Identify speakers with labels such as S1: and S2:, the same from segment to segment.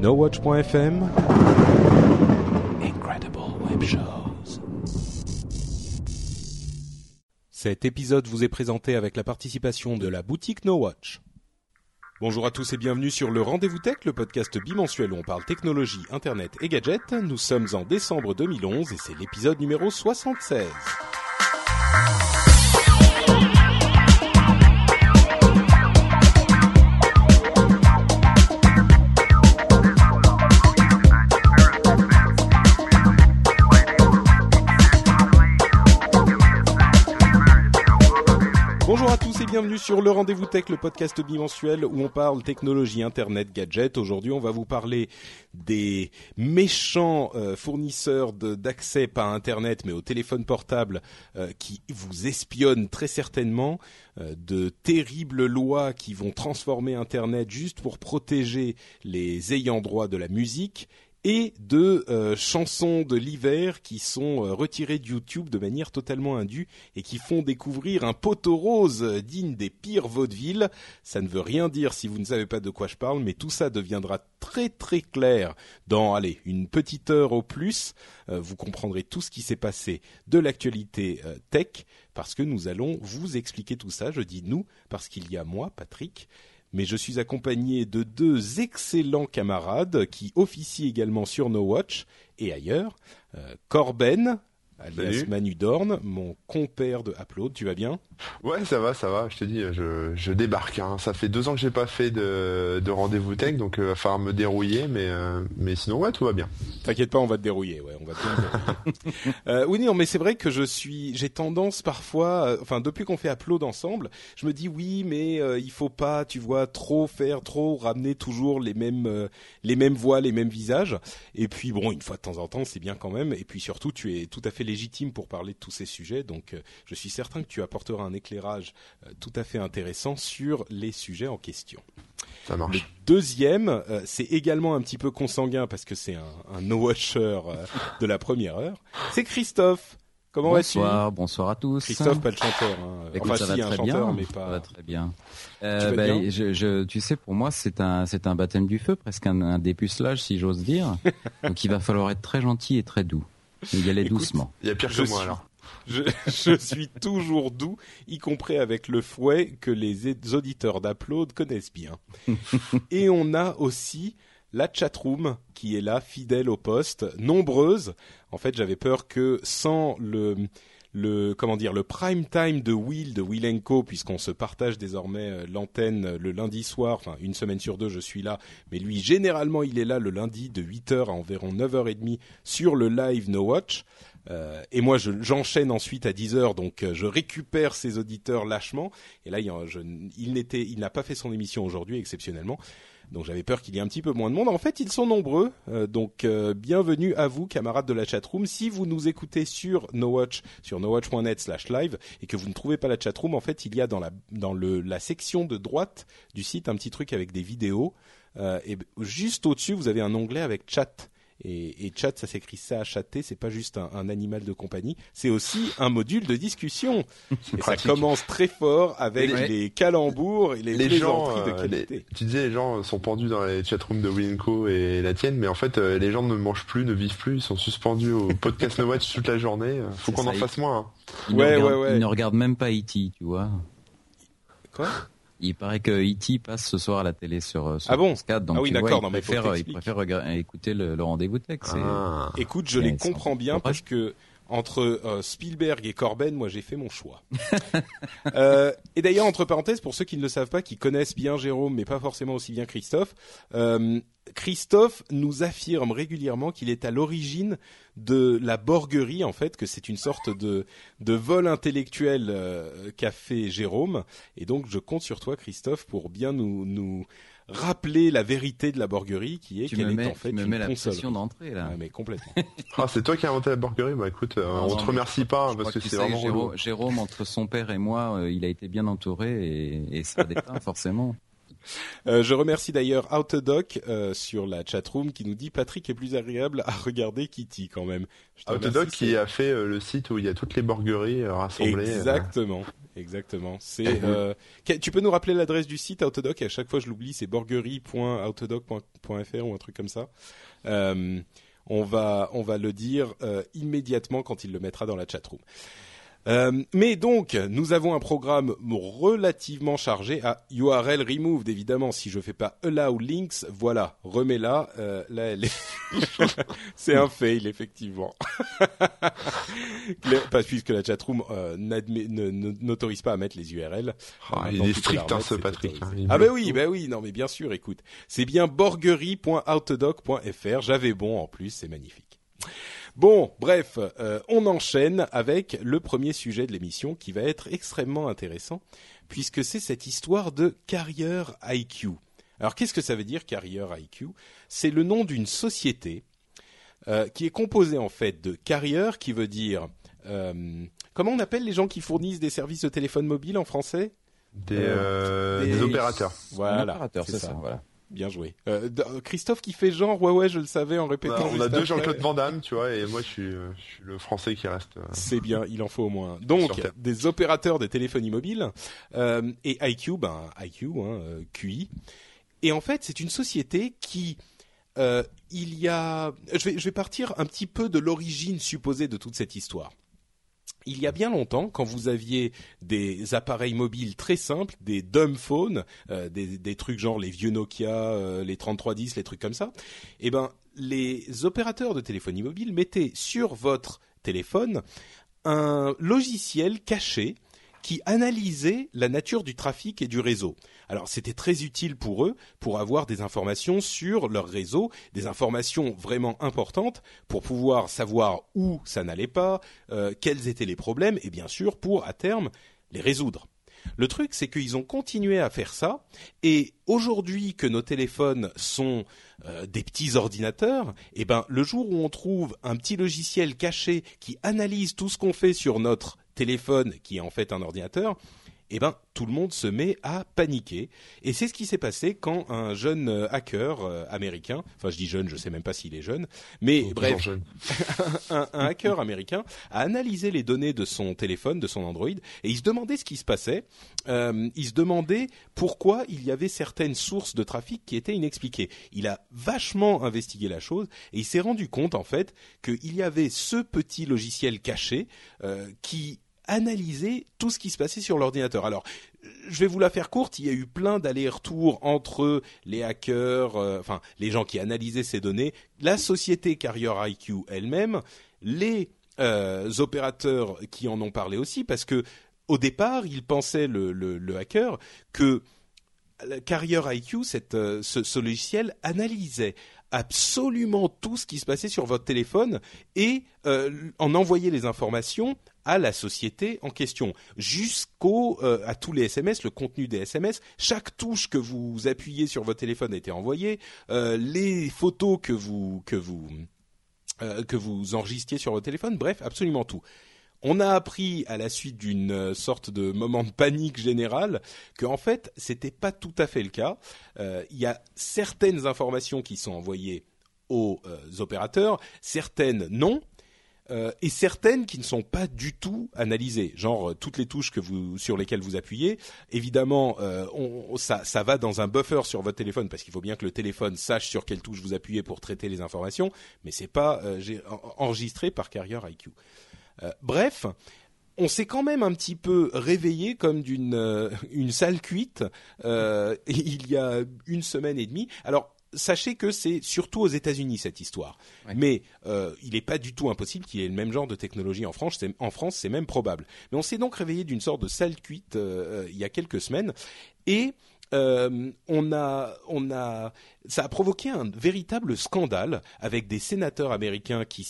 S1: NoWatch.fm Incredible Web Shows. Cet épisode vous est présenté avec la participation de la boutique No Watch. Bonjour à tous et bienvenue sur le Rendez-vous Tech, le podcast bimensuel où on parle technologie, internet et gadgets. Nous sommes en décembre 2011 et c'est l'épisode numéro 76. Bienvenue sur le Rendez-vous Tech, le podcast bimensuel où on parle technologie, internet, gadgets. Aujourd'hui, on va vous parler des méchants euh, fournisseurs d'accès, pas internet, mais au téléphone portable, euh, qui vous espionnent très certainement, euh, de terribles lois qui vont transformer internet juste pour protéger les ayants droit de la musique et de euh, chansons de l'hiver qui sont euh, retirées de YouTube de manière totalement indue et qui font découvrir un poteau rose digne des pires vaudevilles. Ça ne veut rien dire si vous ne savez pas de quoi je parle, mais tout ça deviendra très très clair dans, allez, une petite heure au plus. Euh, vous comprendrez tout ce qui s'est passé de l'actualité tech parce que nous allons vous expliquer tout ça. Je dis nous parce qu'il y a moi, Patrick, mais je suis accompagné de deux excellents camarades qui officient également sur No Watch et ailleurs. Euh, Corben, alias
S2: Salut.
S1: Manu Dorn, mon compère de Upload, tu vas bien?
S2: Ouais, ça va, ça va. Je te dis, je, je débarque. Hein. Ça fait deux ans que j'ai pas fait de, de rendez-vous tech, donc il va falloir me dérouiller, mais euh, mais sinon ouais, tout va bien.
S1: T'inquiète pas, on va te dérouiller, ouais, on va te bien dérouiller. euh, oui, non, mais c'est vrai que je suis, j'ai tendance parfois, euh, enfin depuis qu'on fait Upload ensemble, je me dis oui, mais euh, il faut pas, tu vois, trop faire, trop ramener toujours les mêmes, euh, les mêmes voix, les mêmes visages. Et puis bon, une fois de temps en temps, c'est bien quand même. Et puis surtout, tu es tout à fait légitime pour parler de tous ces sujets, donc euh, je suis certain que tu apporteras un éclairage euh, tout à fait intéressant sur les sujets en question.
S2: Ça
S1: Le
S2: marche.
S1: deuxième, euh, c'est également un petit peu consanguin parce que c'est un, un no-watcher euh, de la première heure. C'est Christophe. Comment vas-tu?
S3: Bonsoir, bonsoir à tous.
S1: Christophe, pas le chanteur. Hein.
S3: Écoute,
S1: enfin,
S3: ça
S1: si,
S3: va
S1: un
S3: très
S1: chanteur,
S3: bien.
S1: mais
S3: Ça
S1: pas.
S3: va très bien.
S1: vas bien?
S3: je, je, tu sais, pour moi, c'est un, c'est un baptême du feu, presque un, un dépucelage, si j'ose dire. Donc, il va falloir être très gentil et très doux. Et y
S1: Écoute,
S3: doucement.
S2: Il y a pire
S1: Je
S2: que moi
S1: suis-
S2: alors.
S1: Je, je suis toujours doux, y compris avec le fouet que les auditeurs d'Upload connaissent bien. Et on a aussi la chatroom qui est là, fidèle au poste, nombreuse. En fait, j'avais peur que sans le le comment dire le prime time de Will de Will puisqu'on se partage désormais euh, l'antenne euh, le lundi soir enfin une semaine sur deux je suis là mais lui généralement il est là le lundi de 8h à environ 9h30 sur le live No Watch euh, et moi, je- j'enchaîne ensuite à 10 heures, donc euh, je récupère ses auditeurs lâchement. Et là, il n'était, il n'a pas fait son émission aujourd'hui exceptionnellement. Donc j'avais peur qu'il y ait un petit peu moins de monde. En fait, ils sont nombreux. Euh, donc euh, bienvenue à vous, camarades de la chatroom. Si vous nous écoutez sur NoWatch, sur nowatch.net/live et que vous ne trouvez pas la chatroom, en fait, il y a dans la section de droite du site un petit truc avec des vidéos. Euh, et juste au-dessus, vous avez un onglet avec chat. Et, et chat, ça s'écrit ça, chatter, c'est pas juste un, un animal de compagnie, c'est aussi un module de discussion. Et ça commence très fort avec
S3: Ouais.
S1: les calembours et les,
S2: Les gens,
S1: plaisanteries de
S2: euh, les-
S1: qualité.
S2: tu disais les gens sont pendus dans les chatrooms de Winco et la tienne, mais en fait euh, les gens ne mangent plus, ne vivent plus, ils sont suspendus au podcast No Watch toute la journée. Faut qu'on en fasse moins. hein.
S3: Il
S1: Ouais,
S3: ne regarde,
S1: ouais, ouais.
S3: il ne regarde même pas E.T., tu vois.
S1: Quoi?
S3: Il paraît que E.T. passe ce soir à la télé sur, euh, sur
S1: Ah bon
S3: France 4, donc
S1: Ah oui, d'accord,
S3: il préfère, il préfère écouter le, le rendez-vous tech.
S2: Ah.
S1: Écoute, je
S3: Ouais,
S1: les comprends bien parce que entre euh, Spielberg et Corben, moi j'ai fait mon choix. Euh, et d'ailleurs, entre parenthèses, pour ceux qui ne le savent pas, qui connaissent bien Jérôme, mais pas forcément aussi bien Christophe, euh, Christophe nous affirme régulièrement qu'il est à l'origine de la borguerie, en fait, que c'est une sorte de, de vol intellectuel qu'a fait Jérôme. Et donc, je compte sur toi, Christophe, pour bien nous rappeler la vérité de la borguerie, qui est qu'elle est en fait
S3: tu me
S1: une
S3: mets la
S1: console.
S3: pression d'entrée là.
S1: Ah, mais complètement.
S2: Ah, c'est toi qui as inventé la burgerie Bah écoute, euh,
S3: Non,
S2: on
S3: non,
S2: te remercie pas hein,
S3: Je
S2: parce
S3: crois
S2: que
S3: tu
S2: c'est vraiment.
S3: Jérôme, entre son père et moi, euh, il a été bien entouré et, et ça déteint forcément.
S1: Euh, je remercie d'ailleurs Autodoc euh, sur la chatroom qui nous dit Patrick est plus agréable à regarder Kitty quand même. Remercie,
S2: qui a fait euh, le site où il y a toutes les burgeries euh, rassemblées.
S1: Exactement, exactement. C'est. Tu peux nous rappeler l'adresse du site Autodoc? À chaque fois, je l'oublie. C'est borguerie.autodoc.fr ou un truc comme ça. On va, on va le dire immédiatement quand il le mettra dans la chatroom. Euh, mais donc, nous avons un programme relativement chargé à URL removed, évidemment. Si je fais pas allow links, voilà, remets-la. Euh, là, elle est... c'est un fail, effectivement. Parce puisque la chatroom euh, ne- ne- n'autorise pas à mettre les URL.
S2: Ah, il est strict, hein, ce Patrick. hein,
S1: Ah bah oui, bah oui, non mais bien sûr, écoute, c'est bien borguerie.autodoc.fr. J'avais bon en plus, c'est magnifique. Bon, bref, euh, on enchaîne avec le premier sujet de l'émission qui va être extrêmement intéressant puisque c'est cette histoire de Carrier IQ. Alors qu'est-ce que ça veut dire Carrier IQ C'est le nom d'une société euh, qui est composée en fait de Carrier qui veut dire euh, comment on appelle les gens qui fournissent des services de téléphone mobile en français?
S2: Des, euh,
S1: des-
S2: des opérateurs.
S1: Voilà,
S3: opérateur,
S1: c'est ça.
S3: ça. Voilà.
S1: Bien joué. Euh, Christophe qui fait genre ouais ouais je le savais en répétant.
S2: Bah, on
S1: juste
S2: a deux. Jean-Claude Van Damme, tu vois, et moi je suis, euh, je suis le français qui reste. euh,
S1: C'est bien, il en faut au moins. Donc des opérateurs de téléphonie mobile euh, et IQ, ben IQ, hein, QI. Et en fait c'est une société qui il y a, je vais je vais partir un petit peu de l'origine supposée de toute cette histoire. Il y a bien longtemps, quand vous aviez des appareils mobiles très simples, des dumb phones, euh, des, trucs genre les vieux Nokia, euh, les 3310, les trucs comme ça, eh ben les opérateurs de téléphonie mobile mettaient sur votre téléphone un logiciel caché qui analysait la nature du trafic et du réseau. Alors c'était très utile pour eux pour avoir des informations sur leur réseau, des informations vraiment importantes pour pouvoir savoir où ça n'allait pas, euh, quels étaient les problèmes et bien sûr pour à terme les résoudre. Le truc, c'est qu'ils ont continué à faire ça, et aujourd'hui que nos téléphones sont euh, des petits ordinateurs, eh ben le jour où on trouve un petit logiciel caché qui analyse tout ce qu'on fait sur notre téléphone, qui est en fait un ordinateur, eh ben tout le monde se met à paniquer. Et c'est ce qui s'est passé quand un jeune euh, hacker euh, américain, enfin je dis jeune, je sais même pas s'il est jeune, mais bref, un, un hacker américain a analysé les données de son téléphone, de son Android, et il se demandait ce qui se passait. Euh, il se demandait pourquoi il y avait certaines sources de trafic qui étaient inexpliquées. Il a vachement investigué la chose et il s'est rendu compte en fait qu'il y avait ce petit logiciel caché euh, qui analysait tout ce qui se passait sur l'ordinateur. Alors, je vais vous la faire courte. Il y a eu plein d'allers-retours entre les hackers, euh, enfin les gens qui analysaient ces données, la société Carrier IQ elle-même, les euh, opérateurs qui en ont parlé aussi, parce que au départ, il pensait le, le, hacker que la Carrier IQ, cette, euh, ce, logiciel analysait absolument tout ce qui se passait sur votre téléphone et euh, en envoyait les informations à la société en question, jusqu'au euh, à tous les SMS, le contenu des SMS, chaque touche que vous appuyez sur votre téléphone a été envoyée, euh, les photos que vous que vous euh, que vous enregistriez sur votre téléphone, bref, absolument tout. On a appris à la suite d'une sorte de moment de panique générale que en fait c'était pas tout à fait le cas. Il y a certaines informations qui sont envoyées aux opérateurs, certaines non, euh, et certaines qui ne sont pas du tout analysées. Genre euh, toutes les touches que vous sur lesquelles vous appuyez, évidemment, euh, ça, ça va dans un buffer sur votre téléphone parce qu'il faut bien que le téléphone sache sur quelle touche vous appuyez pour traiter les informations, mais c'est pas enregistré par Carrier IQ. Bref, on s'est quand même un petit peu réveillé comme d'une une salle cuite il y a une semaine et demie. Alors sachez que c'est surtout aux États-Unis cette histoire,
S3: Ouais.
S1: mais euh, il n'est pas du tout impossible qu'il y ait le même genre de technologie en France. C'est, en France, c'est même probable. Mais on s'est donc réveillé d'une sorte de salle cuite euh, euh, il y a quelques semaines et euh, on a, on a, ça a provoqué un véritable scandale avec des sénateurs américains qui,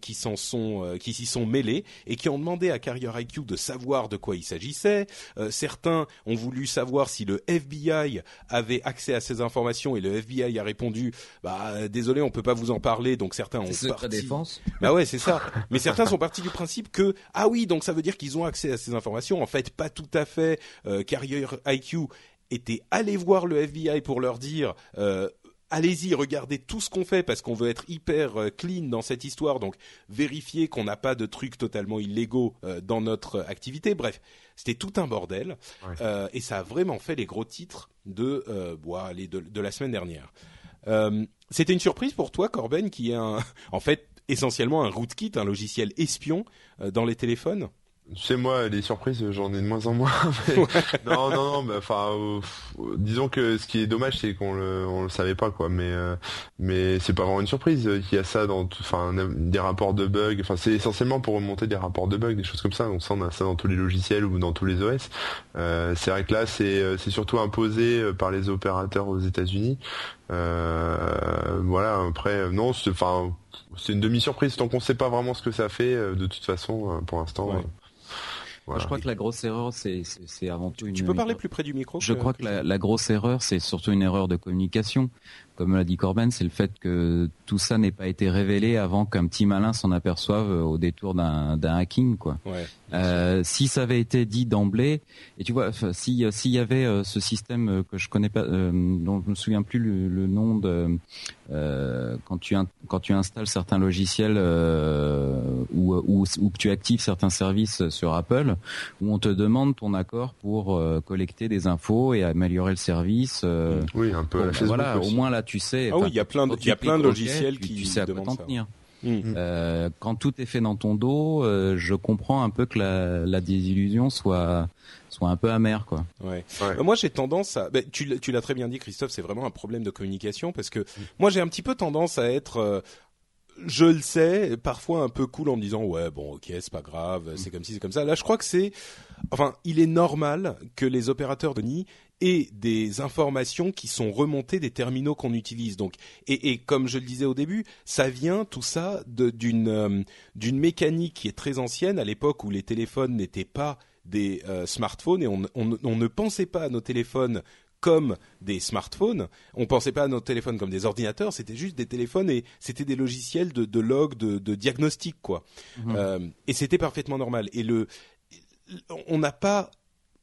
S1: qui s'en sont, euh, qui s'y sont mêlés et qui ont demandé à Carrier IQ de savoir de quoi il s'agissait. Euh, certains ont voulu savoir si le FBI avait accès à ces informations et le FBI a répondu, bah désolé, on peut pas vous en parler. Donc certains ont
S3: parti. défense.
S1: Bah ouais, c'est ça. Mais certains sont partis du principe que ah oui, donc ça veut dire qu'ils ont accès à ces informations. En fait, pas tout à fait. Euh, Carrier IQ était allé voir le FBI pour leur dire euh, allez-y, regardez tout ce qu'on fait parce qu'on veut être hyper euh, clean dans cette histoire, donc vérifier qu'on n'a pas de trucs totalement illégaux euh, dans notre activité. Bref, c'était tout un bordel et ça a vraiment fait les gros titres de, de, de, la semaine dernière. c'était une surprise pour toi, Corben, qui est un, en fait essentiellement un rootkit, un logiciel espion dans les téléphones?
S2: C'est moi, les surprises, j'en ai de moins en moins. non, non, non, enfin, euh, disons que ce qui est dommage, c'est qu'on le, on le savait pas, quoi. Mais, euh, mais c'est pas vraiment une surprise qu'il y a ça dans, enfin, des rapports de bugs. Enfin, c'est essentiellement pour remonter des rapports de bugs, des choses comme ça. Donc ça, on a ça dans tous les logiciels ou dans tous les OS. Euh, c'est vrai que là, c'est, c'est surtout imposé par les opérateurs aux États-Unis. voilà. Après, non, c'est, enfin, c'est une demi-surprise tant qu'on sait pas vraiment ce que ça fait. De toute façon, pour l'instant.
S3: Je crois que la grosse erreur, c'est avant tout une.
S1: Tu peux parler plus près du micro.
S3: Je crois que la, la grosse erreur, c'est surtout une erreur de communication comme l'a dit Corben, c'est le fait que tout ça n'ait pas été révélé avant qu'un petit malin s'en aperçoive au détour d'un hacking, quoi. Euh, si ça avait été dit d'emblée, et tu vois, si s'il y avait euh, ce système euh, que je connais pas, dont je me souviens plus le, nom de, quand tu quand tu installes certains logiciels ou, ou, ou que tu actives certains services sur Apple, où on te demande ton accord pour collecter des infos et améliorer le service.
S2: oui, un peu.
S3: voilà, au moins là tu sais.
S1: Ah oui, il y a plein de, il y a plein de logiciels qui
S3: tu sais à quoi t'en tenir.
S1: Mmh.
S3: Euh, quand tout est fait dans ton dos, euh, je comprends un peu que la, la désillusion soit soit un peu amère quoi.
S1: Ouais. ouais. Moi j'ai tendance à, ben, tu, tu l'as très bien dit Christophe, c'est vraiment un problème de communication parce que mmh. moi j'ai un petit peu tendance à être euh, je le sais, parfois un peu cool en me disant ouais bon ok c'est pas grave, c'est comme si c'est comme ça. Là je crois que c'est, enfin il est normal que les opérateurs de nid aient des informations qui sont remontées des terminaux qu'on utilise. Donc et, et, comme je le disais au début, ça vient tout ça d'une euh, d'une mécanique qui est très ancienne à l'époque où les téléphones n'étaient pas des euh, smartphones et on, on, on, ne pensait pas à nos téléphones comme des smartphones. On pensait pas à nos téléphones comme des ordinateurs, c'était juste des téléphones et c'était des logiciels de, de log, de, de diagnostic quoi. Mhm. Euh, et c'était parfaitement normal. Et le, on n'a pas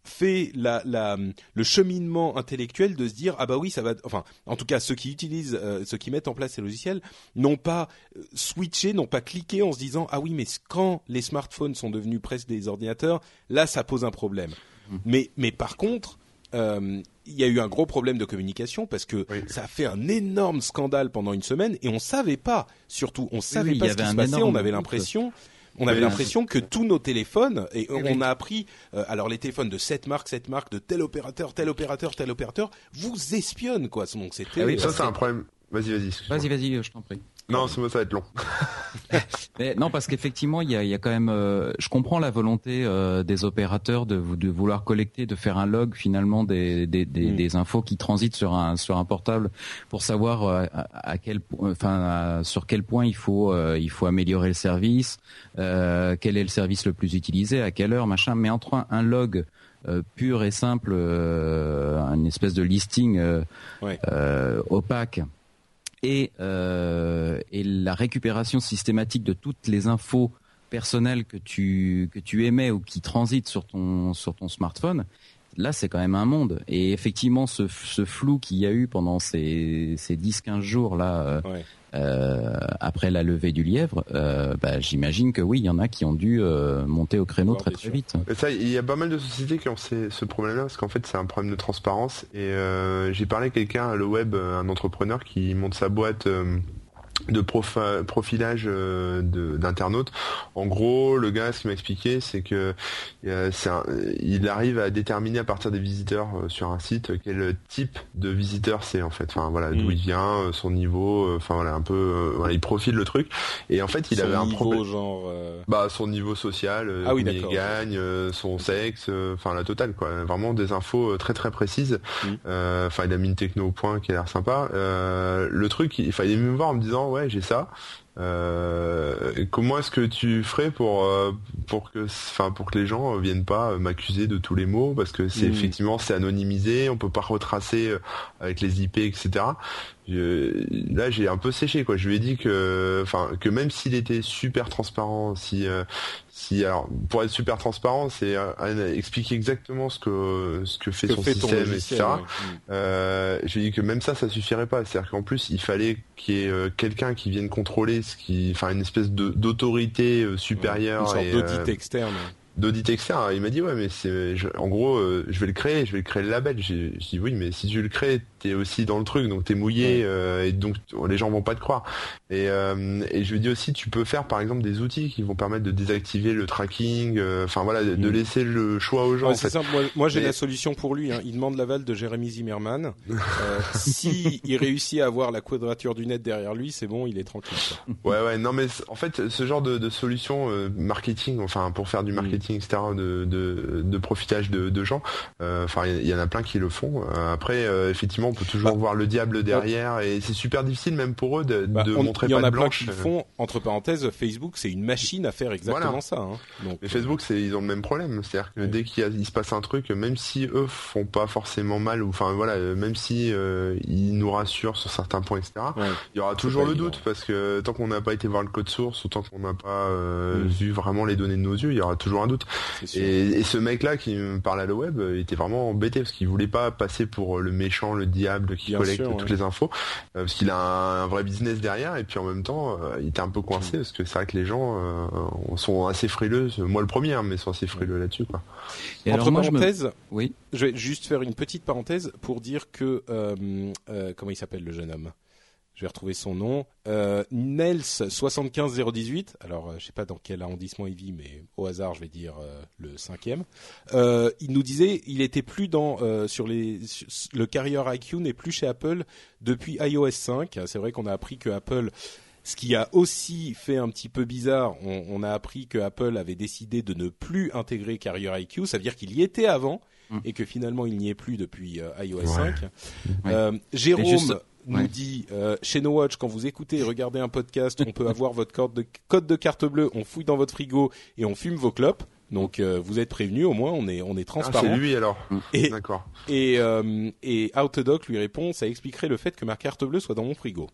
S1: fait la, la, le cheminement intellectuel de se dire ah bah oui ça va enfin en tout cas ceux qui utilisent euh, ceux qui mettent en place ces logiciels n'ont pas euh, switché n'ont pas cliqué en se disant ah oui mais quand les smartphones sont devenus presque des ordinateurs là ça pose un problème mhm. mais mais par contre euh, il y a eu un gros problème de communication parce que ça a fait un énorme scandale pendant une semaine et on savait pas, surtout, on savait pas ce qui se passait. On avait l'impression, on avait l'impression que tous nos téléphones et on a appris, euh, alors les téléphones de cette marque, cette marque, de tel opérateur, tel opérateur, tel opérateur, vous espionnent quoi. Donc c'était.
S2: Ah oui, ça c'est un problème. Vas-y, vas-y.
S3: Vas-y, vas-y, je t'en prie.
S2: Non, ça va être long.
S3: Mais non, parce qu'effectivement, il y a, y a, quand même. Euh, je comprends la volonté euh, des opérateurs de, de vouloir collecter, de faire un log finalement des, des, des, mm. des, infos qui transitent sur un sur un portable pour savoir euh, à, quel, enfin, sur quel point il faut il faut améliorer le service, quel est le service le plus utilisé, à quelle heure, machin. Mais entre un, log pur et simple, une espèce de listing opaque et, euh, et la récupération systématique de toutes les infos personnelles que tu que tu émets ou qui transitent sur ton sur ton smartphone là c'est quand même un monde et effectivement ce, ce flou qu'il y a eu pendant ces ces 10 15 jours là euh, euh, après la levée du lièvre, euh, bah, j'imagine que oui, il y en a qui ont dû euh, monter au créneau très très vite.
S2: ça, il y a pas mal de sociétés qui ont ce problème-là parce qu'en fait c'est un problème de transparence. Et j'ai parlé à quelqu'un à le web, un entrepreneur qui monte sa boîte de profilage euh, d'internautes. En gros, le gars, ce qu'il m'a expliqué, c'est que euh, il arrive à déterminer à partir des visiteurs euh, sur un site quel type de visiteur c'est en fait. Enfin voilà, d'où mm. il vient, son niveau, enfin voilà, un peu, il profile le truc. Et en fait, il avait un
S1: problème. genre.
S2: Bah son niveau social, ah oui, il gagne, son sexe, enfin la totale quoi. Vraiment des infos très très précises. Mm. Enfin, il a mis une techno au point qui a l'air sympa. le truc, il fallait me voir en me disant ouais j'ai ça. Euh, comment est-ce que tu ferais pour euh, pour que enfin pour que les gens viennent pas m'accuser de tous les mots parce que c'est hmm. effectivement c'est anonymisé, on peut pas retracer euh, avec les IP etc. là j'ai un peu séché quoi. Je lui ai dit que enfin que même s'il était super transparent, si si alors pour être super transparent, c'est euh, expliquer exactement ce que ce que fait son système, etc. Euh, je dis que même ça, ça suffirait pas. C'est-à-dire qu'en plus, il fallait qu'il y ait euh, quelqu'un qui vienne contrôler ce qui, enfin une espèce d'autorité euh, supérieure, une
S1: sorte d'audit externe
S2: d'audit externe. Il m'a dit ouais mais c'est en gros je vais le créer, je vais le créer le label. J'ai dit oui mais si tu le crées, t'es aussi dans le truc, donc t'es mouillé euh, et donc les gens vont pas te croire. Et, euh, et je lui dis aussi, tu peux faire par exemple des outils qui vont permettre de désactiver le tracking, euh, enfin voilà, de, mm. laisser le choix aux gens.
S1: Moi, moi j'ai la solution pour lui. Hein. Il demande l'aval de Jérémy Zimmerman. si il réussit à avoir la quadrature du net derrière lui, c'est bon, il est tranquille.
S2: Ouais ouais, non mais en fait ce genre de, de solution marketing, enfin pour faire du mm. marketing, etc., de, de, de profitage de, de gens, enfin il y, en a plein qui le font. après effectivement on peut toujours bah, voir le diable derrière et c'est super difficile même pour eux de, bah, de montrer pas de blanche.
S1: Il y en a plein qui font entre parenthèses Facebook c'est une machine à faire exactement ça. Hein.
S2: Donc, Mais Facebook c'est ils ont le même problème c'est-à-dire que dès qu'il se passe un truc même si eux font pas forcément mal ou enfin voilà même si euh, ils nous rassurent sur certains points etc. Il y aura toujours le doute parce que tant qu'on n'a pas été voir le code source ou tant qu'on n'a pas euh, mm. vu vraiment les données de nos yeux il y aura toujours un doute. Et, et, ce mec là qui me parle à le web il était vraiment embêté parce qu'il voulait pas passer pour le méchant le diable qui collecte toutes les infos, euh, parce qu'il a un, vrai business derrière, et puis en même temps, euh, il était un peu coincé, parce que c'est vrai que les gens euh, sont assez frileux, moi le premier, hein, mais sont assez frileux là-dessus. Quoi.
S1: Et Entre parenthèses, oui. je vais juste faire une petite parenthèse pour dire que, comment il s'appelle le jeune homme? Je vais retrouver son nom, euh, Nels 75018. Alors, euh, je sais pas dans quel arrondissement il vit, mais au hasard, je vais dire euh, le cinquième. Euh, il nous disait, il était plus dans euh, sur les le Carrier IQ n'est plus chez Apple depuis iOS 5. C'est vrai qu'on a appris que Apple ce qui a aussi fait un petit peu bizarre, on, on, a appris que Apple avait décidé de ne plus intégrer Carrier IQ. Ça veut dire qu'il y était avant hum. et que finalement il n'y est plus depuis iOS 5. Jérôme nous dit euh, chez No Watch quand vous écoutez et regardez un podcast, on peut avoir votre code de, code de carte bleue, on fouille dans votre frigo et on fume vos clopes. Donc euh, vous êtes prévenus, au moins on est on est transparent.
S2: Ah, c'est lui alors.
S1: Et d'accord. Et euh, et Autodoc lui répond, ça expliquerait le fait que ma carte bleue soit dans mon frigo.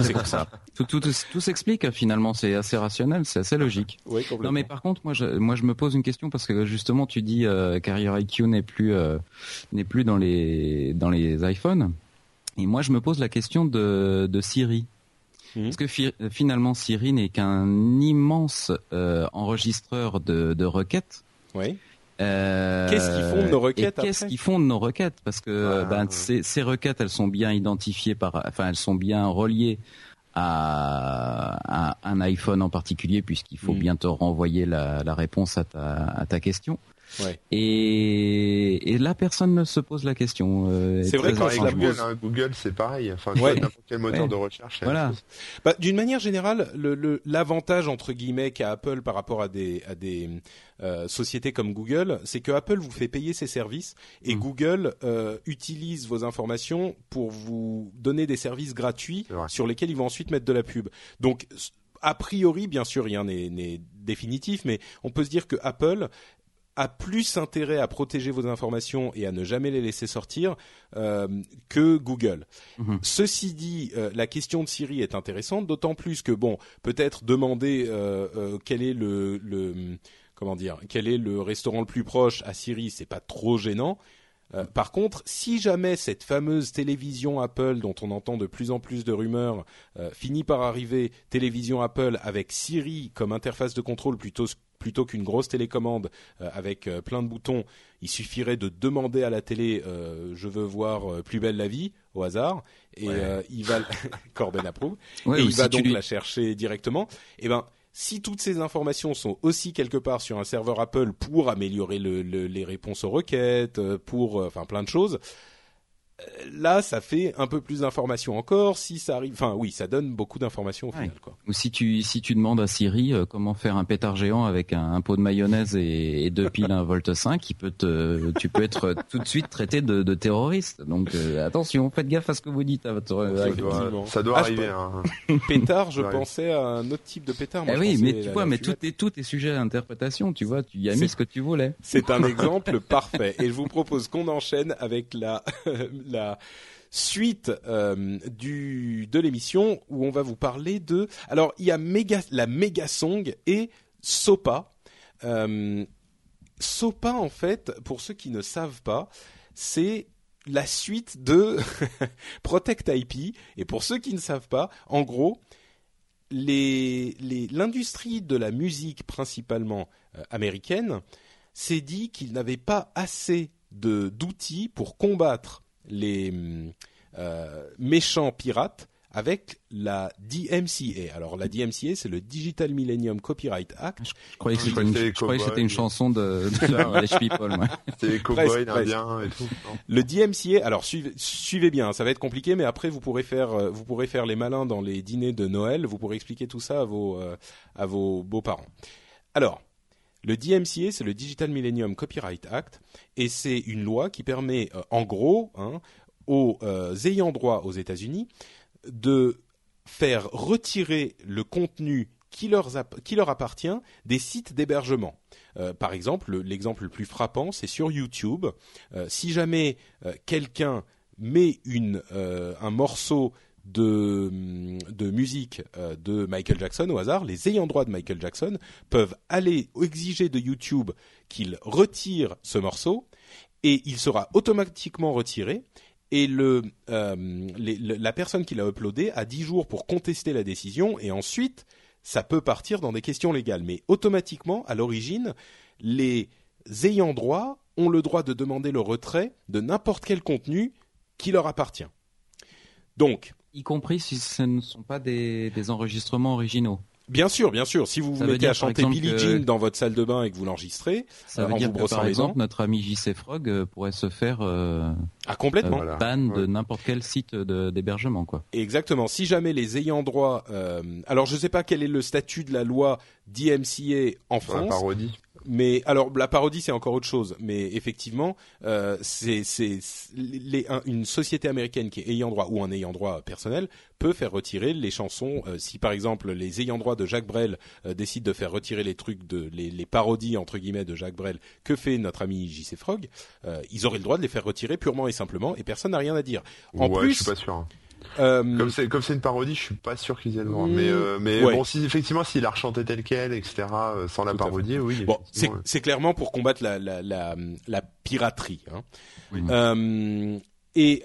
S3: C'est comme ça. tout, tout, tout, s'explique finalement. C'est assez rationnel, c'est assez logique.
S1: Oui,
S3: non, mais par contre, moi, je, moi, je me pose une question parce que justement, tu dis euh, Carrier IQ n'est plus euh, n'est plus dans les dans les iPhones. Et moi, je me pose la question de, de Siri. Mmh. Parce que finalement, Siri n'est qu'un immense euh, enregistreur de, de requêtes.
S1: Oui. Euh, qu'est-ce qu'ils font de nos requêtes
S3: Qu'est-ce qu'ils font de nos requêtes? Parce que ah. ben, ces, ces, requêtes, elles sont bien identifiées par, enfin, elles sont bien reliées à, à un iPhone en particulier, puisqu'il faut mmh. bien te renvoyer la, la réponse à ta, à ta question. Et, et là, personne ne se pose la question.
S2: Euh, c'est vrai que Google, hein, Google c'est pareil. Enfin, n'importe quel moteur de recherche.
S3: Voilà.
S1: Bah, d'une manière générale, l'avantage le, entre guillemets qu'a Apple par rapport à des, à des euh, sociétés comme Google, c'est que Apple vous fait payer ses services et mm. Google euh, utilise vos informations pour vous donner des services gratuits sur lesquels ils vont ensuite mettre de la pub. Donc a priori, bien sûr, rien n'est définitif, mais on peut se dire que Apple a plus intérêt à protéger vos informations et à ne jamais les laisser sortir euh, que Google. Mhm. Ceci dit, euh, la question de Siri est intéressante, d'autant plus que bon, peut-être demander euh, quel est le, le, comment dire, quel est le restaurant le plus proche à Siri, c'est pas trop gênant. par contre, si jamais cette fameuse télévision Apple dont on entend de plus en plus de rumeurs finit par arriver, télévision Apple avec Siri comme interface de contrôle plutôt plutôt qu'une grosse télécommande avec plein de boutons, il suffirait de demander à la télé je veux voir plus belle la vie au hasard et il va Corben approuve et il va donc la chercher directement. Et eh ben si toutes ces informations sont aussi quelque part sur un serveur Apple pour améliorer les réponses aux requêtes, pour enfin plein de choses, là, ça fait un peu plus d'informations encore. Si ça arrive, enfin oui, ça donne beaucoup d'informations au final. Quoi.
S3: Ou si tu si tu demandes à Siri euh, comment faire un pétard géant avec un, pot de mayonnaise et, deux piles à 1 volt 5, il peut te, tu peux être tout de suite traité de, de terroriste. Donc euh, attention, faites gaffe à ce que vous dites à votre.
S2: Ça doit, arriver. Hein.
S1: pétard, je pensais à un autre type de pétard.
S3: eh oui, mais tu vois, mais tout est tout est sujet à interprétation. Tu vois, tu y as mis ce que tu voulais.
S1: C'est un exemple parfait. Et je vous propose qu'on enchaîne avec la la suite euh, de l'émission où on va vous parler de alors il y a méga la Megasong et Sopa. Euh, Sopa en fait, pour ceux qui ne savent pas, c'est la suite de Protect IP et pour ceux qui ne savent pas, en gros, l'industrie de la musique principalement euh, américaine s'est dit qu'il n'avait pas assez d'outils pour combattre les euh, méchants pirates avec la DMCA. Alors la DMCA, c'est le Digital Millennium Copyright Act.
S3: Je, croyais que c'était une, chanson de, de People.
S2: C'était les cowboys indiens et tout.
S1: Le DMCA, alors suivez, suivez, bien, ça va être compliqué, mais après vous pourrez faire, euh, vous pourrez faire les malins dans les dîners de Noël. Vous pourrez expliquer tout ça à vos, euh, à vos beaux-parents. Alors, le DMCA, c'est le Digital Millennium Copyright Act, et c'est une loi qui permet, euh, en gros, hein, aux euh, ayants droit aux États-Unis de faire retirer le contenu qui leur, appartient des sites d'hébergement. Euh, par exemple, l'exemple le plus frappant, c'est sur YouTube. si jamais quelqu'un met un morceau de, musique euh, de Michael Jackson au hasard, les ayants droit de Michael Jackson peuvent aller exiger de YouTube qu'il retire ce morceau et il sera automatiquement retiré et le, euh, la personne qui l'a uploadé a 10 jours pour contester la décision et ensuite ça peut partir dans des questions légales. Mais automatiquement, à l'origine, les ayants droit ont le droit de demander le retrait de n'importe quel contenu qui leur appartient. Donc,
S3: y compris si ce ne sont pas des, des enregistrements originaux.
S1: Bien sûr, bien sûr. Si vous vous mettez à chanter Billie Jean dans votre salle de bain et que vous l'enregistrez,
S3: ça euh, veut dire que par exemple notre ami JC Frog euh, pourrait se faire euh,
S1: ah complètement
S3: euh, ban de n'importe quel site d'hébergement quoi.
S1: Exactement. Si jamais les ayants droit, euh, alors je ne sais pas quel est le statut de la loi DMCA en France. La
S2: parodie
S1: mais alors la parodie c'est encore autre chose. Mais effectivement, euh, c'est une société américaine qui est ayant droit ou un ayant droit personnel peut faire retirer les chansons. Euh, si par exemple les ayants droit de Jacques Brel euh, décident de faire retirer les trucs de les, les, parodies entre guillemets de Jacques Brel, que fait notre ami JC Frog euh, Ils auraient le droit de les faire retirer purement et simplement et personne n'a rien à dire.
S2: En plus, je suis pas sûr. Euh, comme c'est comme c'est une parodie, je suis pas sûr qu'ils aient le droit. Mais euh, mais bon, si effectivement s'il la rechanté tel quel, etc. Euh, sans la parodie, oui.
S1: Bon, c'est clairement pour combattre la la la, la piraterie. Hein. Oui. Euh, et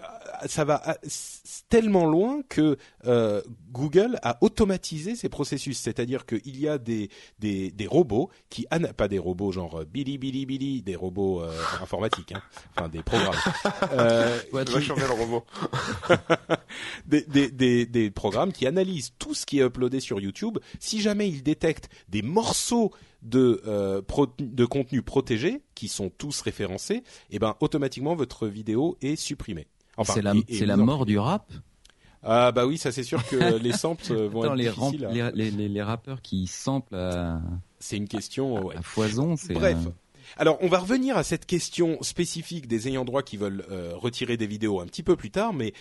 S1: ça va euh, tellement loin que euh, Google a automatisé ces processus, c'est-à-dire qu'il y a des, des, des robots qui pas des robots genre Billy Billy Billy, des robots euh, informatiques, hein, enfin des programmes.
S2: euh, qui... changer le robot.
S1: des, des, des, des programmes qui analysent tout ce qui est uploadé sur YouTube. Si jamais ils détectent des morceaux de, euh, de contenu protégé qui sont tous référencés, et eh ben automatiquement votre vidéo est supprimée.
S3: Enfin, c'est la, mort du rap.
S1: Ah bah oui, ça c'est sûr que les samples vont être
S3: les,
S1: difficiles.
S3: Les, les, les, rappeurs qui samplent à...
S1: C'est une question
S3: à,
S1: ouais.
S3: à foison. C'est
S1: Bref. Alors, on va revenir à cette question spécifique des ayants droit qui veulent euh, retirer des vidéos un petit peu plus tard, mais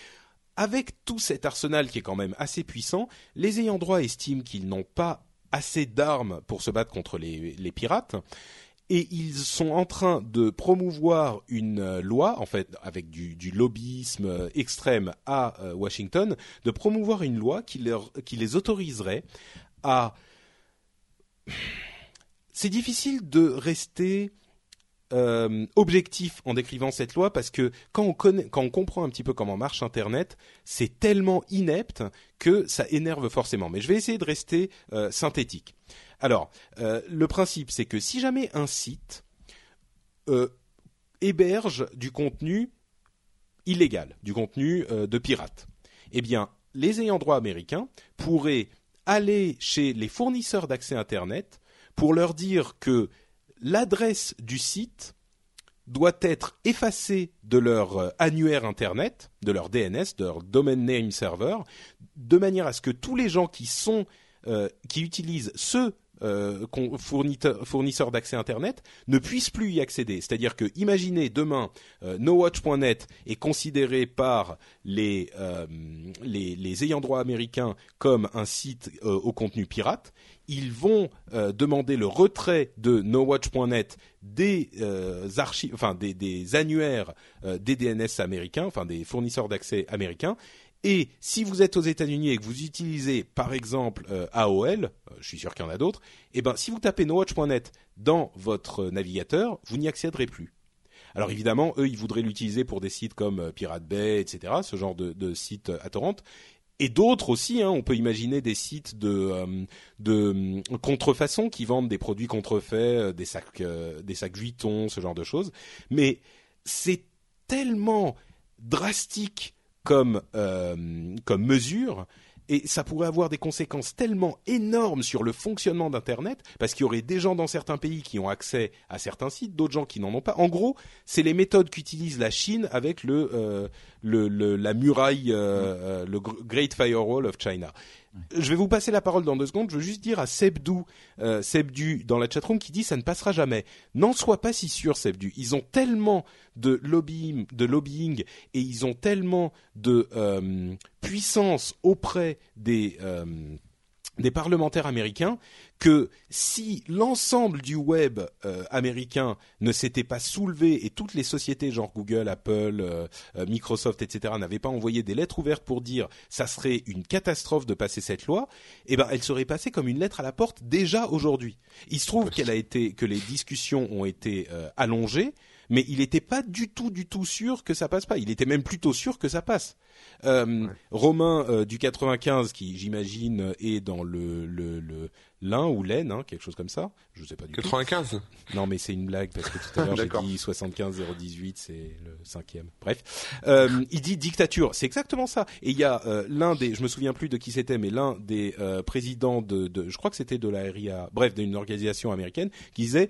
S1: avec tout cet arsenal qui est quand même assez puissant, les ayants droit estiment qu'ils n'ont pas assez d'armes pour se battre contre les, les, pirates. Et ils sont en train de promouvoir une euh, loi, en fait, avec du, lobbyisme euh, extrême à euh, Washington, de promouvoir une loi qui, les autoriserait à... C'est difficile de rester objectif en décrivant cette loi parce que quand on comprend un petit peu comment marche Internet, c'est tellement inepte que ça énerve forcément. Mais je vais essayer de rester synthétique. Alors, euh, le principe, c'est que si jamais un site héberge du contenu illégal, du contenu de pirate, eh bien, les ayants droit américains pourraient aller chez les fournisseurs d'accès Internet pour leur dire que l'adresse du site doit être effacée de leur euh, annuaire Internet, de leur DNS, de leur Domain Name Server, de manière à ce que tous les gens qui sont euh, qui utilisent ce euh, fournisseur, d'accès Internet ne puissent plus y accéder. C'est-à-dire que, imaginez demain, NoWatch.net est considéré par les, les, ayants droit américains comme un site au contenu pirate ils vont euh, demander le retrait de NoWatch.net des euh, archives, des, annuaires euh, des DNS américains, enfin des fournisseurs d'accès américains. Et si vous êtes aux États-Unis et que vous utilisez par exemple AOL, je suis sûr qu'il y en a d'autres, eh ben si vous tapez NoWatch.net dans votre navigateur, vous n'y accéderez plus. Alors évidemment, eux, ils voudraient l'utiliser pour des sites comme Pirate Bay, etc., ce genre de, de sites à torrent et d'autres aussi. Hein, on peut imaginer des sites de, euh, euh, contrefaçon qui vendent des produits contrefaits, euh, des sacs, des sacs Vuitton, ce genre de choses. Mais c'est tellement drastique comme comme mesure et ça pourrait avoir des conséquences tellement énormes sur le fonctionnement d'Internet, parce qu'il y aurait des gens dans certains pays qui ont accès à certains sites, d'autres gens qui n'en ont pas. En gros, c'est les méthodes qu'utilise la Chine avec le, euh, le, le, la muraille, euh, euh le Great Firewall of China. Je vais vous passer la parole dans deux secondes. Je veux juste dire à Sebdou, euh, Sebdu dans la chatroom qui dit ça ne passera jamais. N'en sois pas si sûr, Sebdu. Ils ont tellement de lobbying, de lobbying et ils ont tellement de euh, puissance auprès des des parlementaires américains que si l'ensemble du web euh, américain ne s'était pas soulevé et toutes les sociétés genre Google, Apple, euh, euh, Microsoft, etc. n'avaient pas envoyé des lettres ouvertes pour dire ça serait une catastrophe de passer cette loi, eh ben elle serait passée comme une lettre à la porte déjà aujourd'hui. Il se trouve qu'elle a été que les discussions ont été allongées, mais il n'était pas du tout, du tout sûr que ça passe pas. Il était même plutôt sûr que ça passe. Euh, Romain euh, du 95, qui j'imagine est dans le le, le l'un ou l'aine, hein, quelque chose comme ça. Je sais pas du
S2: 95
S1: tout. Non, mais c'est une blague parce que tout à l'heure j'ai dit 75 018, c'est le cinquième. Bref, euh, il dit dictature, c'est exactement ça. Et il y a euh, l'un des, je me souviens plus de qui c'était, mais l'un des euh, présidents de, de, je crois que c'était de la RIA, bref, d'une organisation américaine, qui disait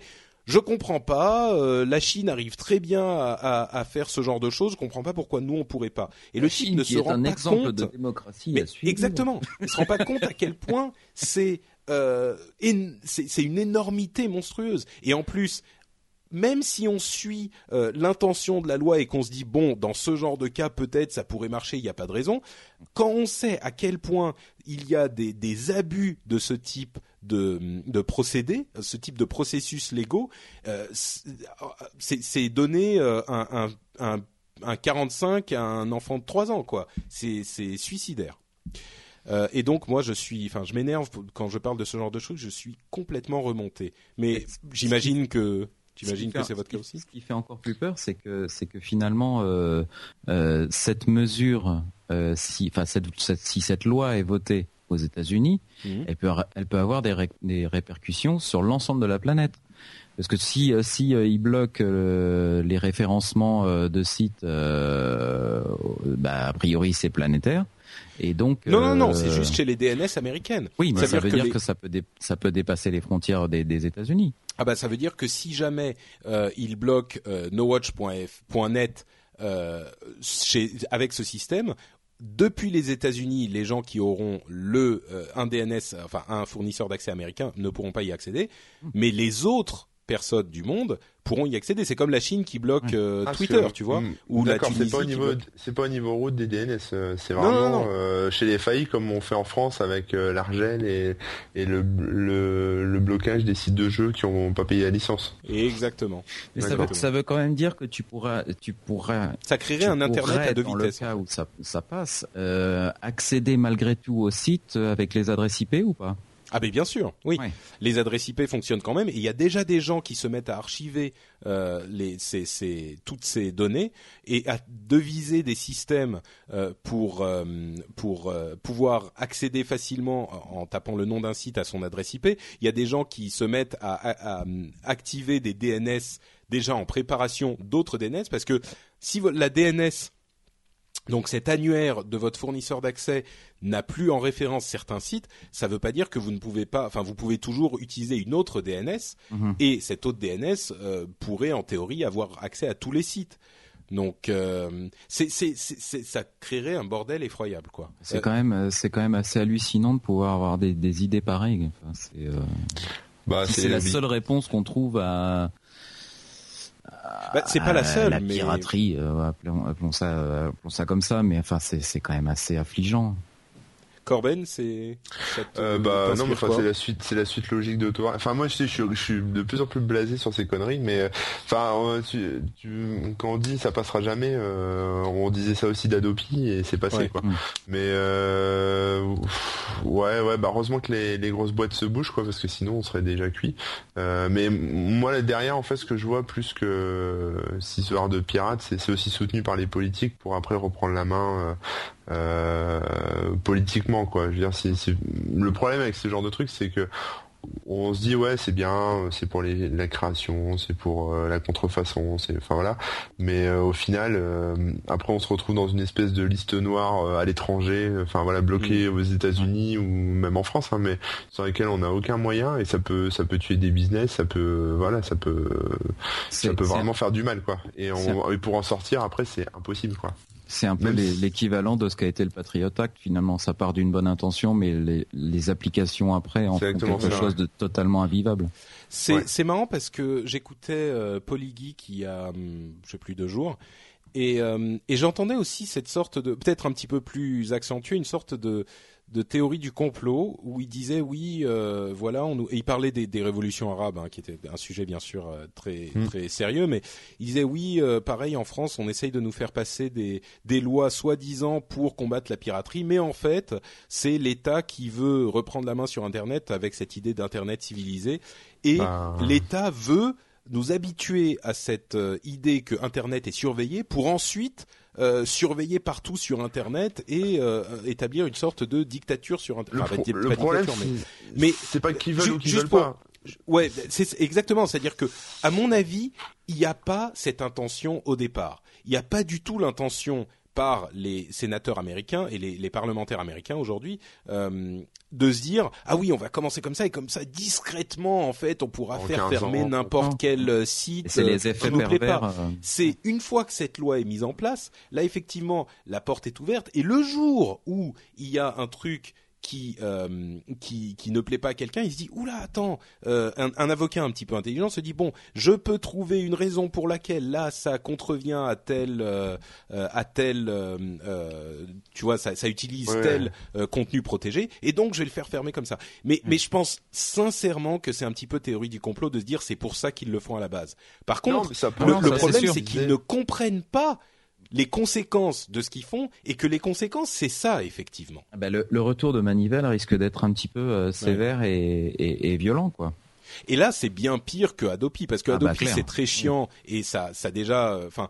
S1: je comprends pas. Euh, la Chine arrive très bien à, à, faire ce genre de choses. Je comprends pas pourquoi nous on pourrait pas.
S3: Et le Chine ne se rend un pas exemple compte. De démocratie
S1: mais exactement. Il se rend pas compte à quel point c'est euh, c'est une énormité monstrueuse. Et en plus, même si on suit euh, l'intention de la loi et qu'on se dit bon dans ce genre de cas peut-être ça pourrait marcher il n'y a pas de raison. Quand on sait à quel point il y a des, des abus de ce type de, de procédés ce type de processus légaux euh, c'est donner euh, un, un, un, un 45 à un enfant de 3 ans quoi. C'est suicidaire. Euh, et donc moi je suis, enfin je m'énerve quand je parle de ce genre de choses, je suis complètement remonté. Mais j'imagine que J'imagine que c'est votre cas aussi.
S3: Ce qui fait encore plus peur, c'est que c'est que finalement euh, euh, cette mesure, euh, si, enfin cette, cette, si cette loi est votée aux États-Unis, mhm. elle peut elle peut avoir des, ré, des répercussions sur l'ensemble de la planète. Parce que si si euh, ils bloquent euh, les référencements de sites, bah, a priori c'est planétaire. Et donc
S1: non non non, c'est juste chez les DNS américaines.
S3: Oui, mais ça, veut dire, que, ça peut ça peut dépasser les frontières des, des États-Unis.
S1: Ah bah ça veut dire que si jamais euh, ils bloquent euh, nowatch.net chez, avec ce système, depuis les États-Unis, les gens qui auront le un DNS, enfin un fournisseur d'accès américain, ne pourront pas y accéder, mmh. mais les autres personnes du monde pourront y accéder. C'est comme la Chine qui bloque euh, ah, Twitter, tu vois,
S2: ou la C'est pas au niveau, c'est pas au niveau route des DNS. Euh, c'est vraiment euh, chez les FAI comme on fait en France avec l'argel et, et le, le, blocage des sites de jeux qui ont pas payé la licence.
S1: Exactement.
S3: Mais ça veut, ça veut, quand même dire que tu pourras, tu pourras.
S1: Ça créerait un internet à deux
S3: dans
S1: vitesses.
S3: le cas où ça, ça passe, accéder malgré tout au site avec les adresses IP ou pas?
S1: Ah ben bien sûr, oui. Les adresses IP fonctionnent quand même et il y a déjà des gens qui se mettent à archiver euh, les, ces, toutes ces données et à deviser des systèmes euh, pour euh, pour euh, pouvoir accéder facilement en tapant le nom d'un site à son adresse IP. Il y a des gens qui se mettent à, à, à activer des DNS déjà en préparation d'autres DNS parce que si la DNS donc cet annuaire de votre fournisseur d'accès n'a plus en référence certains sites, ça ne veut pas dire que vous ne pouvez pas, enfin vous pouvez toujours utiliser une autre DNS mhm. et cette autre DNS euh, pourrait en théorie avoir accès à tous les sites. Donc euh, c'est, c'est, ça créerait un bordel effroyable quoi.
S3: C'est euh, quand même c'est quand même assez hallucinant de pouvoir avoir des, des idées pareilles. Enfin, c'est, bah, c'est la seule réponse qu'on trouve à
S1: bah, c'est pas la seule.
S3: La piraterie, euh, appelons, ça, appelons ça comme ça, mais enfin c'est c'est quand même assez affligeant.
S1: Corben, c'est
S2: euh, bah non mais enfin c'est la suite c'est la suite logique de toi. Enfin moi je sais je, je, suis de plus en plus blasé sur ces conneries mais euh, enfin euh, tu, tu, quand on dit ça passera jamais euh, on disait ça aussi d'Adopi et c'est passé quoi. Mm. Mais euh, ouais ouais bah heureusement que les, les grosses boîtes se bougent quoi parce que sinon on serait déjà cuit. mais moi derrière en fait ce que je vois plus que si ce de pirates c'est aussi soutenu par les politiques pour après reprendre la main euh, politiquement quoi. Je veux dire, c'est, le problème avec ce genre de trucs, c'est que on se dit ouais c'est bien c'est pour les, la création c'est pour euh, la contrefaçon c'est enfin voilà mais euh, au final après on se retrouve dans une espèce de liste noire à l'étranger enfin voilà bloqué mm. aux États-Unis ou même en France hein, mais sur lesquels on n'a aucun moyen et ça peut ça peut tuer des business ça peut voilà ça peut ça peut vraiment faire du mal quoi et, on, et pour en sortir après c'est impossible quoi
S3: c'est un peu l'équivalent de ce qu'a été le Patriot Act. Finalement, ça part d'une bonne intention, mais les, les applications après en font quelque chose de totalement invivable.
S1: C'est marrant parce que j'écoutais euh, Polygy qui a, hum, je sais plus deux jours, et, euh, et j'entendais aussi cette sorte de, peut-être un petit peu plus accentuée, une sorte de de théorie du complot où il disait oui euh, voilà on nous et il parlait des, des révolutions arabes hein, qui était un sujet bien sûr euh, très hmm. très sérieux mais il disait oui euh, pareil en France on essaye de nous faire passer des des lois soi-disant pour combattre la piraterie mais en fait c'est l'État qui veut reprendre la main sur internet avec cette idée d'internet civilisé et bah. l'État veut nous habituer à cette idée que internet est surveillé pour ensuite euh, surveiller partout sur Internet et euh, établir une sorte de dictature sur
S2: Internet. Le, problème, mais, c'est pas qu'ils veulent ou qu'ils veulent pas.
S1: Ouais, c'est exactement. C'est-à-dire que, à mon avis, il n'y a pas cette intention au départ. Il n'y a pas du tout l'intention par les sénateurs américains et les, les parlementaires américains aujourd'hui euh, de se dire ah oui on va commencer comme ça et comme ça discrètement en fait on pourra faire fermer n'importe quel euh, site
S3: c'est les euh, effets pervers
S1: euh. c'est une fois que cette loi est mise en place là effectivement la porte est ouverte et le jour où il y a un truc qui euh, qui qui ne plaît pas à quelqu'un, il se dit oula attends, euh, un, un, avocat un petit peu intelligent se dit bon, je peux trouver une raison pour laquelle là ça contrevient à tel euh, à tel tu vois ça, ça utilise tel contenu protégé et donc je vais le faire fermer comme ça. Mais mm. mais je pense sincèrement que c'est un petit peu théorie du complot de se dire c'est pour ça qu'ils le font à la base. Par contre, le, problème c'est qu'ils ne comprennent pas les conséquences de ce qu'ils font et que les conséquences c'est ça effectivement.
S3: Ah bah, le, le, retour de Manivelle risque d'être un petit peu euh, sévère et, et, et, violent quoi.
S1: Et là c'est bien pire que Adopi parce que ah bah, Adopi c'est très chiant et ça ça déjà euh, enfin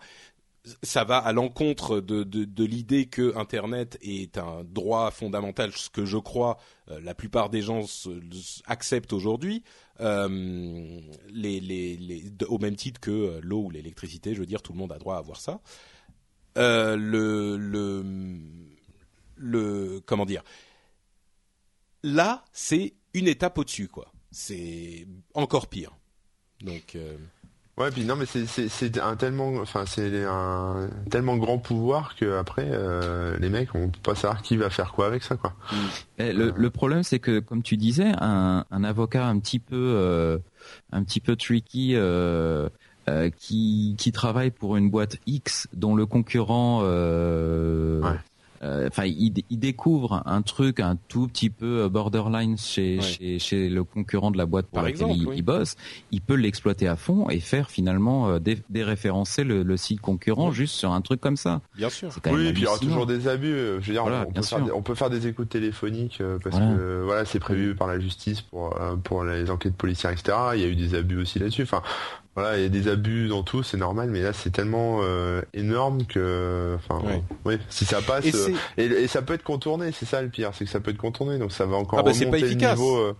S1: ça va à l'encontre de, de, de l'idée que Internet est un droit fondamental, ce que je crois euh, la plupart des gens acceptent aujourd'hui, euh, les, les, les, au même titre que l'eau ou l'électricité, je veux dire, tout le monde a droit à avoir ça. Euh, le, le, le, comment dire? Là, c'est une étape au-dessus, quoi. C'est encore pire. Donc. Euh...
S2: Ouais, puis non, mais c'est un tellement, enfin c'est un tellement grand pouvoir que après euh, les mecs, on peut pas savoir qui va faire quoi avec ça, quoi.
S3: le, le, problème, c'est que comme tu disais, un, un avocat un petit peu, euh, un petit peu tricky. Euh, euh, qui, qui travaille pour une boîte X dont le concurrent euh, enfin, il, il, découvre un truc un tout petit peu borderline chez chez, chez, le concurrent de la boîte par, laquelle il, bosse, il peut l'exploiter à fond et faire finalement déréférencer le, le, site concurrent juste sur un truc comme ça.
S1: Bien sûr.
S2: Oui, et puis il y aura toujours des abus. Je veux dire, on, peut faire, on, peut faire, des écoutes téléphoniques parce que voilà, c'est prévu par la justice pour pour les enquêtes policières, etc. Il y a eu des abus aussi là-dessus. Enfin, voilà, il y a des abus dans tout, c'est normal, mais là c'est tellement euh, énorme que, enfin, oui. si ça passe, et, euh, et, ça peut être contourné, c'est ça le pire, c'est que ça peut être contourné, donc ça va encore ah bah remonter pas efficace. le niveau. Euh...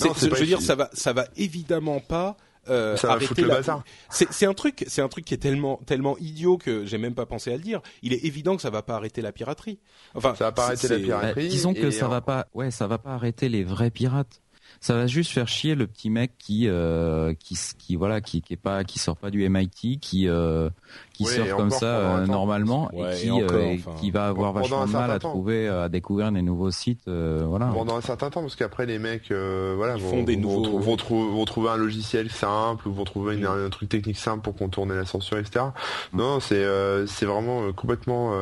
S1: Non, je veux dire, ça va, ça va évidemment pas. Euh, ça va arrêter le bazar. C'est un truc, c'est un truc qui est tellement tellement idiot que j'ai même pas pensé à le dire. Il est évident que ça va pas arrêter la piraterie. Enfin,
S2: ça va pas arrêter la piraterie.
S3: Bah, disons que ça va pas, ouais, ça va pas arrêter les vrais pirates ça va juste faire chier le petit mec qui euh, qui qui voilà qui qui est pas qui sort pas du MIT qui euh, qui sort comme ça euh, normalement et qui euh, qui va avoir vachement de mal à trouver à découvrir des nouveaux sites voilà.
S2: Pendant un certain temps parce qu'après les mecs voilà vont, des nouveaux... vont, vont, trouver un logiciel simple ou vont trouver mm. un truc technique simple pour contourner la censure etc mm. non c'est c'est vraiment complètement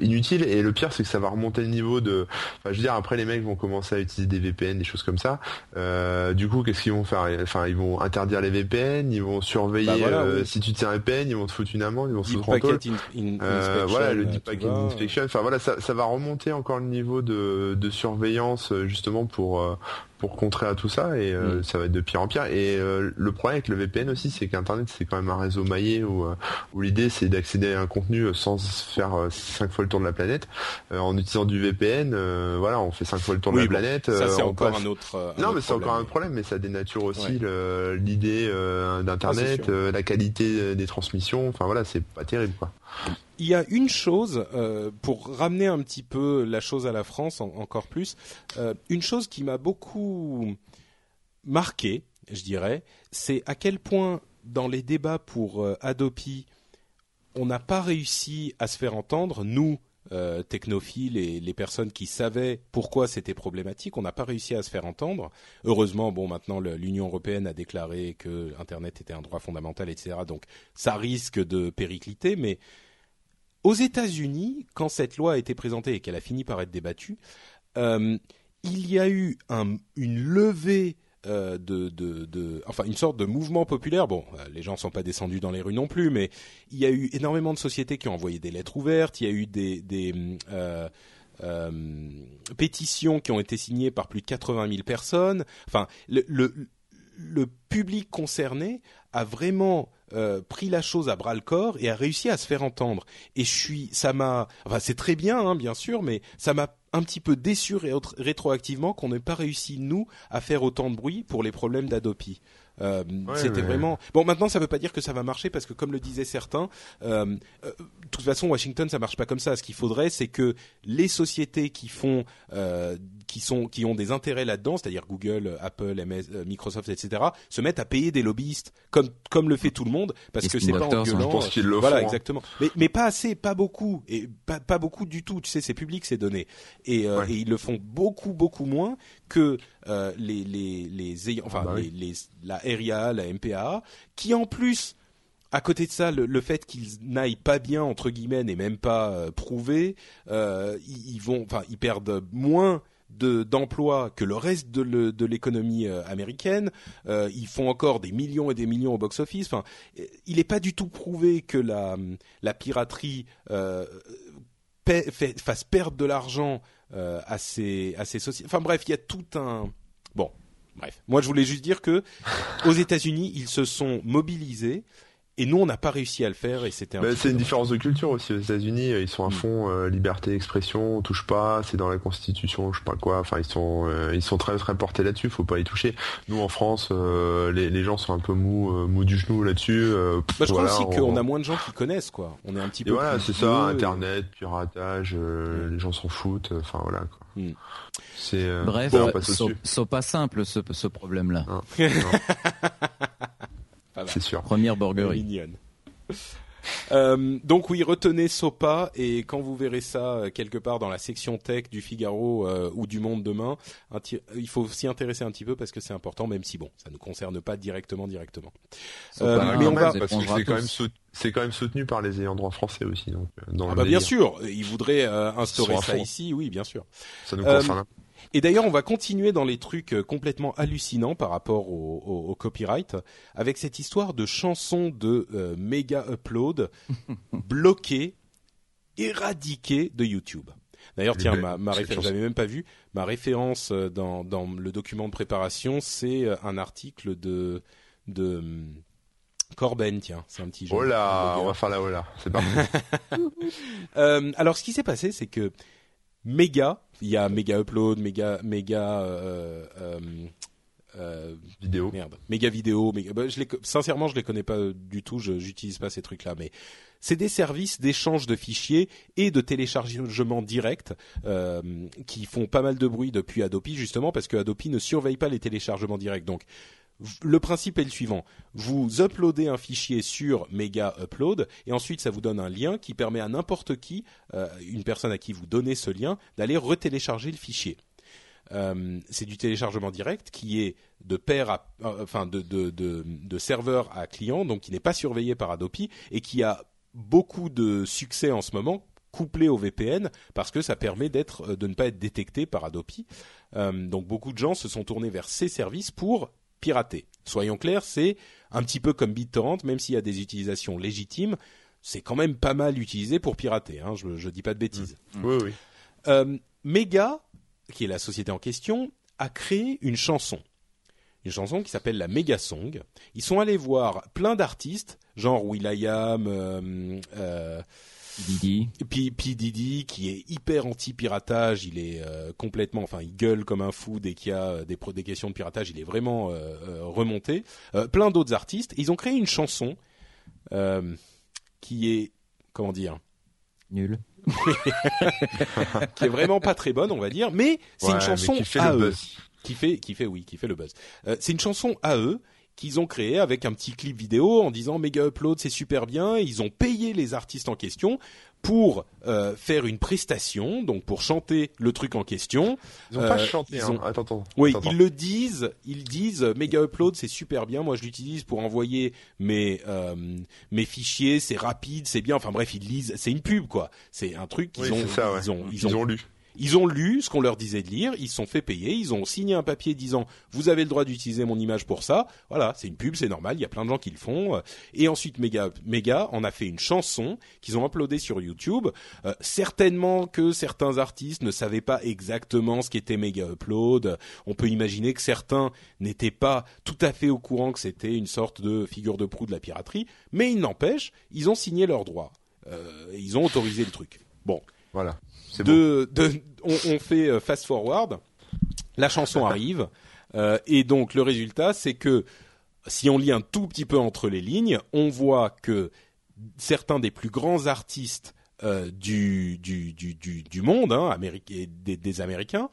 S2: inutile. Et le pire c'est que ça va remonter le niveau de enfin je veux dire après les mecs vont commencer à utiliser des VPN des choses comme ça. Euh, du coup, qu'est-ce qu'ils vont faire? Enfin, ils vont interdire les VPN, ils vont surveiller bah euh, si tu tiens un VPN, ils vont te foutre une ils vont se en euh, voilà, le deep packet inspection. Enfin voilà, ça, ça va remonter encore le niveau de, de surveillance justement pour pour contrer à tout ça et euh, mm. ça va être de pire en pire. Et euh, le problème avec le VPN aussi, c'est qu'Internet c'est quand même un réseau maillé où, euh, où l'idée c'est d'accéder à un contenu sans faire cinq fois le tour de la planète. en utilisant du VPN, voilà, on fait cinq fois le tour de la planète.
S1: Ça c'est encore un autre.
S2: non, mais c'est encore un problème, mais ça dénature aussi l'idée d'Internet, ah, la qualité des transmissions. Enfin voilà, c'est pas terrible quoi.
S1: Il y a une chose euh, pour ramener un petit peu la chose à la France encore plus, euh, une chose qui m'a beaucoup marqué, je dirais, c'est à quel point dans les débats pour euh, Adopi, on n'a pas réussi à se faire entendre, nous, euh, technophiles et les personnes qui savaient pourquoi c'était problématique, on n'a pas réussi à se faire entendre. Heureusement, bon, maintenant l'Union européenne a déclaré que Internet était un droit fondamental, etc. Donc ça risque de péricliter, mais aux États-Unis, quand cette loi a été présentée et qu'elle a fini par être débattue, euh, il y a eu une levée euh, de, enfin une sorte de mouvement populaire. Bon, euh, les gens sont pas descendus dans les rues non plus, mais il y a eu énormément de sociétés qui ont envoyé des lettres ouvertes. Il y a eu des, pétitions qui ont été signées par plus de 80 000 personnes. Enfin, le public concerné a vraiment euh, pris la chose à bras le corps et a réussi à se faire entendre. Et je suis, ça m'a, enfin c'est très bien, hein, bien sûr, mais ça m'a un petit peu déçu rétroactivement qu'on n'ait pas réussi nous à faire autant de bruit pour les problèmes d'Adopi. Euh, c'était vraiment bon. Maintenant, ça ne veut pas dire que ça va marcher parce que, comme le disaient certains, euh, euh, de toute façon, Washington, ça marche pas comme ça. Ce qu'il faudrait, c'est que les sociétés qui font, qui sont, qui ont des intérêts là-dedans, c'est-à-dire Google, Apple, MS, Microsoft, etc., se mettent à payer des lobbyistes comme comme le fait tout le monde parce que c'est pas en gueulant.
S2: Je pense qu'ils le
S1: voilà,
S2: font, hein.
S1: exactement. Mais mais pas assez, pas beaucoup et pas pas beaucoup du tout. Tu sais, c'est public ces données et, et ils le font beaucoup beaucoup moins que euh, les les les enfin ah bah les, la RIA, la MPA, qui en plus à côté de ça, le, fait qu'ils n'aillent pas bien entre guillemets n'est même pas euh, prouvé. Euh, ils, vont, enfin, ils perdent moins de d'emplois que le reste de l'économie euh, américaine. Euh, ils font encore des millions et des millions au box-office. Enfin, il n'est pas du tout prouvé que la piraterie euh, fasse perdre de l'argent euh, à ces à ces sociétés. Enfin bref, il y a tout un bon. Bref, moi je voulais juste dire que aux États-Unis, ils se sont mobilisés et nous, on n'a pas réussi à le faire et c'était.
S2: Bah, c'est une différence de culture aussi aux États-Unis. Ils sont à mm. fond euh, liberté d'expression, on touche pas, c'est dans la Constitution, je sais pas quoi. Enfin, ils sont euh, ils sont très très portés là-dessus. Faut pas y toucher. Nous, en France, euh, les, les gens sont un peu mous mous du genou là-dessus.
S1: Bah, je crois aussi qu'on a moins de gens qui connaissent quoi. On est un petit peu.
S2: voilà, c'est ça. Internet, piratage, mm. les gens s'en foutent. Enfin voilà. Quoi. Mm.
S3: C'est bref, c'est pas simple ce, ce problème-là.
S2: C'est sûr.
S3: Première burgerie.
S1: Mignonne. Euh, donc oui, retenez SOPA et quand vous verrez ça euh, quelque part dans la section tech du Figaro euh, ou du Monde demain, il faut s'y intéresser un petit peu parce que c'est important, même si bon, ça ne concerne pas directement directement.
S2: mais on va parce que c'est quand même c'est quand même soutenu par les ayants droit français aussi. Donc,
S1: ah bah bien sûr, ils voudraient instaurer ça ici, oui, bien sûr.
S2: Ça nous concerne.
S1: Et d'ailleurs, on va continuer dans les trucs euh, complètement hallucinants par rapport au, copyright avec cette histoire de chansons de euh, méga upload bloquées, éradiquées de YouTube. D'ailleurs, tiens, ma, ma référence, j'avais même pas vu. Ma référence euh, dans, dans le document de préparation, c'est un article de de Corben, tiens, c'est un petit jeu.
S2: Là, on va faire la là, c'est parti.
S1: euh, alors, ce qui s'est passé, c'est que Mega, il y a Mega Upload, Mega Mega euh, euh,
S2: euh, vidéo.
S1: Merde, Mega Vidéo. Bah, je les, sincèrement, je les connais pas du tout. Je j'utilise pas ces trucs-là, mais c'est des services d'échange de fichiers et de téléchargement direct euh, qui font pas mal de bruit depuis Adopi justement parce que Adopi ne surveille pas les téléchargements directs. Donc le principe est le suivant. Vous uploadez un fichier sur Mega Upload et ensuite ça vous donne un lien qui permet à n'importe qui, euh, une personne à qui vous donnez ce lien, d'aller retélécharger le fichier. Euh, c'est du téléchargement direct qui est de pair à, euh, de, serveur à client, donc qui n'est pas surveillé par Adopi et qui a beaucoup de succès en ce moment couplé au VPN parce que ça permet de ne pas être détecté par Adopi. donc beaucoup de gens se sont tournés vers ces services pour pirater. Soyons clairs, c'est un petit peu comme BitTorrent, même s'il y a des utilisations légitimes, c'est quand même pas mal utilisé pour pirater. Hein, je, je dis pas de bêtises.
S2: Mmh. Oui, oui.
S1: Euh, Mega, qui est la société en question, a créé une chanson. Une chanson qui s'appelle la Mega Song. Ils sont allés voir plein d'artistes, genre Will.i.am, euh, euh,
S3: Didi.
S1: Puis, puis Didi qui est hyper anti-piratage, il est euh, complètement, enfin il gueule comme un fou dès qu'il y a euh, des, des questions de piratage, il est vraiment euh, remonté. plein d'autres artistes, ils ont créé une chanson qui est, comment dire,
S3: nul,
S1: qui est vraiment pas très bonne, on va dire, mais c'est une chanson qui fait à le eux, buzz. qui fait, qui fait oui, qui fait le buzz. c'est une chanson à eux qu'ils ont créé avec un petit clip vidéo en disant méga upload c'est super bien. Ils ont payé les artistes en question pour euh, faire une prestation, donc pour chanter le truc en question.
S2: Ils ont pas euh, chanté. Hein. Attends, attends.
S1: Oui, ils le disent. Ils disent méga upload c'est super bien. Moi je l'utilise pour envoyer mes euh, mes fichiers. C'est rapide, c'est bien. Enfin bref, ils lisent. C'est une pub quoi. C'est un truc qu'ils ont, ils ont,
S2: ils ont lu.
S1: Ils ont lu ce qu'on leur disait de lire, ils se sont fait payer, ils ont signé un papier disant vous avez le droit d'utiliser mon image pour ça. Voilà, c'est une pub, c'est normal, il y a plein de gens qui le font. Et ensuite Mega Mega en a fait une chanson qu'ils ont uploadée sur YouTube. Euh, certainement que certains artistes ne savaient pas exactement ce qu'était Mega Upload. On peut imaginer que certains n'étaient pas tout à fait au courant que c'était une sorte de figure de proue de la piraterie, mais il n'empêche, ils ont signé leurs droits. Euh, ils ont autorisé le truc. Bon.
S2: Voilà
S1: de, on, fait euh, fast forward, la chanson arrive, euh, et donc le résultat, c'est que si on lit un tout petit peu entre les lignes, on voit que certains des plus grands artistes euh, du, du, du, du, monde, hein, des, des, Américains,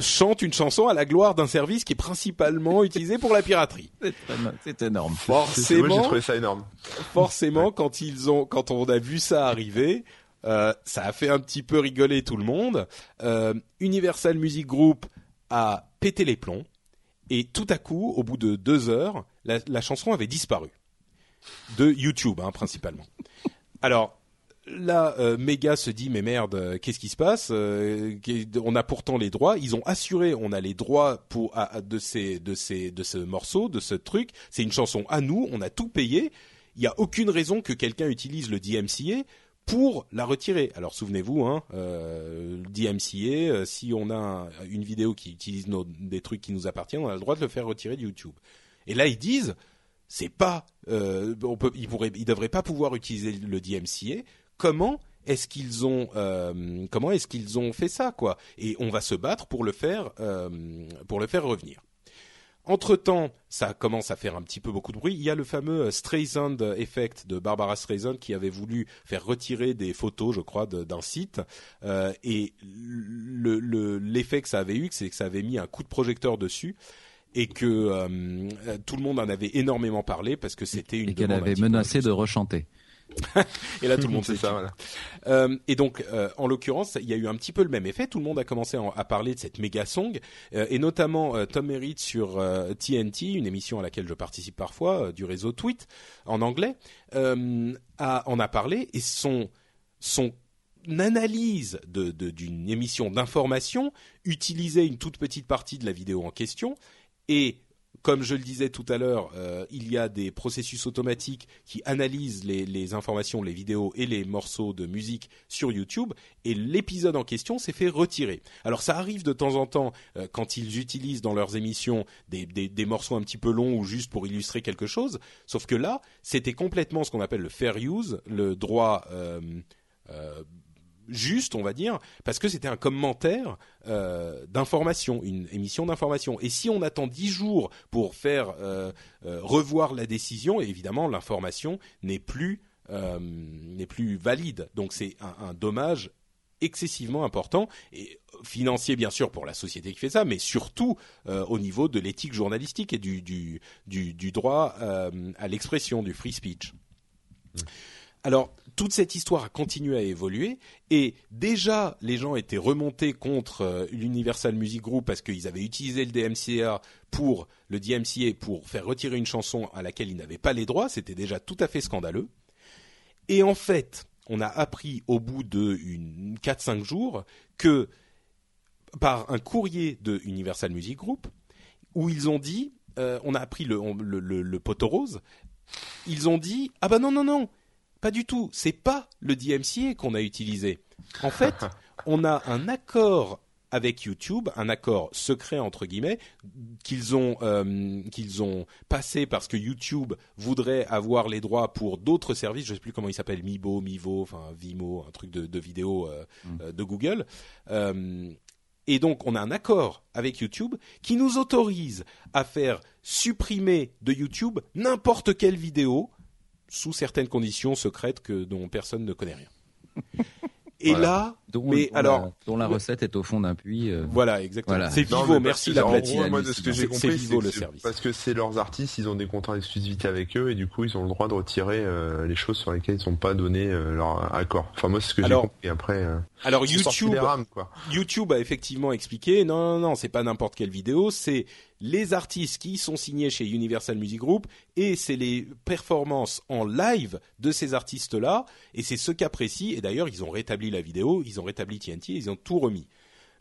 S1: chantent une chanson à la gloire d'un service qui est principalement utilisé pour la piraterie.
S3: C'est énorme.
S1: Forcément,
S2: j'ai trouvé ça énorme.
S1: Forcément, quand ils ont, quand on a vu ça arriver, euh, ça a fait un petit peu rigoler tout le monde. Euh, Universal Music Group a pété les plombs et tout à coup, au bout de deux heures, la, chanson avait disparu de YouTube hein, principalement. Alors là, euh, Mega se dit mais merde, qu'est-ce qui se passe? On a pourtant les droits. Ils ont assuré, on a les droits pour de ces de ces de ce morceau, de ce truc. C'est une chanson à nous, on a tout payé. Il n'y a aucune raison que quelqu'un utilise le DMCA pour la retirer. Alors souvenez-vous, hein, euh, DMCA, euh, si on a une vidéo qui utilise des trucs qui nous appartiennent, on a le droit de le faire retirer de YouTube. Et là, ils disent, c'est pas, euh, on peut, ils pourraient, ils devraient pas pouvoir utiliser le DMCA. Comment est-ce qu'ils ont, comment est-ce qu'ils ont fait ça, quoi? Et on va se battre pour le faire, pour le faire revenir. Entre-temps, ça commence à faire un petit peu beaucoup de bruit. Il y a le fameux euh, Streisand Effect de Barbara Streisand qui avait voulu faire retirer des photos, je crois, d'un site. Euh, et l'effet que ça avait eu, c'est que ça avait mis un coup de projecteur dessus. et que tout le monde en avait énormément parlé parce que c'était une
S3: et qu'elle avait menacé de rechanter.
S1: Et là, tout le monde sait ça. Voilà. Euh, et donc, euh, en l'occurrence, il y a eu un petit peu le même effet. Tout le monde a commencé à, parler de cette méga song, euh, et notamment Tom Merritt sur TNT, une émission à laquelle je participe parfois du réseau Tweet en anglais, a, en a parlé et son son analyse d'une de, d'une émission d'information utilisait une toute petite partie de la vidéo en question et comme je le disais tout à l'heure, euh, il y a des processus automatiques qui analysent les, informations, les vidéos et les morceaux de musique sur YouTube, et l'épisode en question s'est fait retirer. Alors ça arrive de temps en temps euh, quand ils utilisent dans leurs émissions des, morceaux un petit peu longs ou juste pour illustrer quelque chose, sauf que là, c'était complètement ce qu'on appelle le fair use, le droit euh, juste, on va dire, parce que c'était un commentaire euh, d'information, une émission d'information. Et si on attend dix jours pour faire euh, euh, revoir la décision, évidemment, l'information n'est plus valide. Donc c'est un, dommage excessivement important financier bien sûr pour la société qui fait ça, mais surtout au niveau de l'éthique journalistique et du droit à l'expression, du free speech. Mmh. Alors, toute cette histoire a continué à évoluer et déjà les gens étaient remontés contre euh, l'Universal Music Group parce qu'ils avaient utilisé le DMCA pour le DMCA pour faire retirer une chanson à laquelle ils n'avaient pas les droits, c'était déjà tout à fait scandaleux. Et en fait, on a appris au bout de 4-5 jours que par un courrier de Universal Music Group où ils ont dit, euh, on a appris le, le, le, le poteau rose, ils ont dit ah bah non non non pas du tout. C'est pas le DMCA qu'on a utilisé. En fait, on a un accord avec YouTube, un accord secret entre guillemets qu'ils ont euh, qu'ils ont passé parce que YouTube voudrait avoir les droits pour d'autres services. Je sais plus comment il s'appelle, Mibo, Mivo, enfin Vimo, un truc de, de vidéo euh, mm. euh, de Google. et donc, on a un accord avec YouTube qui nous autorise à faire supprimer de YouTube n'importe quelle vidéo sous certaines conditions secrètes que dont personne ne connaît rien. Et là,
S3: dont, mais alors, la, dont la recette est au fond d'un puits.
S1: Euh, voilà, exactement. C'est Vivo, merci la platine.
S2: moi, de ce que j'ai compris, c'est le service. Parce que c'est leurs artistes, ils ont des contrats d'exclusivité avec eux et du coup, ils ont le droit de retirer euh, les choses sur lesquelles ils n'ont pas donné euh, leur accord. Enfin, moi, c'est ce que j'ai compris. Après,
S1: alors YouTube, YouTube a effectivement expliqué, non, non, non, c'est pas n'importe quelle vidéo, c'est les artistes qui sont signés chez Universal Music Group et c'est les performances en live de ces artistes-là et c'est ce qu'apprécient. Et d'ailleurs, ils ont rétabli la vidéo, ils ont rétabli TNT, ils ont tout remis.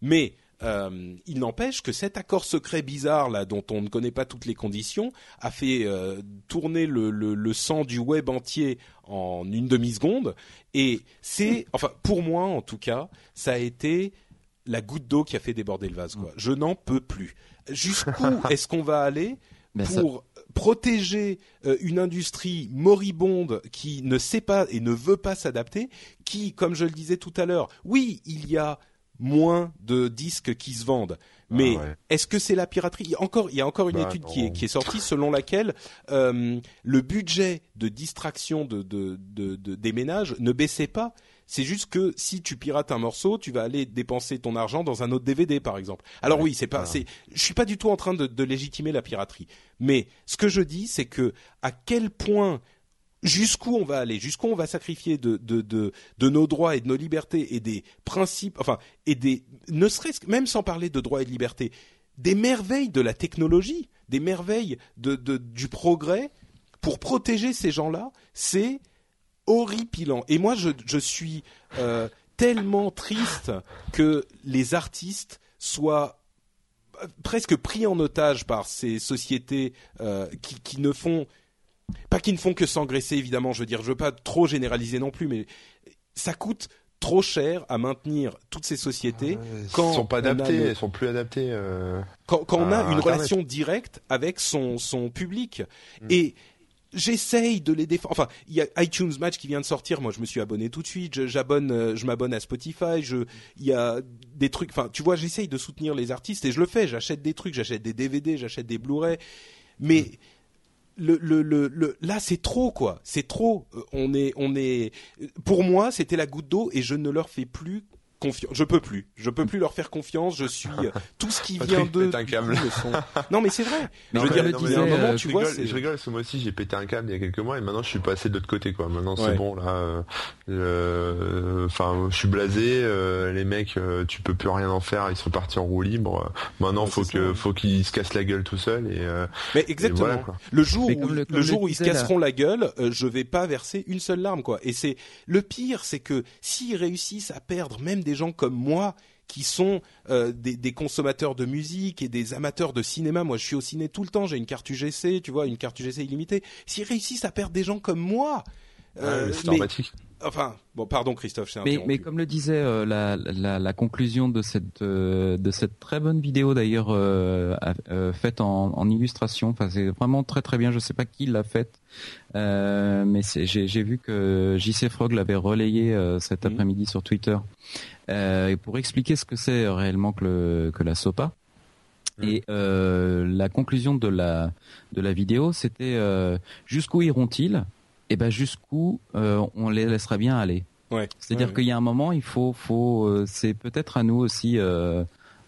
S1: Mais euh, il n'empêche que cet accord secret bizarre là, dont on ne connaît pas toutes les conditions, a fait euh, tourner le, le, le, sang du web entier en une demi seconde. Et c'est, enfin, pour moi en tout cas, ça a été la goutte d'eau qui a fait déborder le vase. Quoi. Je n'en peux plus jusqu'où est-ce qu'on va aller pour protéger euh, une industrie moribonde qui ne sait pas et ne veut pas s'adapter, qui, comme je le disais tout à l'heure, oui, il y a moins de disques qui se vendent. Mais ah est-ce que c'est la piraterie? Il y, a encore, il y a encore une bah, étude qui est, qui est, sortie selon laquelle euh, le budget de distraction de, de, de, des ménages ne baissait pas c'est juste que si tu pirates un morceau, tu vas aller dépenser ton argent dans un autre DVD, par exemple. Alors oui, c'est pas, c'est, je suis pas du tout en train de, de légitimer la piraterie. Mais ce que je dis, c'est que à quel point jusqu'où on va aller, jusqu'où on va sacrifier de, de, de, de, nos droits et de nos libertés et des principes, enfin, et des, ne serait-ce même sans parler de droits et de libertés, des merveilles de la technologie, des merveilles de, de du progrès pour protéger ces gens-là, c'est horripilant. Et moi, je, je suis euh, tellement triste que les artistes soient euh, presque pris en otage par ces sociétés euh, qui, qui ne font pas qui ne font que s'engraisser évidemment je veux dire je veux pas trop généraliser non plus mais ça coûte trop cher à maintenir toutes ces sociétés
S2: quand sont pas adaptées, elles sont plus adaptées. Euh,
S1: quand, quand on a une relation directe avec son son public mm. et j'essaye de les défendre. Enfin, il y a iTunes Match qui vient de sortir. Moi, je me suis abonné tout de suite. J'abonne, euh, je m'abonne à Spotify. Je, il y a des trucs. Enfin, tu vois, j'essaye de soutenir les artistes et je le fais. J'achète des trucs, j'achète des DVD, j'achète des Blu-ray. Mais le, le, le, là, c'est trop quoi. C'est trop. Euh, on est, on est. Pour moi, c'était la goutte d'eau et je ne leur fais plus confiance. Je peux plus. Je peux plus leur faire confiance. Je suis tout ce qui vient d'eux.
S2: un câble.
S1: Non, mais c'est vrai.
S2: je veux dire, il y a un moment, tu vois, je rigole parce que moi aussi j'ai pété un câble il y a quelques mois et maintenant je suis passé de l'autre côté quoi. Maintenant c'est bon là. Enfin, je suis blasé. les mecs, tu peux plus rien en faire. Ils sont partis en roue libre. Maintenant, faut que faut qu'ils se cassent la gueule tout seul et.
S1: mais exactement. le jour où le, jour où ils se casseront la gueule, je vais pas verser une seule larme quoi. Et c'est le pire, c'est que s'ils réussissent à perdre même des gens comme moi qui sont euh, des, consommateurs de musique et des amateurs de cinéma. Moi, je suis au ciné tout le temps. J'ai une carte UGC, tu vois, une carte UGC illimitée. S'ils réussissent à perdre des gens comme moi,
S2: euh, c'est dramatique.
S1: Enfin, bon, pardon Christophe, c'est
S3: mais, mais comme le disait euh, la, la, la, conclusion de cette euh, de cette très bonne vidéo d'ailleurs euh, faite en, en, illustration, enfin c'est vraiment très très bien. Je sais pas qui l'a faite, mais j'ai vu que JC Frog l'avait relayé cet mhm. après-midi sur Twitter et pour expliquer ce que c'est réellement que le que la SOPA. Mhm. Et la conclusion de la de la vidéo, c'était jusqu'où iront-ils? Et ben jusqu'où euh, on les laissera bien aller.
S1: Ouais.
S3: C'est-à-dire qu'il y a un moment, il faut, faut, euh, c'est peut-être à nous aussi, euh,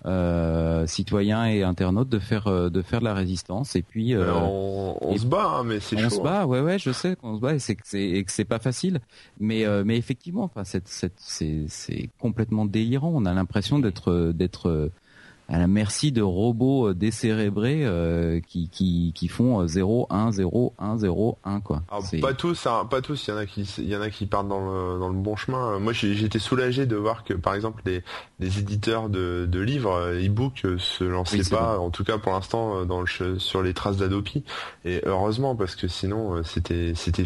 S3: euh, citoyens et internautes, de faire, euh, de faire de la résistance. Et puis,
S2: on, on se bat, hein, mais c'est
S3: On
S2: se
S3: hein. bat, ouais, ouais, je sais qu'on se bat et c'est que c'est, et que c'est pas facile. Mais, mais effectivement, enfin, c'est, c'est, c'est complètement délirant. On a l'impression d'être, d'être à la merci de robots euh, décérébrés euh, qui, qui, qui font 0 1 0 1 0 1 quoi.
S2: Alors, pas tous hein, pas tous, il y en a qui il y en a qui partent dans le dans le bon chemin. Moi été soulagé de voir que par exemple les les éditeurs de, de livres euh, e-book se lançaient pas en tout cas pour l'instant dans le sur les traces d'Adopi et heureusement parce que sinon c'était c'était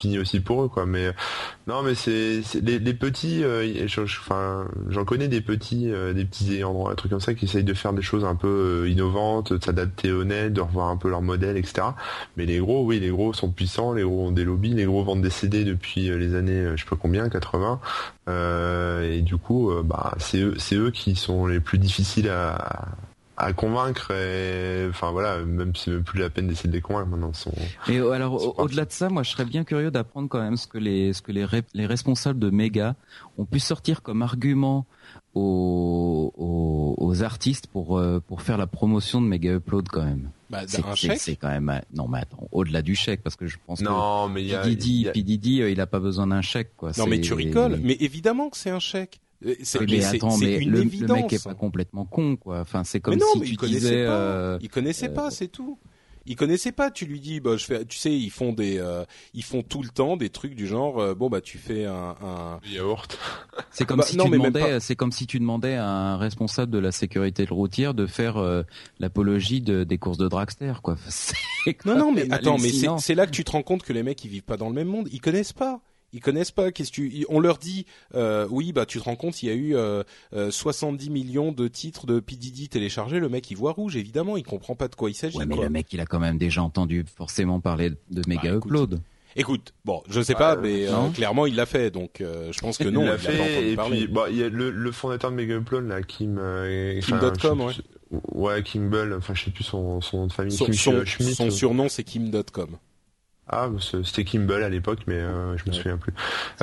S2: Fini aussi pour eux quoi. Mais non mais c'est les, les, petits euh, j'en connais des petits euh, des petits endroits un truc comme ça qui essayent de faire des choses un peu euh, innovantes de s'adapter au net de revoir un peu leur modèle etc mais les gros oui les gros sont puissants les gros ont des lobbies les gros vendent des CD depuis les années je sais pas combien 80 et du coup bah c'est eux c'est eux qui sont les plus difficiles à convaincre et enfin voilà même si c'est même plus la peine d'essayer de les convaincre maintenant sont
S3: et alors au-delà de ça moi je serais bien curieux d'apprendre quand même ce que les ce que les, les responsables de Mega ont pu sortir comme argument aux, aux, aux artistes pour euh, pour faire la promotion de Mega Upload quand même.
S1: Bah, c'est
S3: quand même non mais attends au-delà du chèque parce que je pense
S2: non,
S3: que
S2: mais y a,
S3: Didi, Didi euh, il a pas besoin d'un chèque quoi.
S1: Non mais tu rigoles. Mais évidemment que c'est un chèque
S3: euh, c'est, mais, attends, mais le, le, mec est pas complètement con, quoi. Enfin, c'est comme non, si tu il disais.
S1: Pas.
S3: Euh,
S1: il connaissait pas, c'est tout. Il connaissait pas. Tu lui dis, bah, je fais. Tu sais, ils font des, euh, ils font tout le temps des trucs du genre, euh, bon bah, tu fais un, un...
S2: yaourt.
S3: C'est comme bah, si tu demandais, c'est comme si tu demandais à un responsable de la sécurité routière de faire l'apologie de, des courses de dragster, quoi.
S1: non, non, mais attends, mais c'est là que tu te rends compte que les mecs ils vivent pas dans le même monde. Ils connaissent pas ils connaissent pas. Qu'est-ce tu On leur dit, euh, oui, bah tu te rends compte, il y a eu euh, 70 euh, millions de titres de PDD téléchargés. Le mec, il voit rouge, évidemment, il comprend pas de quoi il s'agit.
S3: Ouais, mais le mec, il a quand même déjà entendu forcément parler de méga bah, upload.
S1: Écoute, bon, je sais pas, mais euh, clairement il l'a fait, donc je pense que non.
S2: il l'a fait. et puis, il y a le, le fondateur de Mega Upload là, Kim.
S1: Kim.com, ouais.
S2: Ouais, Kimball. Enfin, je sais plus son, son nom de famille.
S1: Son, son, son surnom, c'est Kim.com.
S2: Ah, c'était Kimball à l'époque, mais euh, je me souviens plus.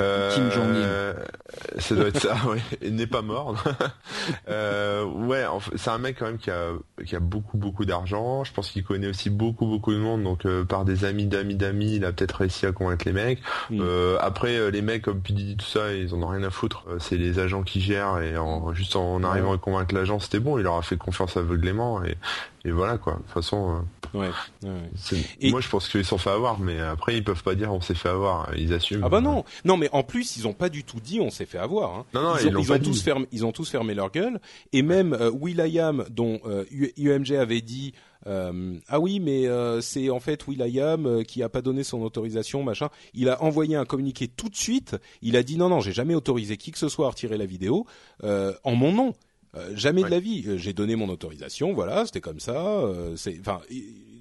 S3: Euh, Kim Jong-il.
S2: ça doit être ça, oui. Il n'est pas mort. euh, ouais, c'est un mec quand même qui a, qui a beaucoup, beaucoup d'argent. Je pense qu'il connaît aussi beaucoup, beaucoup de monde. Donc, euh, par des amis d'amis d'amis, il a peut-être réussi à convaincre les mecs. Mm. Euh, après, les mecs comme Pidi, tout ça, ils en ont rien à foutre. C'est les agents qui gèrent et en, juste en arrivant à convaincre l'agent, c'était bon. Il leur a fait confiance aveuglément et, et voilà quoi. De toute façon,
S1: ouais,
S2: ouais. moi je pense qu'ils sont fait avoir, mais après ils peuvent pas dire on s'est fait avoir, ils assument.
S1: Ah bah non, non mais en plus ils ont pas du tout dit on s'est fait avoir. Hein.
S2: Non, non,
S1: ils,
S2: ont,
S1: tous fermé, ils ont tous fermé leur gueule et même euh, Will.i.am dont euh, UMG avait dit euh, ah oui, mais euh, c'est en fait Will.i.am euh, qui a pas donné son autorisation, machin. Il a envoyé un communiqué tout de suite. Il a dit non, non, j'ai jamais autorisé qui que ce soit à retirer la vidéo en mon nom. Euh, jamais de la vie. Euh, j'ai donné mon autorisation, voilà, c'était comme ça. Euh, c'est, enfin,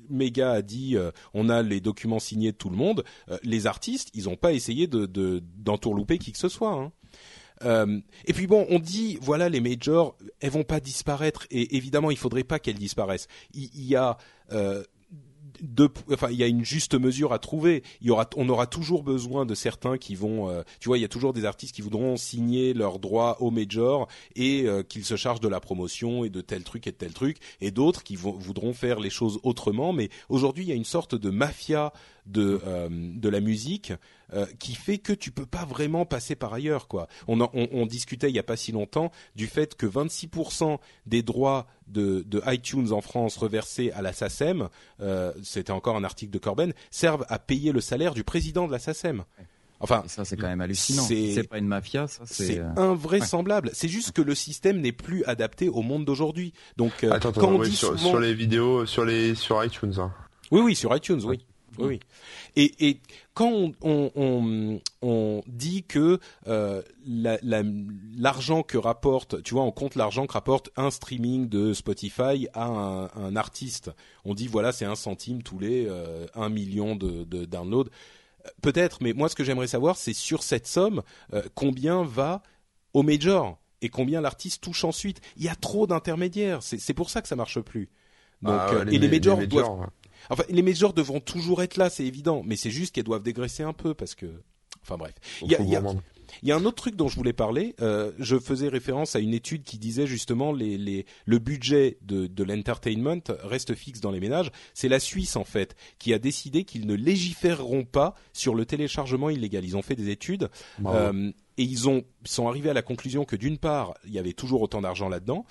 S1: Mega a dit, on a les documents signés de tout le monde. les artistes, ils n'ont pas essayé de, d'entourlouper qui que ce soit. Hein. et puis bon, on dit voilà les majors, elles vont pas disparaître et évidemment il faudrait pas qu'elles disparaissent. Il, il y a enfin, il y a une juste mesure à trouver. Il y aura, on aura toujours besoin de certains qui vont, euh, tu vois, il y a toujours des artistes qui voudront signer leurs droits au major et euh, qu'ils se chargent de la promotion et de tel truc et de tel truc, et d'autres qui voudront faire les choses autrement. Mais aujourd'hui, il y a une sorte de mafia de euh, de la musique euh, qui fait que tu peux pas vraiment passer par ailleurs quoi. On, on, on, discutait il y a pas si longtemps du fait que 26% des droits de, de, iTunes en France reversés à la SACEM, euh, c'était encore un article de Corben, servent à payer le salaire du président de la SACEM. Enfin,
S3: ça c'est quand même hallucinant. C'est pas une mafia, ça
S1: c'est invraisemblable. C'est juste que le système n'est plus adapté au monde d'aujourd'hui. Donc
S2: attends,
S1: quand
S2: on
S1: dit
S2: sur, sur, les vidéos, sur les sur iTunes. Hein.
S1: Oui, oui, sur iTunes, oui. Oui, Et, et quand on, on, on, dit que euh, l'argent que rapporte, tu vois, on compte l'argent que rapporte un streaming de Spotify à un, un artiste, on dit voilà, c'est un centime tous les euh, un million de, de downloads. Peut-être, mais moi, ce que j'aimerais savoir, c'est sur cette somme, euh, combien va au major et combien l'artiste touche ensuite. Il y a trop d'intermédiaires. C'est pour ça que ça marche plus. Donc, ah euh, et les majors, doivent, Enfin, les majors devront toujours être là, c'est évident, mais c'est juste qu'elles doivent dégraisser un peu parce que, enfin bref. Il y a, y, a, un autre truc dont je voulais parler. Euh, je faisais référence à une étude qui disait justement les, les le budget de, de l'entertainment reste fixe dans les ménages. C'est la Suisse en fait qui a décidé qu'ils ne légiféreront pas sur le téléchargement illégal. Ils ont fait des études. Euh, et ils ont sont arrivés à la conclusion que d'une part, il y avait toujours autant d'argent là-dedans,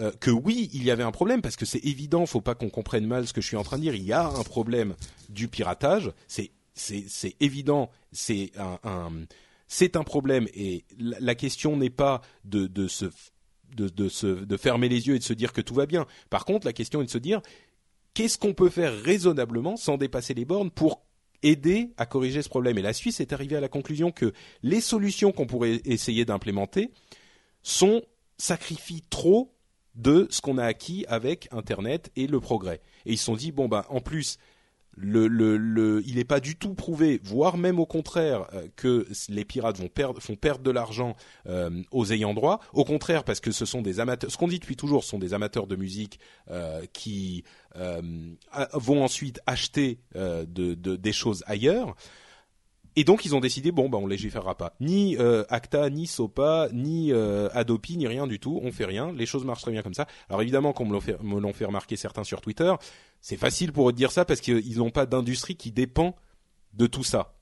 S1: euh, que oui, il y avait un problème parce que c'est évident, faut pas qu'on comprenne mal ce que je suis en train de dire. Il y a un problème du piratage, c'est c'est évident, c'est un, c'est un problème et la, question n'est pas de de se de, de, se, de fermer les yeux et de se dire que tout va bien. Par contre, la question est de se dire qu'est-ce qu'on peut faire raisonnablement sans dépasser les bornes pour aider à corriger ce problème? Et la Suisse est arrivée à la conclusion que les solutions qu'on pourrait essayer d'implémenter sont sacrifient trop de ce qu'on a acquis avec Internet et le progrès. Et ils se sont dit bon ben en plus il n'est pas du tout prouvé, voire même au contraire, euh, que les pirates vont perdre, font perdre de l'argent euh, aux ayants droit. Au contraire, parce que ce sont des amateurs. Ce qu'on dit depuis toujours, sont des amateurs de musique euh, qui vont ensuite acheter de, de, des choses ailleurs. Et donc ils ont décidé bon bah on légiférera pas. Ni euh, Acta, ni SOPA, ni euh, Adopi, ni rien du tout. On fait rien. Les choses marchent très bien comme ça. Alors évidemment, comme me l'ont fait, remarquer certains sur Twitter, c'est facile pour eux de dire ça parce qu'ils n'ont pas d'industrie qui dépend de tout ça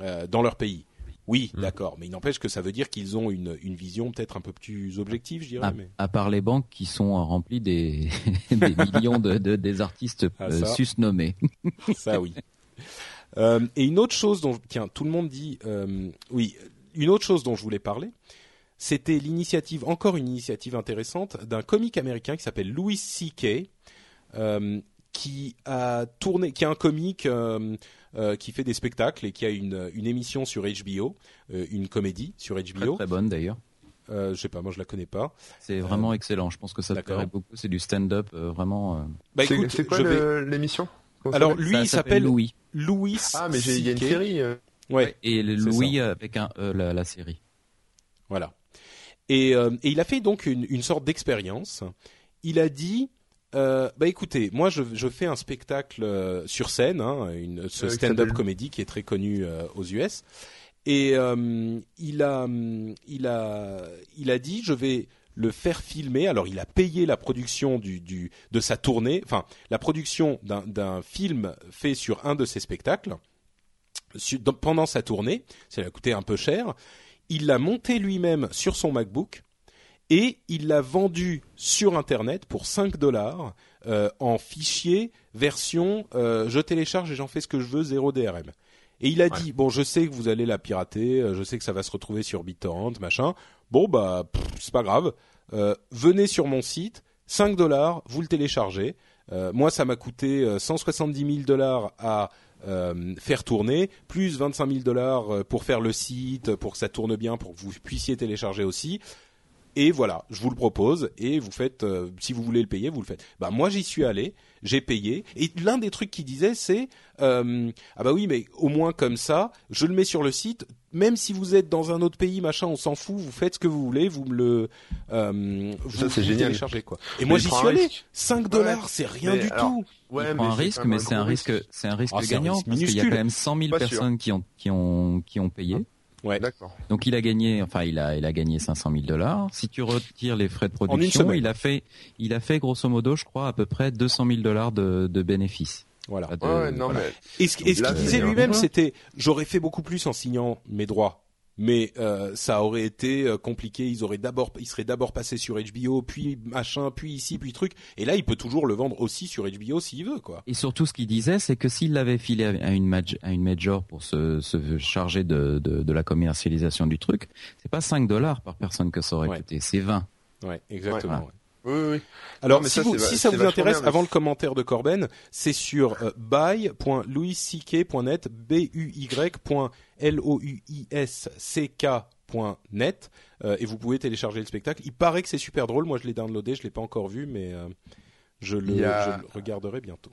S1: euh, dans leur pays. Oui, mmh. d'accord, mais il n'empêche que ça veut dire qu'ils ont une, une vision peut-être un peu plus objective, je dirais.
S3: À,
S1: mais...
S3: à part les banques qui sont remplies des, des millions de, de, des artistes ah, susnommés.
S1: ça oui. Euh, et une autre chose dont tiens tout le monde dit euh, oui une autre chose dont je voulais parler c'était l'initiative encore une initiative intéressante d'un comique américain qui s'appelle Louis C.K. Euh, qui a tourné qui a un comique euh, euh, qui fait des spectacles et qui a une, une émission sur HBO une comédie sur HBO
S3: très, très bonne d'ailleurs
S1: euh, je sais pas, moi je la connais pas.
S3: C'est vraiment excellent. Je pense que ça te plairait beaucoup. C'est du stand-up, vraiment.
S2: Bah, c'est quoi l'émission?
S1: Alors lui, il s'appelle
S3: Louis.
S1: Louis.
S2: Ah, mais il y a une série. Euh.
S1: Ouais.
S3: Et Louis avec un e, la, série.
S1: Voilà. Et, euh, et, il a fait donc une, une sorte d'expérience. Il a dit euh, bah écoutez, moi je, je fais un spectacle euh, sur scène, hein, une, ce
S2: Euh,
S1: stand-up comédie qui est très connu euh, aux US. Et euh, il a, il a, il a dit, je vais le faire filmer. Alors il a payé la production du, du de sa tournée, enfin la production d'un film fait sur un de ses spectacles su- dans- pendant sa tournée. Ça lui a coûté un peu cher. Il l'a monté lui-même sur son MacBook et il l'a vendu sur Internet pour 5 dollars euh, en fichier version euh, je télécharge et j'en fais ce que je veux, zéro DRM. Et il a
S2: Ouais.
S1: dit bon, je sais que vous allez la pirater, euh, je sais que ça va se retrouver sur BitTorrent, machin. Bon bah c'est pas grave. Euh, venez sur mon site, 5 dollars, vous le téléchargez. Euh, moi, ça m'a coûté euh, 170 000 dollars à euh, faire tourner, plus 25 000 dollars euh, pour faire le site, pour que ça tourne bien, pour que vous puissiez télécharger aussi. Et voilà, je vous le propose et vous faites, euh, si vous voulez le payer, vous le faites. Bah moi j'y suis allé, j'ai payé et l'un des trucs qu'il disait c'est euh, ah bah oui mais au moins comme ça, je le mets sur le site, même si vous êtes dans un autre pays machin, on s'en fout, vous faites ce que vous voulez, vous me le, euh, vous,
S2: Ça, c'est
S1: vous
S2: génial.
S1: téléchargez quoi. Et
S2: Mais
S1: moi j'y suis
S2: un
S1: allé,
S2: risque.
S1: 5 dollars c'est rien
S2: Mais
S1: du
S2: alors,
S1: tout.
S2: Ouais,
S3: il prend un
S2: c'est
S3: risque, mais
S2: un
S3: c'est un risque, c'est un risque
S1: Ah, un
S3: gagnant
S1: risque
S3: parce qu'il y a quand même 100 000
S2: Pas sûr.
S3: personnes qui ont qui ont qui ont payé.
S1: Ouais.
S2: D'accord.
S3: Donc il a gagné, enfin il a il a gagné 500 000 dollars. Si tu retires les frais de
S1: une
S3: production,
S1: semaine.
S3: il a fait il a fait grosso modo, je crois, à peu près 200 000 dollars de, de bénéfices.
S1: Voilà.
S3: Pas de-
S2: Ouais, ouais, non,
S3: voilà.
S2: mais
S1: Et ce, qu'il disait lui-même, c'était j'aurais fait beaucoup plus en signant mes droits. Mais euh, ça aurait été euh, compliqué. Ils auraient d'abord, ils seraient d'abord passés sur HBO, puis machin, puis ici, puis truc. Et là, il peut toujours le vendre aussi sur HBO s'il veut, quoi.
S3: Et surtout, ce qu'il disait, c'est que s'il l'avait filé à une, maj- à une major pour se, se charger de, de, de la commercialisation du truc, c'est pas 5 dollars par personne que ça aurait
S1: Ouais.
S3: coûté, c'est 20.
S1: Ouais, exactement.
S3: Ouais.
S1: ouais.
S2: Oui, oui.
S1: Alors,
S2: Non, mais
S1: si,
S2: ça,
S1: vous, si ça vous intéresse,
S2: bien, mais
S1: avant le commentaire de Corben, c'est sur euh, buy.louisck.net, b u y.l-o-u-i-s-c-k.net, euh, et vous pouvez télécharger le spectacle. Il paraît que c'est super drôle. Moi, je l'ai downloadé, je l'ai pas encore vu, mais euh, je, le,
S2: Il y a-
S1: je le regarderai bientôt.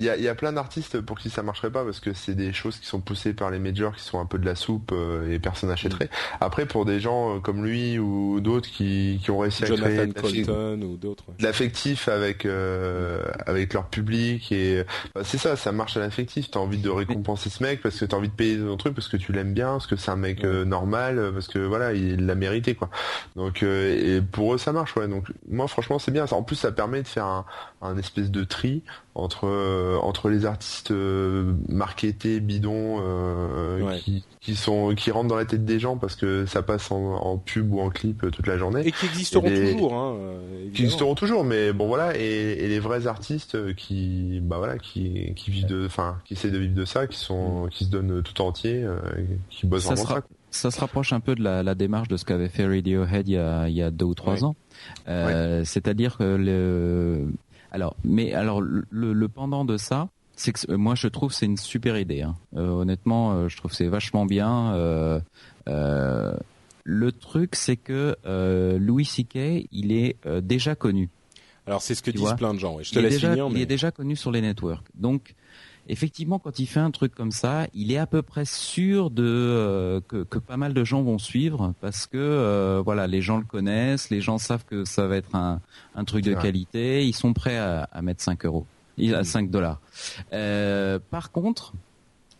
S2: Il y a, y a plein d'artistes pour qui ça marcherait pas parce que c'est des choses qui sont poussées par les majors qui sont un peu de la soupe euh, et personne n'achèterait. Après pour des gens euh, comme lui ou d'autres qui, qui ont réussi à créer
S1: Colton ou d'autres. ouais.
S2: l'affectif avec euh, avec leur public et bah, c'est ça, ça marche à l'affectif. T'as envie de récompenser ce mec parce que t'as envie de payer ton truc parce que tu l'aimes bien, parce que c'est un mec euh, normal, euh, parce que voilà il l'a mérité quoi. Donc euh, et pour eux ça marche ouais. Donc moi franchement c'est bien. En plus ça permet de faire un, un espèce de tri entre euh, entre les artistes euh, marketés bidons euh,
S1: Ouais.
S2: qui qui sont qui rentrent dans la tête des gens parce que ça passe en, en pub ou en clip euh, toute la journée
S1: Et qui existeront
S2: Et les-
S1: toujours, hein, euh,
S2: qui existeront toujours mais bon voilà et, et les vrais artistes euh, qui bah voilà qui qui vivent de enfin qui essaient de vivre de ça qui sont qui se donnent tout entier euh, qui bossent
S3: Ça
S2: vraiment
S3: sera-
S2: ça quoi.
S3: Ça se rapproche un peu de la, la démarche de ce qu'avait fait Radiohead il y a, il y a deux ou trois
S1: Ouais.
S3: ans. Euh, C'est-à-dire que le, alors, mais alors le, le pendant de ça, c'est que moi je trouve c'est une super idée. hein. Euh, honnêtement, euh, je trouve c'est vachement bien. Euh, euh, le truc, c'est que euh, Louis C.K. il est euh, déjà connu.
S1: Alors c'est ce que
S3: Tu
S1: disent
S3: vois.
S1: plein de gens. ouais. Je te
S3: il,
S1: laisse
S3: déjà,
S1: finir,
S3: il est déjà connu sur les networks. Donc, effectivement, quand il fait un truc comme ça, il est à peu près sûr de euh, que, que pas mal de gens vont suivre parce que euh, voilà, les gens le connaissent, les gens savent que ça va être un, un truc de qualité, ils sont prêts à, à mettre 5 euros, à 5 dollars. Euh, par contre,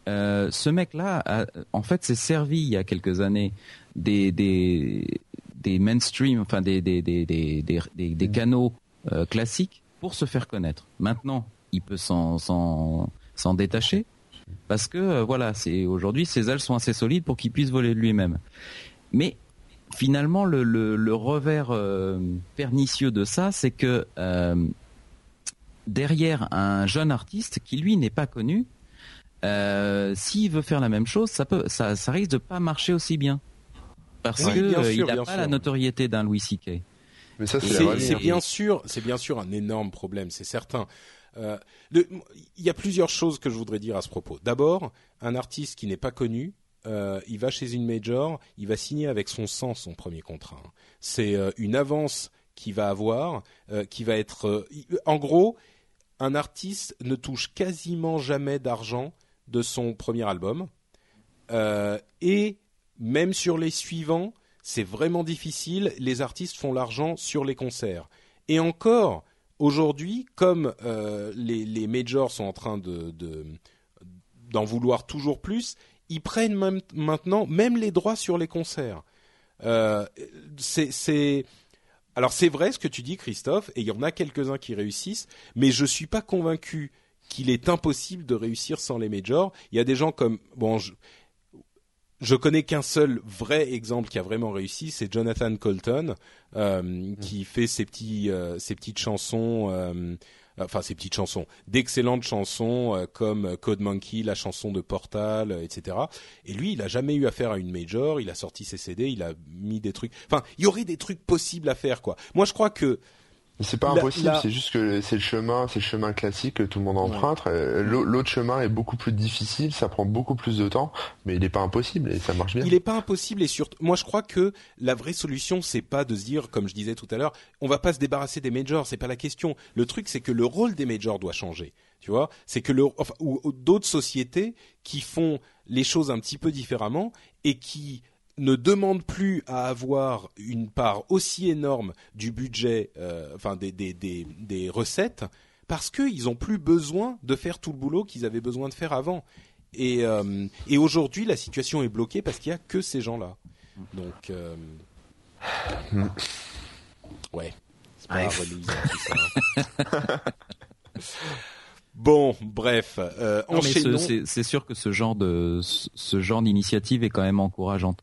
S3: euh, ce mec-là, en fait, s'est servi il y a quelques années des des des mainstream, enfin des des des des des canaux euh, classiques pour se faire connaître. Maintenant, il peut s'en s'en détacher parce que euh, voilà, c'est aujourd'hui ses ailes sont assez solides pour qu'il puisse voler de lui-même. Mais finalement, le le, le revers euh, pernicieux de ça, c'est que euh, derrière un jeune artiste qui lui n'est pas connu, euh, s'il veut faire la même chose, ça peut, ça, ça risque de pas marcher aussi bien. Parce
S1: Oui,
S3: que
S1: bien
S3: euh,
S1: sûr,
S3: il n'a pas
S1: sûr.
S3: la notoriété d'un Louis C.K.
S2: mais ça c'est
S1: bien sûr, c'est bien sûr un énorme problème, c'est certain. Euh, il y a plusieurs choses que je voudrais dire à ce propos. D'abord, un artiste qui n'est pas connu, euh, il va chez une major, il va signer avec son sang son premier contrat. C'est euh, une avance qu'il va avoir, qui va être, en gros, un artiste ne touche quasiment jamais d'argent de son premier album, et même sur les suivants, c'est vraiment difficile. Les artistes font l'argent sur les concerts. Et encore, aujourd'hui, comme euh, les, majors sont en train de d'en vouloir toujours plus, ils prennent maintenant même les droits sur les concerts. Euh, c'est alors c'est vrai ce que tu dis, Christophe, et il y en a quelques-uns qui réussissent, mais je suis pas convaincu qu'il est impossible de réussir sans les majors. Il y a des gens comme bon, je connais qu'un seul vrai exemple qui a vraiment réussi, c'est Jonathan Colton, euh, mm. qui fait ses petits, euh, ses petites chansons, euh, enfin ses petites chansons, d'excellentes chansons euh, comme Code Monkey, la chanson de Portal, etc. Et lui, il a jamais eu affaire à une major. Il a sorti ses CD, il a mis des trucs. Enfin, il y aurait des trucs possibles à faire, quoi. Moi, je crois que
S2: c'est pas impossible, c'est juste que c'est le chemin, c'est le chemin classique que tout le monde emprunte. Euh, l'autre chemin est beaucoup plus difficile, ça prend beaucoup plus de temps, mais il n'est pas impossible et ça marche bien.
S1: Il n'est pas impossible et surtout, moi je crois que la vraie solution c'est pas de se dire, comme je disais tout à l'heure, on va pas se débarrasser des majors, c'est pas la question. Le truc c'est que le rôle des majors doit changer. Tu vois, c'est que le, enfin, ou d'autres sociétés qui font les choses un petit peu différemment et qui ne demande plus à avoir une part aussi énorme du budget, euh, enfin des, des, des, des, recettes, parce qu'ils n'ont plus besoin de faire tout le boulot qu'ils avaient besoin de faire avant. Et, euh, et aujourd'hui, la situation est bloquée parce qu'il n'y a que ces gens-là. Donc, euh, ouais, c'est pas Bon, bref, euh,
S3: C'est sûr que ce genre de ce genre d'initiative est quand même encourageante.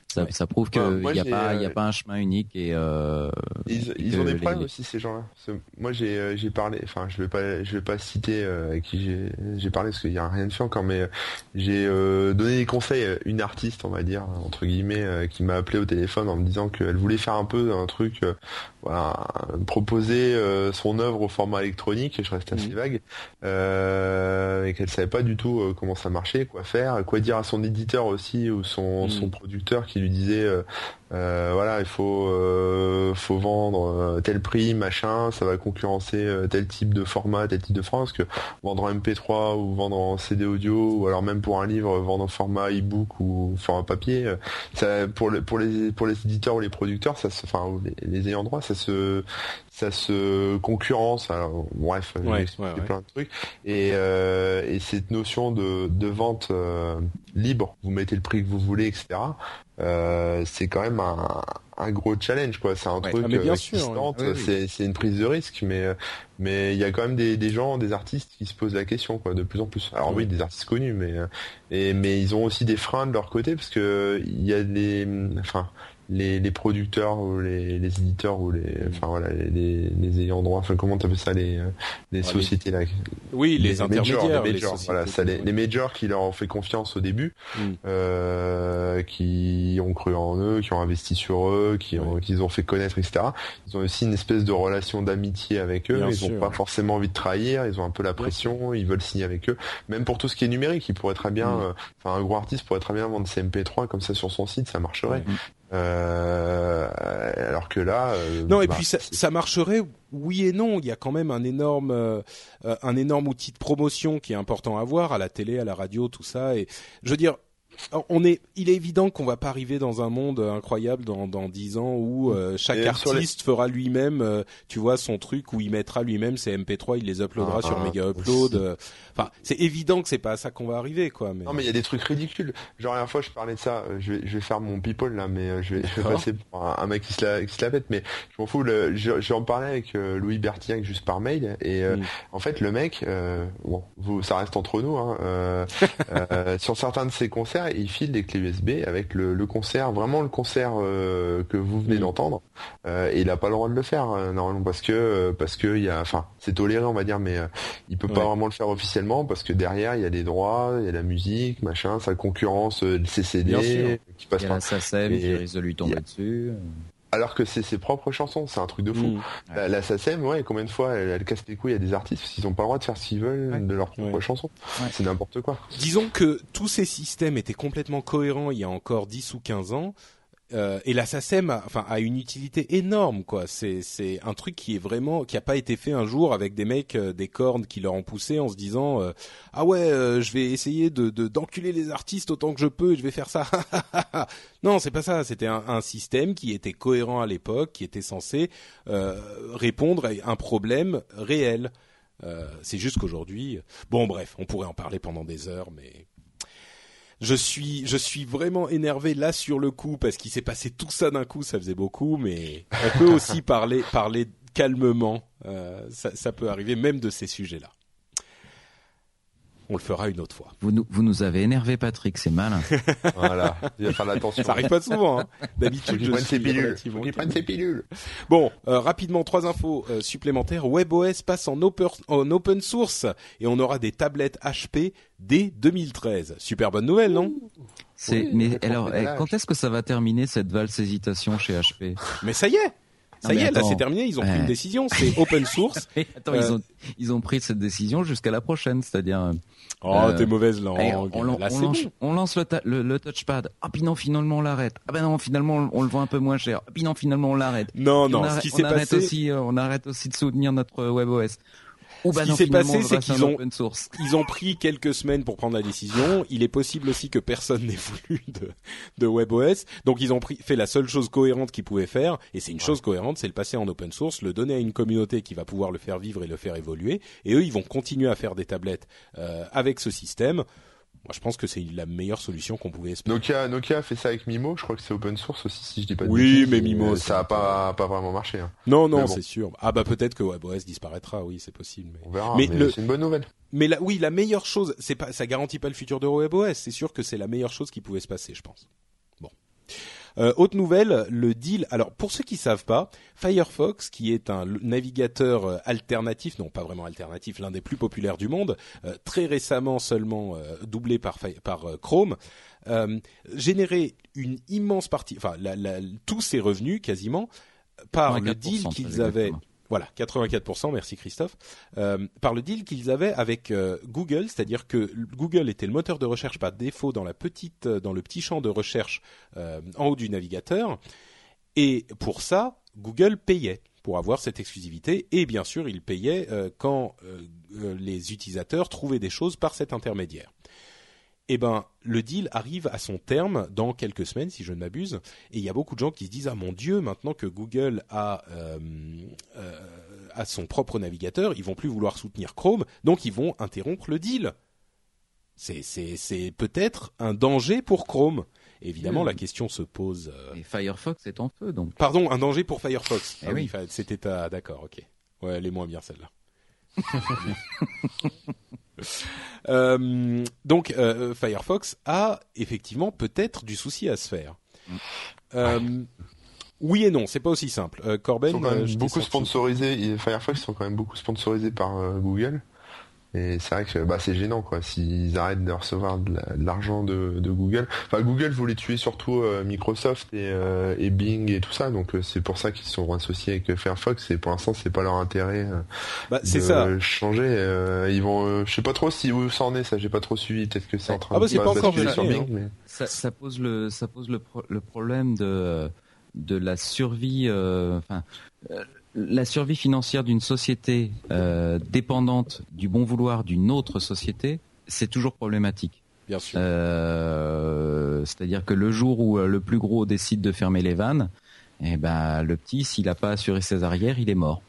S3: Ça, ça prouve qu'il n'y a pas, y a euh, pas un chemin unique et. Euh,
S2: ils, ils ont des problèmes aussi ces gens-là. Moi j'ai euh, j'ai parlé, enfin je vais pas je vais pas citer euh, avec qui j'ai j'ai parlé parce qu'il y a rien de fait encore, mais j'ai donné des conseils à une artiste on va dire entre guillemets qui m'a appelé au téléphone en me disant qu'elle voulait faire un peu un truc, voilà, proposer son œuvre au format électronique. Et je reste assez mhm. vague et qu'elle savait pas du tout comment ça marchait, quoi faire, quoi dire à son éditeur aussi ou son mhm. son producteur qui lui disait euh, euh, voilà il faut euh, faut vendre tel prix machin ça va concurrencer tel type de format tel type de format parce que vendre en MP3 ou vendre en CD audio ou alors même pour un livre vendre en format e-book ou format papier ça pour pour les pour les éditeurs ou les producteurs ça se enfin les, ayants droit ça se ça se concurrence alors, bref ouais, plein de trucs. Et, et cette notion de, de vente libre vous mettez le prix que vous voulez etc euh, c'est quand même un, un, gros challenge quoi. C'est un truc
S1: ah,
S2: c'est c'est une prise de risque mais mais il y a quand même des, des gens des artistes qui se posent la question quoi de plus en plus. Alors oui des artistes connus mais et mais ils ont aussi des freins de leur côté parce que il y a des enfin les, les producteurs ou les, les, éditeurs ou les mm. enfin voilà les, les ayants droit enfin comment t'appelles ça les les sociétés là
S1: oui les, intermédiaires
S2: les majors, voilà ça les, les majors qui leur ont fait confiance au début mm. euh, qui ont cru en eux qui ont investi sur eux qui ont qu'ils ont fait connaître etc ils ont aussi une espèce de relation d'amitié avec eux. Ils ont pas forcément envie de trahir. Ils ont un peu la pression. ils veulent signer avec eux. Même pour tout ce qui est numérique ils pourraient très bien mm. euh, enfin un gros artiste pourrait très bien vendre ses MP3 comme ça sur son site. Ça marcherait euh, alors que là,
S1: euh, non et bah, puis ça, ça, marcherait, oui et non. Il y a quand même un énorme, euh, un énorme outil de promotion qui est important à voir à la télé, à la radio, tout ça. Et je veux dire, on est, il est évident qu'on va pas arriver dans un monde incroyable dans dans dix ans où euh, chaque artiste fera lui-même, euh, tu vois, son truc où il mettra lui-même ses MP3, il les uploadera ah, sur ah, Mega Upload. Euh. Enfin, c'est évident que c'est pas à ça qu'on va arriver, quoi. Mais...
S2: Non, mais il y a des trucs ridicules. Genre la dernière fois, je parlais de ça. Je vais, je vais faire mon people là, mais je vais, je vais passer pour un, mec qui se la, qui se la pète. Mais je m'en fous. J'en parlais avec Louis Bertiac juste par mail. Et en fait, le mec, bon, vous, ça reste entre nous. Hein, sur certains de ses concerts il file des clés USB avec le, concert, vraiment le concert euh, que vous venez d'entendre. Euh, et il a pas le droit de le faire euh, normalement parce que parce que il y a, enfin, c'est toléré on va dire, mais il peut pas vraiment le faire officiellement parce que derrière il y a des droits, il y a la musique, machin, sa concurrence, le CCD
S3: qui passe par. Il y a qui risque de lui tomber dessus
S2: alors que c'est ses propres chansons, c'est un truc de fou. Mm. La, la SACEM, ouais, combien de fois elle, casse les couilles à des artistes parce qu'ils ont pas le droit de faire ce qu'ils veulent de leurs propres chansons. C'est n'importe quoi.
S1: Disons que tous ces systèmes étaient complètement cohérents il y a encore 10 ou 15 ans. Euh, et la SACEM a, enfin, une utilité énorme, quoi. C'est, c'est un truc qui est vraiment, qui a pas été fait un jour avec des mecs, euh, des cornes qui leur ont poussé en se disant, euh, ah ouais, je vais essayer de, de, d'enculer les artistes autant que je peux, et je vais faire ça. non, c'est pas ça. C'était un, un, système qui était cohérent à l'époque, qui était censé répondre à un problème réel. c'est juste qu'aujourd'hui, bon, bref, on pourrait en parler pendant des heures, mais je suis, je suis vraiment énervé là sur le coup parce qu'il s'est passé tout ça d'un coup, ça faisait beaucoup, mais on peut aussi parler, parler calmement. Euh, ça, ça peut arriver même de ces sujets-là on le fera une autre fois.
S3: Vous nous, vous nous avez énervé, Patrick, c'est malin.
S2: voilà, il va faire l'attention.
S1: Ça arrive pas souvent. Hein. D'habitude, je suis
S2: pilules. Ses pilules.
S1: Bon, euh, rapidement, trois infos euh, supplémentaires. WebOS passe en open, en open source et on aura des tablettes HP dès 2013. Super bonne nouvelle, non?
S3: C'est. mais alors, eh, quand est-ce que ça va terminer cette valse hésitation chez HP
S1: Mais ça y est. Ça y est, là c'est terminé, ils ont pris une décision, c'est open source.
S3: attends, ils, euh, ont, ils ont pris cette décision jusqu'à la prochaine, c'est-à-dire...
S1: Oh, euh, t'es mauvaise langue.
S3: on, on, lance, le, le, touchpad. Ah puis non, finalement on l'arrête. Ah ben non, finalement on le vend un peu moins cher. Ah puis non, finalement on l'arrête.
S1: Non, non, ce qui s'est passé...
S3: Aussi, euh, on arrête aussi de soutenir notre WebOS.
S1: Ce bah qui s'est passé, c'est qu'ils ont ils ont pris quelques semaines pour prendre la décision. Il est possible aussi que personne n'ait voulu de, de WebOS, donc ils ont pris, fait la seule chose cohérente qu'ils pouvaient faire, et c'est une chose cohérente, c'est le passer en open source, le donner à une communauté qui va pouvoir le faire vivre et le faire évoluer. Et eux, ils vont continuer à faire des tablettes euh, avec ce système. Moi, je pense que c'est la meilleure solution qu'on pouvait espérer.
S2: Nokia, Nokia a fait ça avec Mimo. Je crois que c'est open source aussi, si je dis pas de
S1: Oui, mais Mimo,
S2: ça a pas, pas vraiment marché. Hein.
S1: Non, non, c'est sûr. Ah bah peut-être que WebOS disparaîtra. Oui, c'est possible. Mais...
S2: On verra. Mais, c'est une bonne nouvelle.
S1: Mais la, oui, la meilleure chose, c'est pas, ça garantit pas le futur de WebOS. C'est sûr que c'est la meilleure chose qui pouvait se passer, je pense. Euh, autre nouvelle, le deal. Alors pour ceux qui savent pas, Firefox, qui est un navigateur euh, alternatif, non pas vraiment alternatif, l'un des plus populaires du monde, euh, très récemment seulement doublé par, par Chrome, générait une immense partie, enfin tous ses revenus quasiment par le deal qu'ils avaient. Voilà, 84%, merci Christophe, euh, par le deal qu'ils avaient avec euh, Google, c'est-à-dire que Google était le moteur de recherche par défaut dans euh, dans le petit champ de recherche en haut du navigateur, et pour ça, Google payait pour avoir cette exclusivité, et bien sûr, il payait quand les utilisateurs trouvaient des choses par cet intermédiaire eh ben le deal arrive à son terme dans quelques semaines, si je ne m'abuse, et il y a beaucoup de gens qui se disent ah mon Dieu, maintenant que Google a euh, euh, a son propre navigateur, ils vont plus vouloir soutenir Chrome, donc ils vont interrompre le deal. C'est c'est c'est peut-être un danger pour Chrome. Évidemment, la question se pose.
S3: Euh, et Firefox est en feu, donc.
S1: Pardon, un danger pour Firefox.
S3: Eh ah oui,
S1: c'était d'accord, ok. Ouais, elle est moins bien celle-là. Euh, donc euh, Firefox a effectivement peut-être du souci à se faire. Mm. Euh, oui et non, c'est pas aussi simple. Corben,
S2: ils sont quand même beaucoup sponsorisés. Firefox sont quand même beaucoup sponsorisés par Google. Et c'est vrai que bah, c'est gênant quoi s'ils arrêtent de recevoir de l'argent de, de, Google. Enfin Google voulait tuer surtout euh, Microsoft et, euh, et, Bing et tout ça, donc euh, c'est pour ça qu'ils sont associés avec Firefox. Et pour l'instant c'est pas leur intérêt bah, de ça. changer. ils vont, je sais pas trop si où ça en est, ça j'ai pas trop suivi. Peut-être que c'est en train
S1: ah bah, c'est pas encore
S3: sur Bing, mais... ça, ça, pose le ça pose le, le problème de de la survie. Enfin la survie financière d'une société euh, dépendante du bon vouloir d'une autre société, c'est toujours problématique.
S1: Bien sûr.
S3: Euh, c'est-à-dire que le jour où euh, le plus gros décide de fermer les vannes, eh ben le petit, s'il n'a pas assuré ses arrières, il est mort.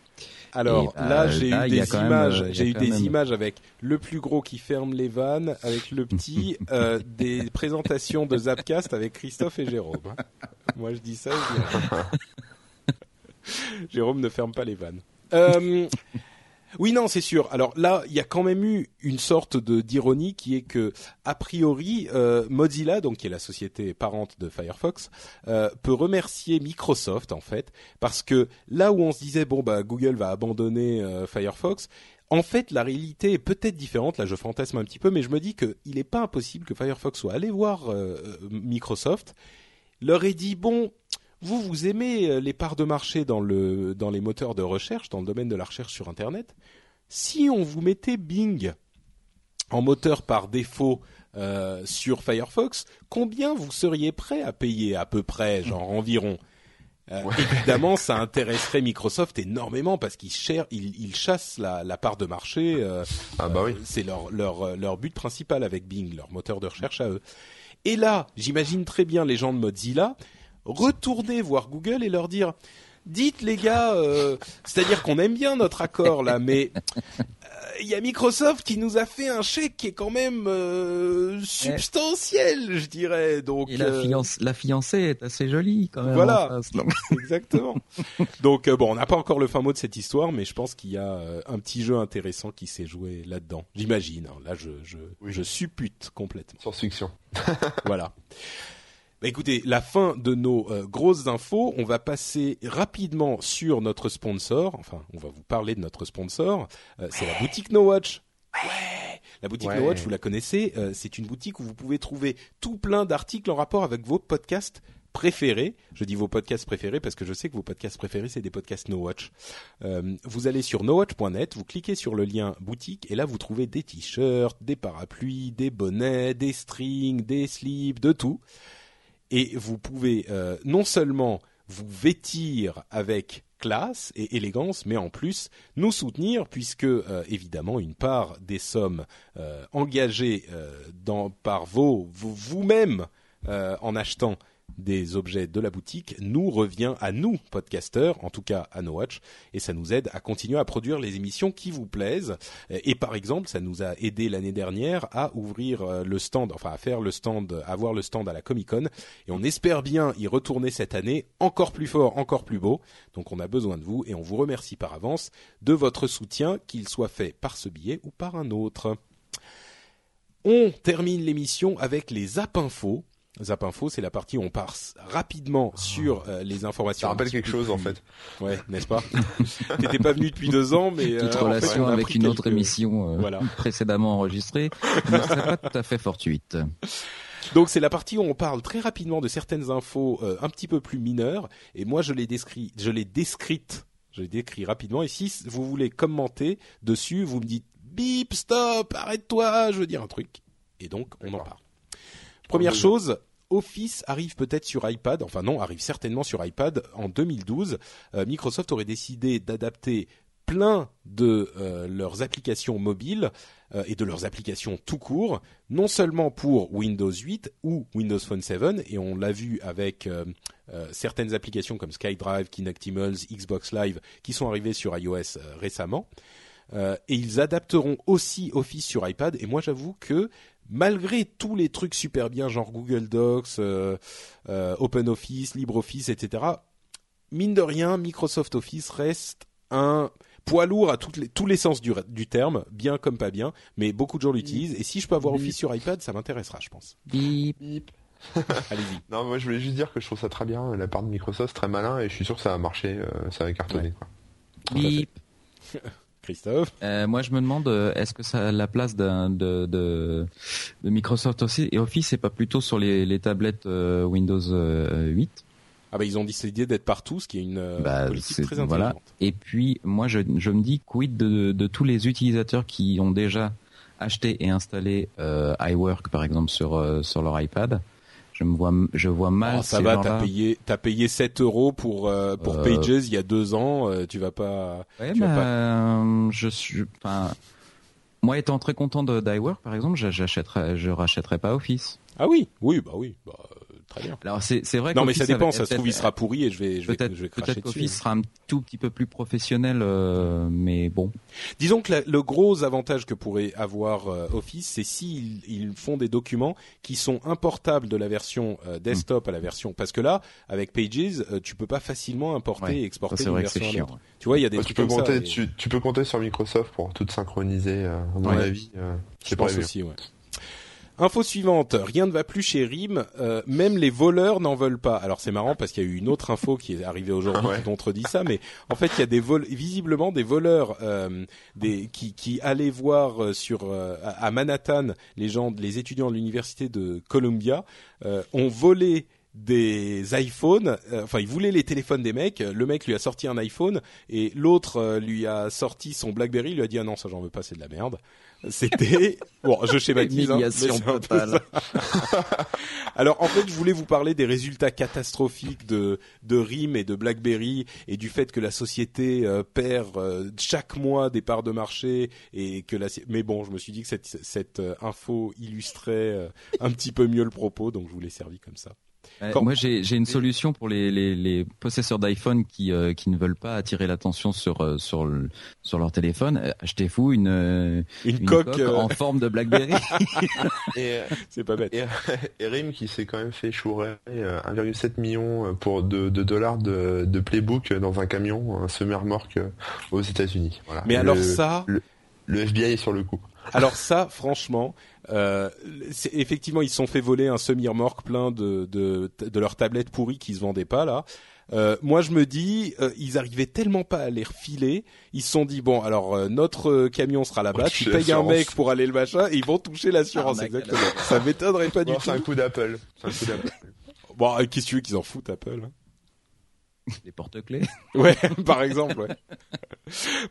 S1: Alors là, j'ai eu des images. J'ai eu des images avec le plus gros qui ferme les vannes, avec le petit, des présentations de Zapcast avec Christophe et Jérôme. Moi, je dis ça. Jérôme ne ferme pas les vannes. Euh, oui, non, c'est sûr. Alors là, il y a quand même eu une sorte de d'ironie qui est que, a priori, euh, Mozilla, donc qui est la société parente de Firefox, euh, peut remercier Microsoft en fait, parce que là où on se disait bon bah Google va abandonner Firefox, en fait, la réalité est peut-être différente. Là, je fantasme un petit peu, mais je me dis qu'il n'est pas impossible que Firefox soit allé voir Microsoft, leur ait dit bon, vous, vous aimez euh, les parts de marché dans, le, dans les moteurs de recherche, dans le domaine de la recherche sur Internet. Si on vous mettait Bing en moteur par défaut sur Firefox, combien vous seriez prêt à payer à peu près, genre environ? Euh, évidemment, ça intéresserait Microsoft énormément parce qu'ils ils, chassent la, la, part de marché. Euh,
S2: ah bah oui.
S1: C'est leur, leur, leur but principal avec Bing, leur moteur de recherche à eux. Et là, j'imagine très bien les gens de Mozilla retourner voir Google et leur dire dites les gars, euh, c'est-à-dire qu'on aime bien notre accord là, mais il y a Microsoft qui nous a fait un chèque qui est quand même euh, substantiel, je dirais. Donc
S3: et la, euh, la fiancée est assez jolie quand même.
S1: Voilà, exactement. donc euh, bon, on n'a pas encore le fin mot de cette histoire, mais je pense qu'il y a un petit jeu intéressant qui s'est joué là-dedans. J'imagine. Hein. Là, je je, je suppute complètement.
S2: Sans fiction.
S1: voilà. Bah, écoutez, la fin de nos euh, grosses infos. On va passer rapidement sur notre sponsor. Enfin, on va vous parler de notre sponsor. Euh, c'est la boutique No Watch. Ouais. La boutique No Watch, vous la connaissez. Euh, c'est une boutique où vous pouvez trouver tout plein d'articles en rapport avec vos podcasts préférés. Je dis vos podcasts préférés parce que je sais que vos podcasts préférés c'est des podcasts No Watch. vous allez sur nowatch.net, vous cliquez sur le lien boutique et là vous trouvez des t-shirts, des parapluies, des bonnets, des strings, des slips, de tout et vous pouvez euh, non seulement vous vêtir avec classe et élégance, mais en plus nous soutenir puisque euh, évidemment une part des sommes euh, engagées par vos vous-même en achetant des objets de la boutique nous revient à nous podcasteurs, en tout cas à No Watch, et ça nous aide à continuer à produire les émissions qui vous plaisent. Et par exemple, ça nous a aidé l'année dernière à ouvrir euh, le stand, enfin à faire le stand, à avoir le stand à la Comic Con, et on espère bien y retourner cette année encore plus fort, encore plus beau. Donc on a besoin de vous et on vous remercie par avance de votre soutien, qu'il soit fait par ce billet ou par un autre. On termine l'émission avec les app infos. Zap Info, c'est la partie où on passe rapidement sur euh, les informations.
S2: Ça rappelle quelque chose en fait.
S1: Ouais, n'est-ce pas? T'étais pas venu depuis deux ans, mais
S3: toute euh, relation avec une autre émission euh, précédemment enregistrée ne serait pas tout à fait fortuite.
S1: Donc c'est la partie où on parle très rapidement de certaines infos un petit peu plus mineures, et moi je l'ai décrit, je l'ai décrite, je l'ai décrit rapidement. Et si vous voulez commenter dessus, vous me dites bip, stop, arrête-toi, je veux dire un truc, et donc on en parle. Première chose, Office arrive peut-être sur iPad, enfin non, arrive certainement sur iPad en 2012. Euh, Microsoft aurait décidé d'adapter plein de euh, leurs applications mobiles euh, et de leurs applications tout court, non seulement pour Windows 8 ou Windows Phone 7, et on l'a vu avec certaines applications comme SkyDrive, Kinectimals, Xbox Live, qui sont arrivées sur iOS récemment. et ils adapteront aussi Office sur iPad. Et moi, j'avoue que malgré tous les trucs super bien, genre Google Docs, euh, euh, OpenOffice, LibreOffice, etc., mine de rien, Microsoft Office reste un poids lourd à les, tous les sens du, terme, bien comme pas bien, mais beaucoup de gens l'utilisent. Et si je peux avoir Office sur iPad, ça m'intéressera, je pense.
S3: Bip. Bip.
S1: Allez-y.
S2: Non, moi je voulais juste dire que je trouve ça très bien, la part de Microsoft, très malin, et je suis sûr que ça va marcher, euh, ça va cartonner.
S3: Bip.
S1: Christophe
S3: euh, Moi, je me demande, euh, est-ce que ça la place de, de, de, Microsoft aussi et Office, pas plutôt sur les, les tablettes euh, Windows 8
S1: ah bah ils ont décidé d'être partout, ce qui est une bah, politique très intelligente. Voilà.
S3: Et puis moi je, je me dis quid de, de tous les utilisateurs qui ont déjà acheté et installé iWork par exemple sur sur leur iPad? Je me vois, je vois mal. Oh,
S1: ça va, t'as payé, t'as payé 7 euros pour euh, pour euh... Pages il y a deux ans. Euh, tu vas pas.
S3: Ouais, bah, pas... je suis. Enfin, moi étant très content de d'iWork par exemple, j'achèterais, je rachèterais pas Office.
S1: Ah oui, oui, bah oui. Bah, très bien.
S3: Alors c'est c'est vrai.
S1: Non mais ça dépend. Ça se trouve il sera pourri et je vais je vais,
S3: peut-être peut-être qu'Office sera un tout petit peu plus professionnel, euh, mais bon.
S1: Disons que le gros avantage que pourrait avoir euh, Office, c'est s'ils ils font des documents qui sont importables de la version euh, desktop à la version. Parce que là, avec Pages, tu peux pas facilement importer et exporter une version à l'autre. Tu vois, il y a des
S2: tu peux compter, tu, tu, peux compter sur Microsoft pour tout synchroniser. à mon avis,
S1: je pense aussi. Ouais. Info suivante, rien ne va plus chez RIM, euh, même les voleurs n'en veulent pas. Alors c'est marrant parce qu'il y a eu une autre info qui est arrivée aujourd'hui qui contredit ça, mais en fait il y a des vols, visiblement des voleurs euh, des, qui, qui allaient voir euh, sur à Manhattan les gens, les étudiants de l'université de Columbia ont volé des iPhones. euh, Enfin, il voulait les téléphones des mecs. Le mec lui a sorti un iPhone et l'autre euh, lui a sorti son BlackBerry. Il lui a dit ah non ça j'en veux pas, c'est de la merde. C'était bon, je schématise. hein,
S3: totale.
S1: Alors en fait, je voulais vous parler des résultats catastrophiques de de RIM et de BlackBerry et du fait que la société euh, perd euh, chaque mois des parts de marché et que la mais bon, je me suis dit que cette cette euh, info illustrait euh, un petit peu mieux le propos, donc je vous l'ai servi comme ça. Quand-
S3: Moi, j'ai une solution pour les, les, les possesseurs d'iPhone qui euh, qui ne veulent pas attirer l'attention sur euh, sur le, sur leur téléphone. Euh, Achetez-vous une
S1: Une,
S3: une
S1: coque,
S3: coque
S1: euh,
S3: en forme de BlackBerry.
S2: Et, euh,
S1: c'est pas bête.
S2: et, et Rim qui s'est quand même fait chourer euh, 1,7 million pour de, de dollars de, de playbook dans un camion, un semi-remorque aux États-Unis. Voilà.
S1: Mais alors
S2: Le-
S1: ça,
S2: le FBI est sur le coup.
S1: Alors ça, franchement, euh, c'est- effectivement, ils se sont fait voler un semi-remorque plein de, de, de leurs tablettes pourries qui se vendaient pas là. Euh, moi, je me dis, euh, ils arrivaient tellement pas à les refiler, ils se sont dit bon, alors euh, notre euh, camion sera là-bas, tu payes un mec pour aller le machin, et ils vont toucher l'assurance
S3: la
S1: exactement. Ça m'étonnerait pas du tout.
S2: c'est un coup d'Apple. C'est un coup d'Apple.
S1: Bon, euh, qu'est-ce que tu veux qu'ils en foutent Apple hein?
S3: Les porte-clés.
S1: Ouais, par exemple. Ouais.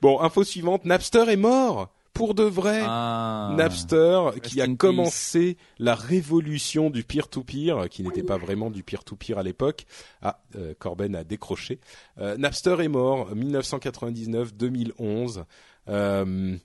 S1: Bon, info suivante, Napster est mort pour de vrai.
S3: Ah.
S1: Napster qui a
S3: peace.
S1: commencé la révolution du peer-to-peer, qui n'était pas vraiment du peer-to-peer à l'époque. Ah, euh, Corben a décroché. Euh, Napster est mort 1999-2011. Euh,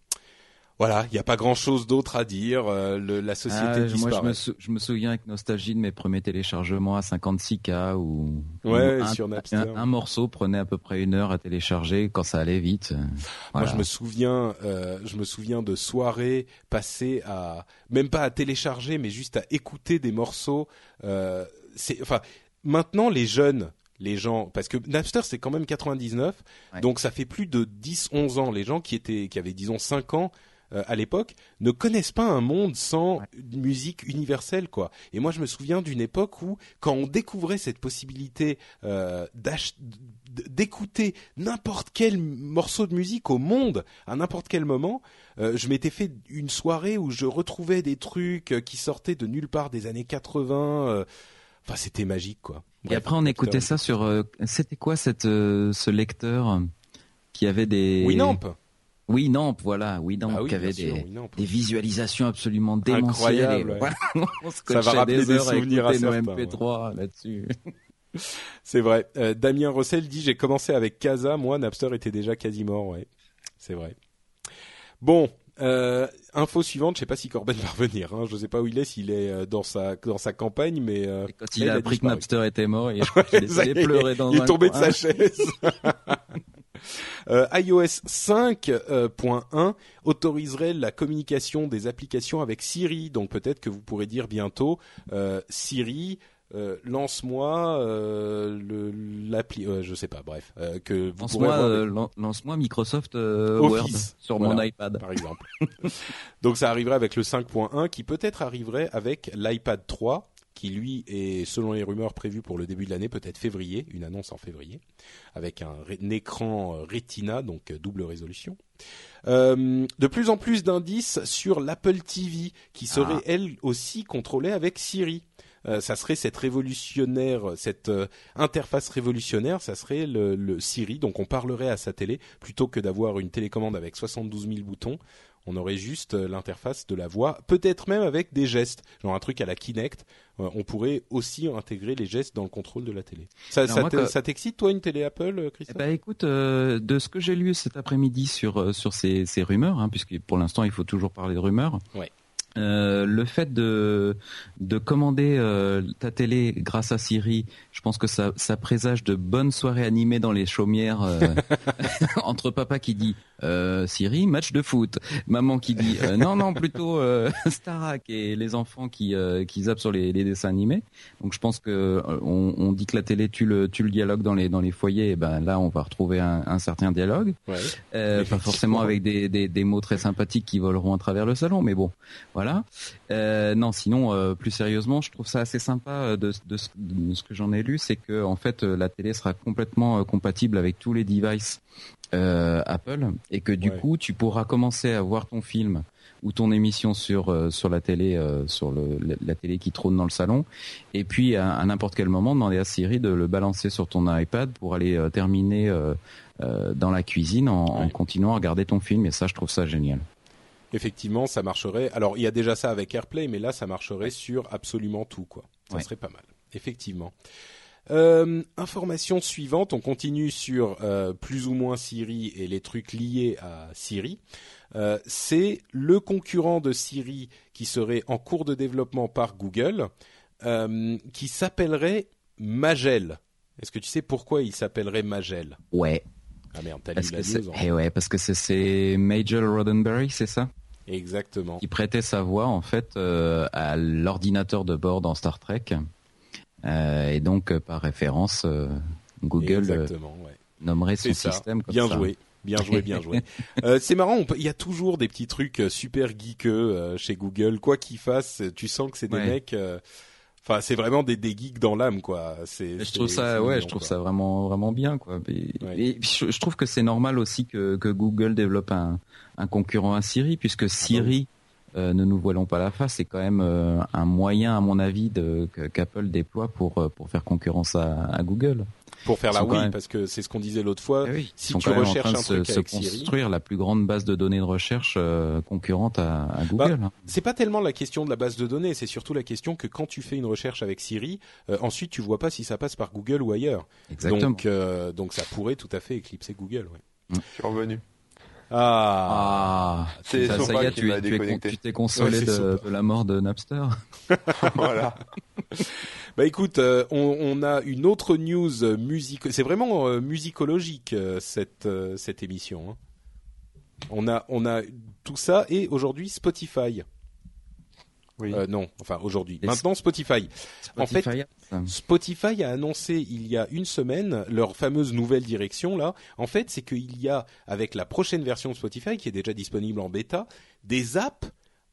S1: voilà, il n'y a pas grand-chose d'autre à dire. Euh, le- la société
S3: Ah, moi,
S1: disparaît.
S3: je me, sou- je me souviens avec nostalgie de mes premiers téléchargements à 56K où, où
S1: Ouais,
S3: un,
S1: sur Napster.
S3: un, un morceau prenait à peu près une heure à télécharger quand ça allait vite.
S1: Moi,
S3: Voilà.
S1: je me souviens, euh, je me souviens de soirées passées à, même pas à télécharger, mais juste à écouter des morceaux. Euh, c'est, enfin, maintenant les jeunes, les gens, parce que Napster c'est quand même 99,
S3: Ouais.
S1: donc ça fait plus de 10, 11 ans. Les gens qui étaient, qui avaient disons 5 ans. Euh, à l'époque, ne connaissent pas un monde sans une musique universelle, quoi. Et moi, je me souviens d'une époque où, quand on découvrait cette possibilité euh, d'écouter n'importe quel morceau de musique au monde à n'importe quel moment, euh, je m'étais fait une soirée où je retrouvais des trucs qui sortaient de nulle part des années 80. euh, Enfin, c'était magique, quoi.
S3: Et après, on écoutait ça sur. euh, C'était quoi cette, euh, ce lecteur qui avait des.
S1: Winamp.
S3: Winamp, voilà. Winamp
S1: Ah oui,
S3: qui avait
S1: sûr,
S3: des, visualisations absolument démentielles.
S1: Ouais.
S3: on se
S1: Ça va rappeler
S3: des
S1: des souvenirs à
S3: écouter nos
S1: certains,
S3: MP3 là-dessus.
S1: C'est vrai. Euh, Damien Rossel dit j'ai commencé avec Casa, moi Napster était déjà quasi mort, ouais. C'est vrai. Bon, euh, info suivante, je sais pas si Corben va revenir. Hein. Je sais pas où il est, s'il est euh, dans sa dans sa campagne, mais euh,
S3: quand
S1: il
S3: il a appris que. Napster était mort, et je crois qu'il est pleurer dans
S1: il
S3: un
S1: est tombé
S3: coin.
S1: de sa chaise. Euh, iOS 5.1 autoriserait la communication des applications avec Siri, donc peut-être que vous pourrez dire bientôt euh, Siri. euh, lance-moi euh, l'appli euh, je sais pas bref euh, que vous pourrez
S3: Lance-moi,
S1: avoir
S3: euh, lan- lance-moi Microsoft euh,
S1: Office.
S3: Word sur
S1: Voilà.
S3: mon iPad.
S1: par exemple. Donc ça arriverait avec le 5.1 qui peut-être arriverait avec l'iPad 3 qui lui est selon les rumeurs prévu pour le début de l'année, peut-être février, une annonce en février, avec un, écran euh, Retina, donc euh, double résolution. Euh, de plus en plus d'indices sur l'Apple TV qui serait
S3: Ah.
S1: elle aussi contrôlée avec Siri. Euh, ça serait cette révolutionnaire, cette euh, interface révolutionnaire, ça serait le, le Siri. Donc on parlerait à sa télé plutôt que d'avoir une télécommande avec 72 000 boutons. On aurait juste euh, l'interface de la voix, peut-être même avec des gestes, genre un truc à la Kinect. Euh, on pourrait aussi intégrer les gestes dans le contrôle de la télé. Ça, t'excite toi une télé Apple, euh,
S3: Eh
S1: Christophe
S3: ben, écoute, euh, de ce que j'ai lu cet après-midi sur sur ces, ces rumeurs, hein, puisque pour l'instant il faut toujours parler de rumeurs.
S1: Ouais.
S3: Euh, le fait de de commander euh, ta télé grâce à Siri, je pense que ça ça présage de bonnes soirées animées dans les chaumières euh, entre papa qui dit euh, Siri match de foot, maman qui dit euh, non non plutôt euh, Starac et les enfants qui euh, qui zappent sur les, les dessins animés. Donc je pense que euh, on, on dit que la télé tue le tue le dialogue dans les dans les foyers, et ben là on va retrouver un, un certain dialogue.
S1: Ouais.
S3: Euh, pas forcément avec des, des, des mots très sympathiques qui voleront à travers le salon, mais bon, voilà. non, sinon, plus sérieusement, je trouve ça assez sympa de, de, ce que j'en ai lu, c'est que en fait, la télé sera complètement compatible avec tous les devices Apple et que du coup, tu pourras commencer à voir ton film ou ton émission sur euh, sur la télé euh, sur le, la, télé qui trône dans le salon et puis à, n'importe quel moment demander à Siri de le balancer sur ton iPad pour aller euh, terminer dans la cuisine en, continuant à regarder ton film et ça je trouve ça génial.
S1: Effectivement, ça marcherait. Alors, il y a déjà ça avec AirPlay, mais là, ça marcherait sur absolument tout, quoi. Ça serait pas mal. Effectivement. Euh, information suivante, on continue sur euh, plus ou moins Siri et les trucs liés à Siri. Euh, c'est le concurrent de Siri qui serait en cours de développement par Google, qui s'appellerait Magel. Est-ce que tu sais pourquoi il s'appellerait Magel?
S3: Ouais.
S1: Ah merde, t'as lu la news.
S3: Eh ouais, parce que c'est Majel Roddenberry, c'est ça?
S1: Exactement.
S3: Qui prêtait sa voix en fait à l'ordinateur de bord dans Star Trek. Euh, et donc, euh, par référence, euh, Google nommerait son système comme
S1: bien
S3: ça.
S1: Joué. Bien joué, bien joué. c'est marrant, il y a toujours des petits trucs super geekeux chez Google. Quoi qu'ils fassent, tu sens que c'est des mecs. Enfin, c'est vraiment des, des geeks dans l'âme, quoi. C'est.
S3: Je trouve ça, ouais, je trouve ça vraiment, vraiment bien, quoi. Et, je, trouve que c'est normal aussi que, que Google développe un, un concurrent à Siri, puisque Siri ne nous voilons pas la face, c'est quand même euh, un moyen, à mon avis, de, qu'Apple déploie pour euh, pour faire concurrence à, Google.
S1: Pour faire la oui, parce que c'est ce qu'on disait l'autre fois.
S3: Eh si tu recherches un truc se, construire la plus grande base de données de recherche concurrente à, bah, Google.
S1: c'est pas tellement la question de la base de données, c'est surtout la question que quand tu fais une recherche avec Siri, ensuite tu vois pas si ça passe par Google ou ailleurs.
S3: Exactement.
S1: Donc donc ça pourrait tout à fait éclipser Google. Ouais.
S2: Je suis revenu.
S1: Ah,
S3: ah c'est ça, ça y est, tu, t'es consolé de, la mort de Napster.
S2: voilà.
S1: bah écoute, euh, on, on, a une autre news musique. C'est vraiment euh, musicologique euh, cette cette émission. Hein. On a on a tout ça et aujourd'hui Spotify. Oui. Euh, non, enfin aujourd'hui. Maintenant Spotify. En fait, Spotify a annoncé il y a une semaine leur fameuse nouvelle direction là. En fait, c'est qu'il y a avec la prochaine version de Spotify qui est déjà disponible en bêta, des apps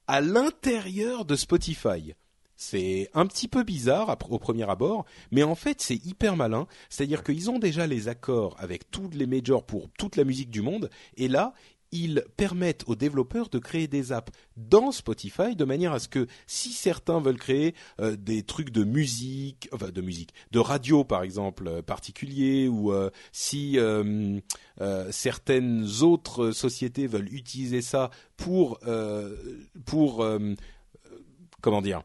S1: à l'intérieur de Spotify. C'est un petit peu bizarre au premier abord, mais en fait c'est hyper malin. C'est-à-dire qu'ils ont déjà les accords avec tous les majors pour toute la musique du monde, et là ils permettent aux développeurs de créer des apps dans Spotify de manière à ce que si certains veulent créer euh, des trucs de musique, enfin de musique, de radio par exemple euh, particulier, ou euh, si certaines autres sociétés veulent utiliser ça pour pour comment dire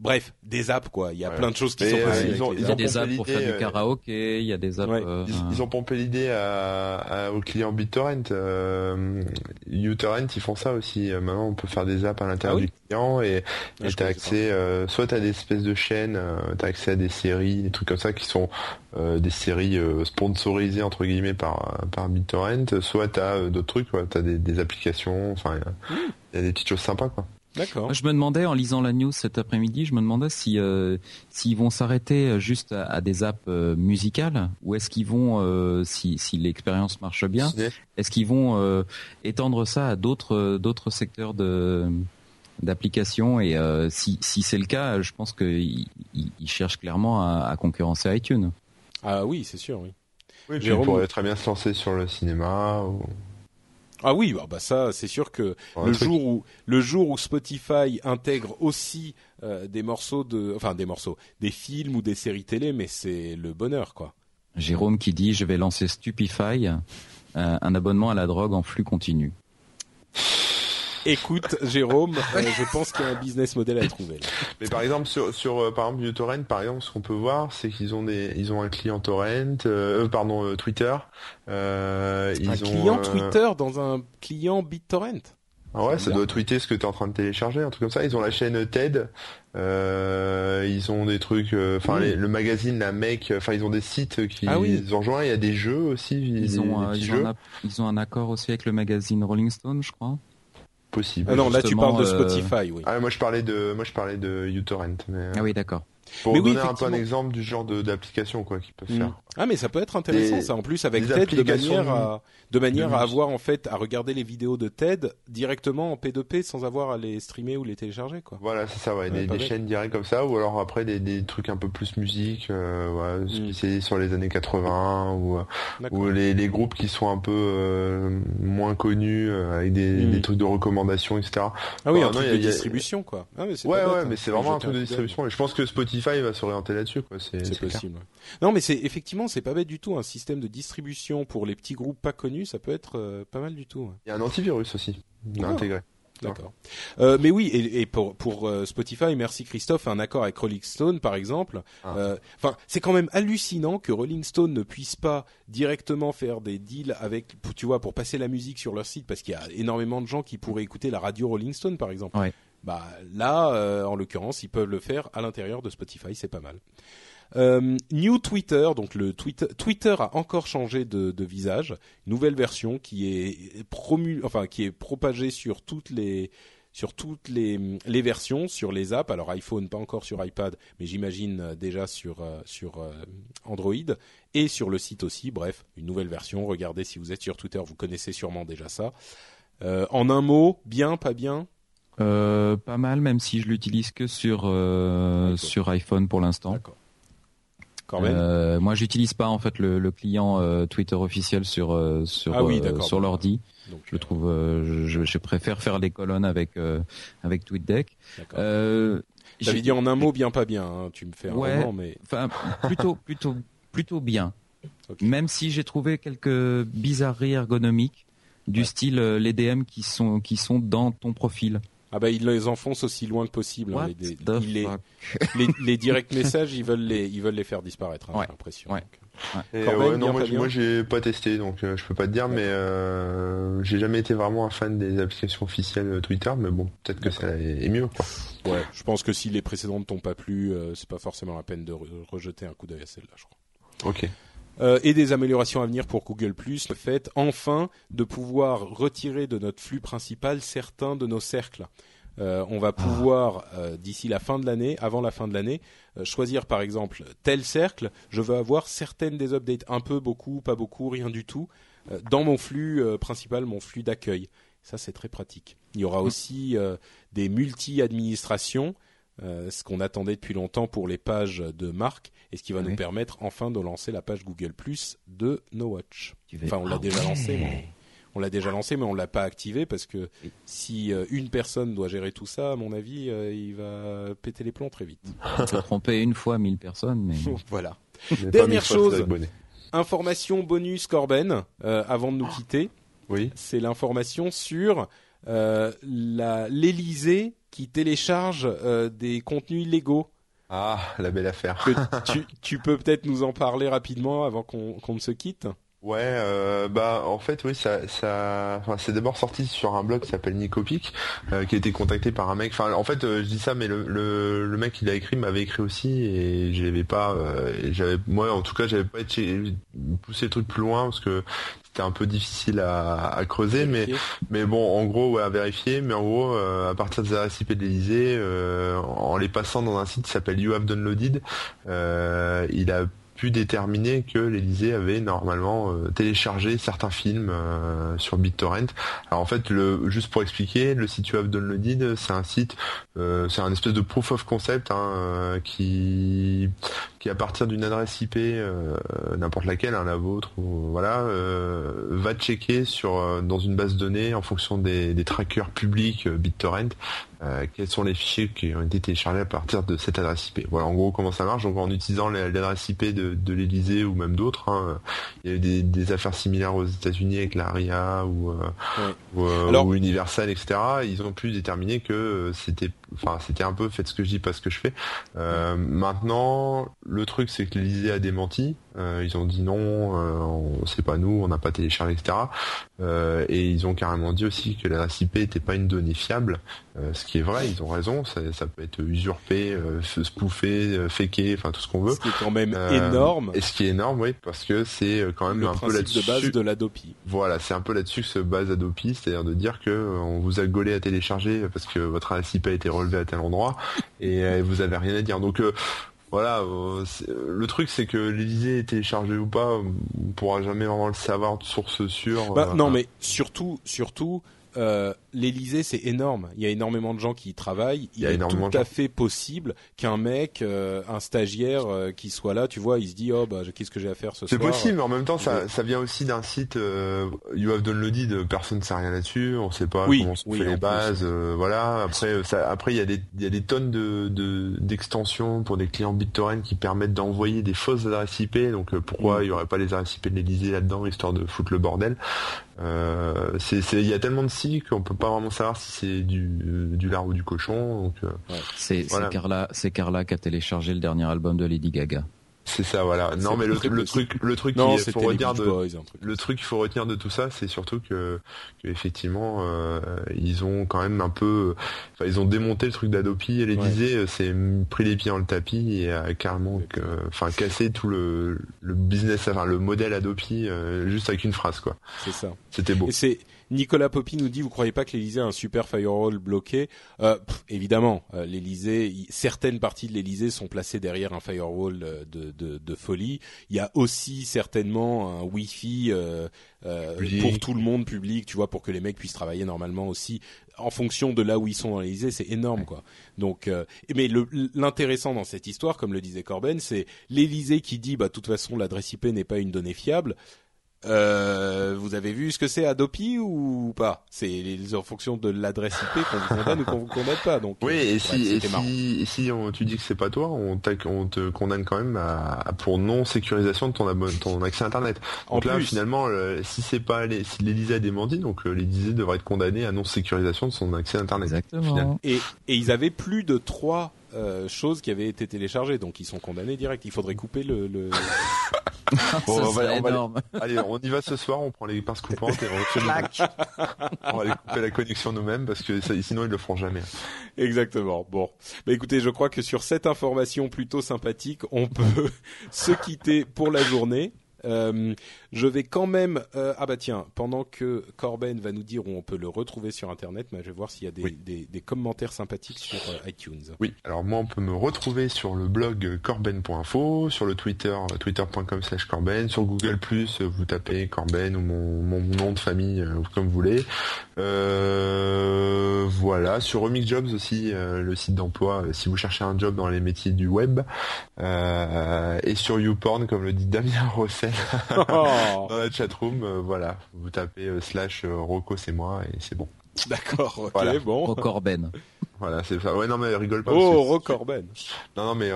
S1: Bref, des apps quoi. Il y a plein de choses qui sont euh, possibles.
S3: Ils ont, il y a des apps pour faire du euh, karaoké, il y a des apps. Euh,
S2: ils, ont pompé l'idée à, à, aux clients BitTorrent. Euh, uTorrent, ils font ça aussi. Maintenant, on peut faire des apps à l'intérieur ah du client et ah, tu t'as accès. Euh, soit t'as des espèces de chaînes, t'as accès à des séries, des trucs comme ça qui sont des séries sponsorisées entre guillemets par par BitTorrent. Soit t'as d'autres trucs, quoi. T'as des, des applications. Enfin, il y, y a des petites choses sympas, quoi.
S1: D'accord.
S3: Je me demandais en lisant la news cet après-midi, je me demandais si euh, s'ils vont s'arrêter juste à, des apps euh, musicales ou est-ce qu'ils vont, euh, si, si l'expérience marche bien, est-ce qu'ils vont étendre ça à d'autres d'autres secteurs de d'applications et si si c'est le cas, je pense qu'ils ils cherchent clairement à, à concurrencer iTunes.
S1: Ah oui, c'est sûr, oui.
S2: Oui, puis très bien se lancer sur le cinéma. Ou...
S1: Ah oui, bah, bah ça, c'est sûr que le jour où le jour où Spotify intègre aussi euh, des morceaux de, enfin des morceaux, des films ou des séries télé, mais c'est le bonheur, quoi.
S3: Jérôme qui dit, je vais lancer Stupify, euh, un abonnement à la drogue en flux continu.
S1: Écoute, Jérôme, euh, je pense qu'il y a un business model à trouver.
S2: Mais par exemple, sur, sur euh, par exemple uTorrent, par exemple, ce qu'on peut voir, c'est qu'ils ont des, ils ont un client torrent, euh, pardon, Twitter.
S1: Euh, ils un client Twitter dans un client BitTorrent?
S2: Ah ouais, ça doit tweeter ce que tu es en train de télécharger, un truc comme ça. Ils ont la chaîne TED, euh, ils ont des trucs, enfin le magazine, la mec, enfin ils ont des sites qui ah oui. ils ont rejoint. Il y a des jeux aussi.
S3: Ils ont, ils, ont un, ils ont un accord aussi avec le magazine Rolling Stone, je crois
S2: possible.
S1: Ah non, là tu parles de euh, Spotify, oui.
S2: Ah moi je parlais de moi je parlais de uTorrent.
S3: Ah oui, d'accord.
S2: Pour donner un peu un exemple du genre d'application quoi qu'ils peuvent mm. faire.
S1: Ah mais ça peut être intéressant ça en plus avec TED de manière à de manière à avoir en fait à regarder les vidéos de TED directement en P2P sans avoir à les streamer ou les télécharger quoi.
S2: Voilà c'est ça ouais, des, chaînes directes comme ça ou alors après des, des trucs un peu plus musique euh, ouais, c'est sur les années 80 ou ou les, les groupes qui sont un peu euh, moins connus euh, avec des, mm. des trucs de recommandation etc.
S1: Ah oui un truc de distribution quoi. Ah,
S2: mais ouais ouais hein. mais c'est vraiment un truc de distribution et je pense que Spotify va s'orienter là-dessus quoi.
S1: C'est possible. Non mais c'est effectivement c'est pas bête du tout. Un système de distribution pour les petits groupes pas connus, ça peut être euh, pas mal du tout.
S2: Il y a un antivirus aussi ah. intégré.
S1: D'accord. Euh, mais oui, et, pour, pour euh, Spotify, merci Christophe, un accord avec Rolling Stone, par exemple. Ah. Enfin, c'est quand même hallucinant que Rolling Stone ne puisse pas directement faire des deals avec, tu vois, pour passer la musique sur leur site, parce qu'il y a énormément de gens qui pourraient écouter la radio Rolling Stone, par exemple. Bah là, en l'occurrence, ils peuvent le faire à l'intérieur de Spotify, c'est pas mal. Euh, New Twitter, donc le Twitter, Twitter a encore changé de, visage, nouvelle version qui est enfin qui est propagée sur toutes les sur toutes les, les versions, sur les apps. Alors iPhone, pas encore sur iPad, mais j'imagine euh, déjà sur euh, sur Android et sur le site aussi. Bref, une nouvelle version. Regardez si vous êtes sur Twitter, vous connaissez sûrement déjà ça. en un mot, bien, pas bien?
S3: Pas mal, même si je l'utilise que sur sur iPhone pour l'instant. D'accord. Euh, moi, j'utilise pas en fait le, le client euh, Twitter officiel sur euh, sur ah oui, euh, sur l'ordi. je trouve, je, je, préfère faire les colonnes avec avec TweetDeck.
S1: J'avais dit en un mot bien pas bien. Hein, tu me fais un ouais, mais
S3: enfin plutôt plutôt plutôt bien. Même si j'ai trouvé quelques bizarreries ergonomiques du style les DM qui sont qui sont dans ton profil.
S1: Ah bah ils les enfoncent aussi loin que possible. Hein, les, les, les, direct messages, ils veulent les, ils veulent les faire disparaître. Hein, j'ai l'impression. Ouais.
S2: Ouais. non, moi, j'ai pas testé, donc euh, je peux pas te dire, mais euh, j'ai jamais été vraiment un fan des applications officielles Twitter, mais bon, peut-être que ça est mieux. Quoi.
S1: Ouais, je pense que si les précédentes t'ont pas plu, euh, c'est pas forcément la peine de rejeter un coup d'œil à celle-là, je crois.
S2: Ok.
S1: Euh, et des améliorations à venir pour Google+. Le fait, enfin, de pouvoir retirer de notre flux principal certains de nos cercles. Euh, on va pouvoir euh, d'ici la fin de l'année, avant la fin de l'année, choisir par exemple tel cercle. Je veux avoir certaines des updates, un peu, beaucoup, pas beaucoup, rien du tout, dans mon flux principal, mon flux d'accueil. Ça c'est très pratique. Il y aura mm. aussi des multi-administrations ce qu'on attendait depuis longtemps pour les pages de marque et ce qui va nous permettre enfin de lancer la page Google Plus de No Watch. Enfin, on l'a ah déjà lancé, mais on l'a déjà lancé, mais on l'a pas activé parce que si euh, une personne doit gérer tout ça, à mon avis, euh, il va péter les plombs très vite.
S3: On peut tromper une fois mille personnes, mais
S1: voilà. Dernière chose, information bonus Corben, avant de nous quitter.
S2: Oui.
S1: C'est l'information sur l'Élysée qui télécharge euh, des contenus illégaux.
S2: Ah, la belle affaire.
S1: tu, tu, peux peut-être nous en parler rapidement avant qu'on ne se quitte
S2: Ouais, euh, bah en fait oui, ça, ça, enfin, c'est d'abord sorti sur un blog qui s'appelle Nicopic, euh, qui a été contacté par un mec. Enfin, en fait, euh, je dis ça, mais le, le, le mec qui l'a écrit m'avait écrit aussi et je l'avais pas. Euh, j'avais, moi, en tout cas, j'avais pas poussé le truc plus loin parce que c'était un peu difficile à, à creuser, mais mais bon, en gros, ouais, à vérifier. Mais en gros, à partir des IP de l'Elysée, en les passant dans un site qui s'appelle You Have Downloaded, il a pu déterminer que l'Elysée avait normalement euh, téléchargé certains films euh, sur BitTorrent. Alors en fait, le, juste pour expliquer, le site You Have Downloaded, c'est un site, euh, c'est un espèce de proof of concept hein, qui qui à partir d'une adresse IP, n'importe laquelle, hein, la vôtre, ou, voilà, va checker sur dans une base de données en fonction des, des trackers publics BitTorrent euh, quels sont les fichiers qui ont été téléchargés à partir de cette adresse IP. Voilà en gros comment ça marche. Donc en utilisant l'adresse IP de, de l'Elysée ou même d'autres, hein, il y a eu des, des, affaires similaires aux États-Unis avec l'ARIA ou, euh, ou, euh, ou, Universal, etc. Ils ont pu déterminer que c'était, enfin c'était un peu faites ce que je dis, pas ce que je fais. Euh, maintenant, le truc c'est que l'Elysée a démenti. Euh, ils ont dit non, euh, c'est pas nous, on n'a pas téléchargé, etc. Euh, et ils ont carrément dit aussi que l'adresse IP n'était pas une donnée fiable, ce qui est vrai, ils ont raison, ça, ça peut être usurpé, spoofé, faké, enfin tout ce qu'on veut. Ce
S1: qui est quand même énorme.
S2: Et ce qui est énorme, oui, parce que c'est quand même un peu là-dessus.
S1: de base de l'Adopi.
S2: Voilà, c'est un peu là-dessus que se base Adopi, c'est-à-dire de dire que on vous a gaulé à télécharger parce que votre adresse IP a été relevée à tel endroit et vous avez rien à dire. Donc voilà, le truc c'est que l'Elysée est téléchargé ou pas, on pourra jamais vraiment le savoir de source sûre.
S1: Bah, non, mais surtout, surtout, euh, l'Elysée, c'est énorme. Il y a énormément de gens qui y travaillent. Il, est tout à fait possible qu'un mec, euh, un stagiaire euh, qui soit là, tu vois, il se dit oh bah qu'est-ce que j'ai à faire ce soir.
S2: C'est possible, mais en même temps ça, ça vient aussi d'un site You Have Downloaded. Personne ne sait rien là-dessus. On sait pas comment sont fait les bases. voilà. Après, ça, après il y a des il y a des tonnes de d'extensions pour des clients BitTorrent qui permettent d'envoyer des fausses adresses IP. Donc pourquoi mm. il y aurait pas les adresses IP de l'Elysée là-dedans histoire de foutre le bordel? Euh, il y a tellement de sites qu'on peut pas vraiment savoir si c'est du, du lard ou du cochon. Donc, euh,
S3: c'est Carla, c'est Carla qui a téléchargé le dernier album de Lady Gaga.
S2: C'est ça, voilà. Non, mais le, truc, le truc qu'il faut retenir de, le truc qu'il faut retenir de tout ça, c'est surtout que, effectivement, euh, ils ont quand même un peu, enfin, ils ont démonté le truc d'Adopi et les disait, c'est pris les pieds dans le tapis et a carrément, enfin, cassé tout le, le business, enfin, le modèle Adopi euh, juste avec une phrase, quoi.
S1: C'est ça.
S2: C'était beau.
S1: Et Nicolas Poppy nous dit, vous croyez pas que l'Elysée a un super firewall bloqué? Euh, Évidemment, euh, l'Elysée, certaines parties de l'Elysée sont placées derrière un firewall euh, de, de, de, folie. Il y a aussi certainement un Wi-Fi euh, pour tout le monde public, tu vois, pour que les mecs puissent travailler normalement aussi en fonction de là où ils sont dans l'Elysée, c'est énorme quoi. Donc, mais l'intéressant dans cette histoire, comme le disait Corben, c'est l'Elysée qui dit, bah de toute façon, l'adresse IP n'est pas une donnée fiable. Euh, vous avez vu ce que c'est Adopi ou pas? C'est en fonction de l'adresse IP qu'on vous condamne ou qu'on vous condamne pas. Donc
S2: oui, et si, si, si on, tu dis que c'est pas toi, on, on te condamne quand même à, pour non sécurisation de ton, ton accès internet. Donc là, finalement, si c'est pas si l'Élysée a démenti, donc euh, l'Élysée devrait être condamné à non sécurisation de son accès internet.
S3: Exactement.
S1: Et, et ils avaient plus de trois euh, choses qui avaient été téléchargées, donc ils sont condamnés direct. Il faudrait couper le. le...
S3: bon, on, va,
S2: allez, on y va ce soir, on prend les pinces coupantes et on, on va aller couper la connexion nous-mêmes parce que sinon ils le feront jamais.
S1: Exactement. Bon, bah écoutez, je crois que sur cette information plutôt sympathique, on peut se quitter pour la journée. Euh, je vais quand même euh, ah bah tiens pendant que Corben va nous dire où on peut le retrouver sur internet, je vais voir s'il y a des, des, des, commentaires sympathiques sur euh, iTunes.
S2: Oui, alors moi on peut me retrouver sur le blog corben.info, sur le Twitter twitter.com/corben, sur Google vous tapez Corben ou mon, mon nom de famille comme vous voulez. voilà, sur Remix Jobs aussi le site d'emploi si vous cherchez un job dans les métiers du web et sur YouPorn comme le dit Damien Rosset dans la chatroom, euh, voilà, vous tapez euh, slash euh, Rocco c'est moi et c'est bon.
S1: D'accord, ok, bon.
S3: Rocorben.
S2: Voilà, c'est ça. Ouais, non, mais rigole pas.
S1: Oh, Rocorben.
S2: Non, non, mais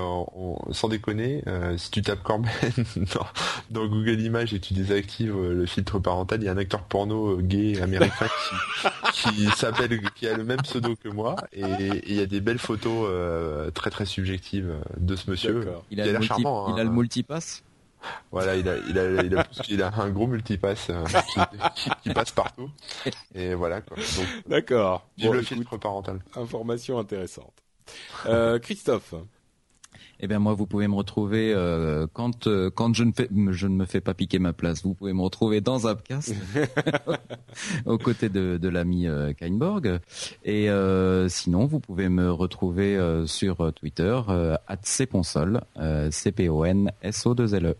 S2: sans déconner, si tu tapes Corben dans, Google Images et tu désactives le filtre parental, il y a un acteur porno gay américain qui, s'appelle, qui a le même pseudo que moi, et il y a des belles photos très très subjectives de ce monsieur.
S3: Il a, il a, le, charmant, il a le hein. multipass?
S2: Voilà, il a, il a, il a, il a un gros multipass euh, qui, passe partout. Et voilà.
S1: D'accord.
S2: Bon, le filtre parental.
S1: Information intéressante. Euh, Christophe.
S3: Eh bien moi, vous pouvez me retrouver euh, quand euh, quand je ne fais je ne me fais pas piquer ma place. Vous pouvez me retrouver dans Upcast aux côtés de, de l'ami euh, Kainborg. Et euh, sinon, vous pouvez me retrouver sur Twitter euh, @cponsol, c p o n s o 2 l e.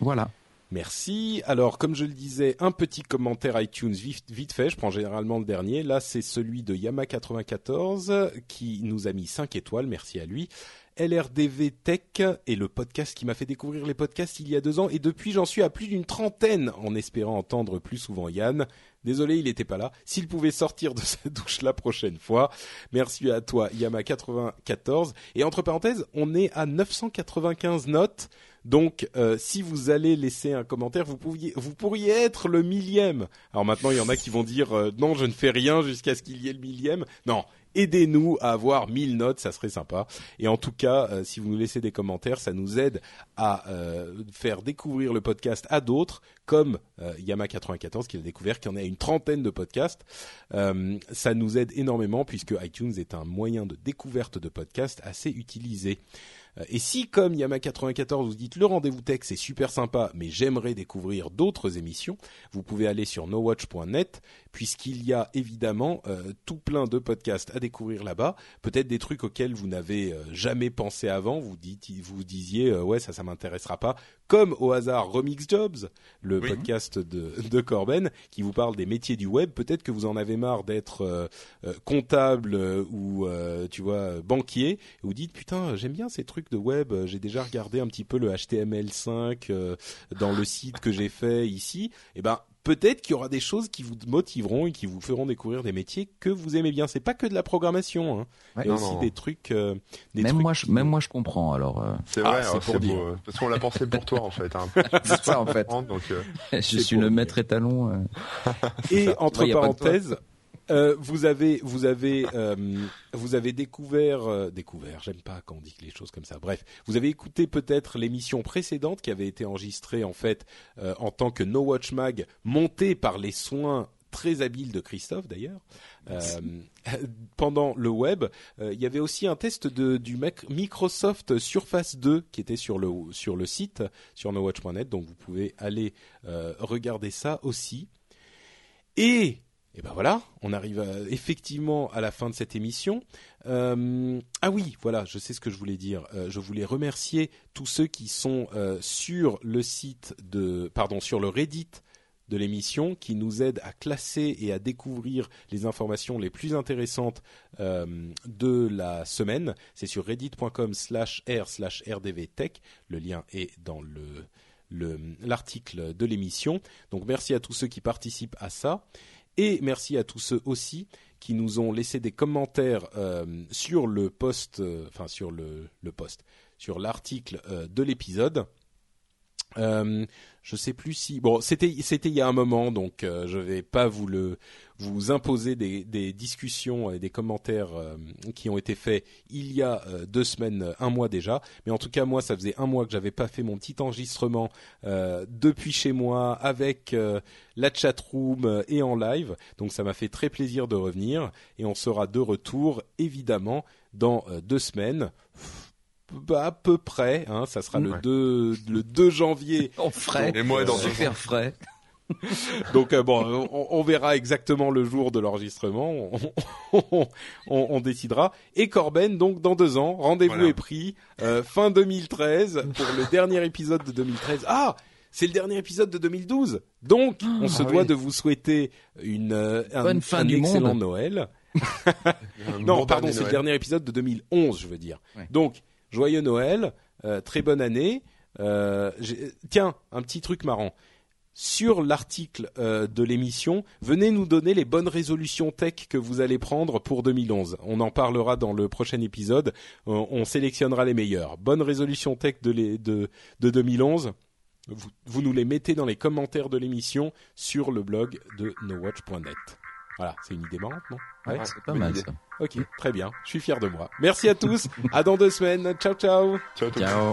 S3: Voilà.
S1: Merci. Alors, comme je le disais, un petit commentaire iTunes vite, fait. Je prends généralement le dernier. Là, c'est celui de Yama94 qui nous a mis 5 étoiles. Merci à lui. LRDV Tech est le podcast qui m'a fait découvrir les podcasts il y a deux ans et depuis j'en suis à plus d'une trentaine en espérant entendre plus souvent Yann. Désolé, il n'était pas là. S'il pouvait sortir de sa douche la prochaine fois. Merci à toi, Yama94. Et entre parenthèses, on est à 995 notes. Donc, euh, si vous allez laisser un commentaire, vous pourriez, être le millième. Alors maintenant, il y en a qui vont dire euh, non, je ne fais rien jusqu'à ce qu'il y ait le millième. Non, aidez-nous à avoir 1000 notes, ça serait sympa. Et en tout cas, euh, si vous nous laissez des commentaires, ça nous aide à faire découvrir le podcast à d'autres, comme euh, Yama94 qui a découvert qu'il y en a une trentaine de podcasts. ça nous aide énormément puisque iTunes est un moyen de découverte de podcasts assez utilisé. Euh, et si, comme Yama94, vous dites le rendez-vous tech, c'est super sympa, mais j'aimerais découvrir d'autres émissions, vous pouvez aller sur nowatch.net, puisqu'il y a évidemment euh, tout plein de podcasts à découvrir là-bas. Peut-être des trucs auxquels vous n'avez euh, jamais pensé avant. Vous dites, vous disiez, ouais, ça, ça m'intéressera pas. Comme au hasard Remix Jobs, le podcast de, de Corben, qui vous parle des métiers du web. Peut-être que vous en avez marre d'être comptable ou, tu vois, banquier. Et vous dites, putain, j'aime bien ces trucs de web. J'ai déjà regardé un petit peu le HTML5 euh, dans le site que j'ai fait ici. Et eh ben peut-être qu'il y aura des choses qui vous motiveront et qui vous feront découvrir des métiers que vous aimez bien. C'est pas que de la programmation, hein. il y a aussi des trucs. Euh,
S3: même moi, je, même moi, je comprends. Alors.
S2: Euh. C'est vrai, ah, c'est beau, parce qu'on l'a pensé pour toi en fait. Hein.
S3: c'est ça en fait. Donc, je suis le maître étalon.
S1: Et entre parenthèses. Euh, vous avez, vous avez, euh, vous avez découvert, euh, découvert. J'aime pas quand on dit les choses comme ça. Bref, vous avez écouté peut-être l'émission précédente qui avait été enregistrée en fait en tant que No Watch Mag, montée par les soins très habiles de Christophe d'ailleurs. pendant le web, il y avait aussi un test de, du Microsoft Surface 2 qui était sur le sur le site sur nowatch.net, donc vous pouvez aller regarder ça aussi. Et et ben voilà, on arrive effectivement à la fin de cette émission. Euh, ah oui, voilà, je sais ce que je voulais dire. Euh, je voulais remercier tous ceux qui sont euh, sur le site de, pardon, sur le Reddit de l'émission, qui nous aident à classer et à découvrir les informations les plus intéressantes de la semaine. C'est sur reddit.com/r/rdvtech. slash Le lien est dans le l'article de l'émission. Donc merci à tous ceux qui participent à ça. Et merci à tous ceux aussi qui nous ont laissé des commentaires euh, sur le post, euh, enfin sur le, le post, sur l'article euh, de l'épisode. Euh, je sais plus si bon c'était c'était il y a un moment donc euh, je vais pas vous le vous imposer des, des discussions et des commentaires euh, qui ont été faits il y a euh, deux semaines un mois déjà mais en tout cas moi ça faisait un mois que j'avais pas fait mon petit enregistrement depuis chez moi avec la chat room et en live donc ça m'a fait très plaisir de revenir et on sera de retour évidemment dans deux semaines bah, à peu près. Hein, ça sera le 2 le 2 janvier.
S3: en frais.
S2: Et moi dans
S3: super frais.
S1: Donc euh, bon, on, verra exactement le jour de l'enregistrement, on, on, décidera. Et Corben, donc dans deux ans, rendez-vous est pris, euh, fin 2013 pour le dernier épisode de 2013. Ah, c'est le dernier épisode de 2012, donc on se ah doit de vous souhaiter une euh,
S3: bonne fin un
S1: du
S3: excellent
S1: Noël. non, pardon, c'est le dernier épisode de 2011, je veux dire. Donc joyeux Noël, euh, très bonne année. Euh, tiens, un petit truc marrant. Sur l'article euh, de l'émission, venez nous donner les bonnes résolutions tech que vous allez prendre pour 2011. On en parlera dans le prochain épisode. On, sélectionnera les meilleures. Bonnes résolutions tech de, de, de 2011. Vous, vous, nous les mettez dans les commentaires de l'émission sur le blog de nowatch.net. Voilà, c'est une idée marrante, non?
S3: Ouais, c'est pas mal ça.
S1: Ok, très bien. Je suis fier de moi. Merci à tous. à dans deux semaines. Ciao, ciao.
S2: Ciao.
S3: ciao.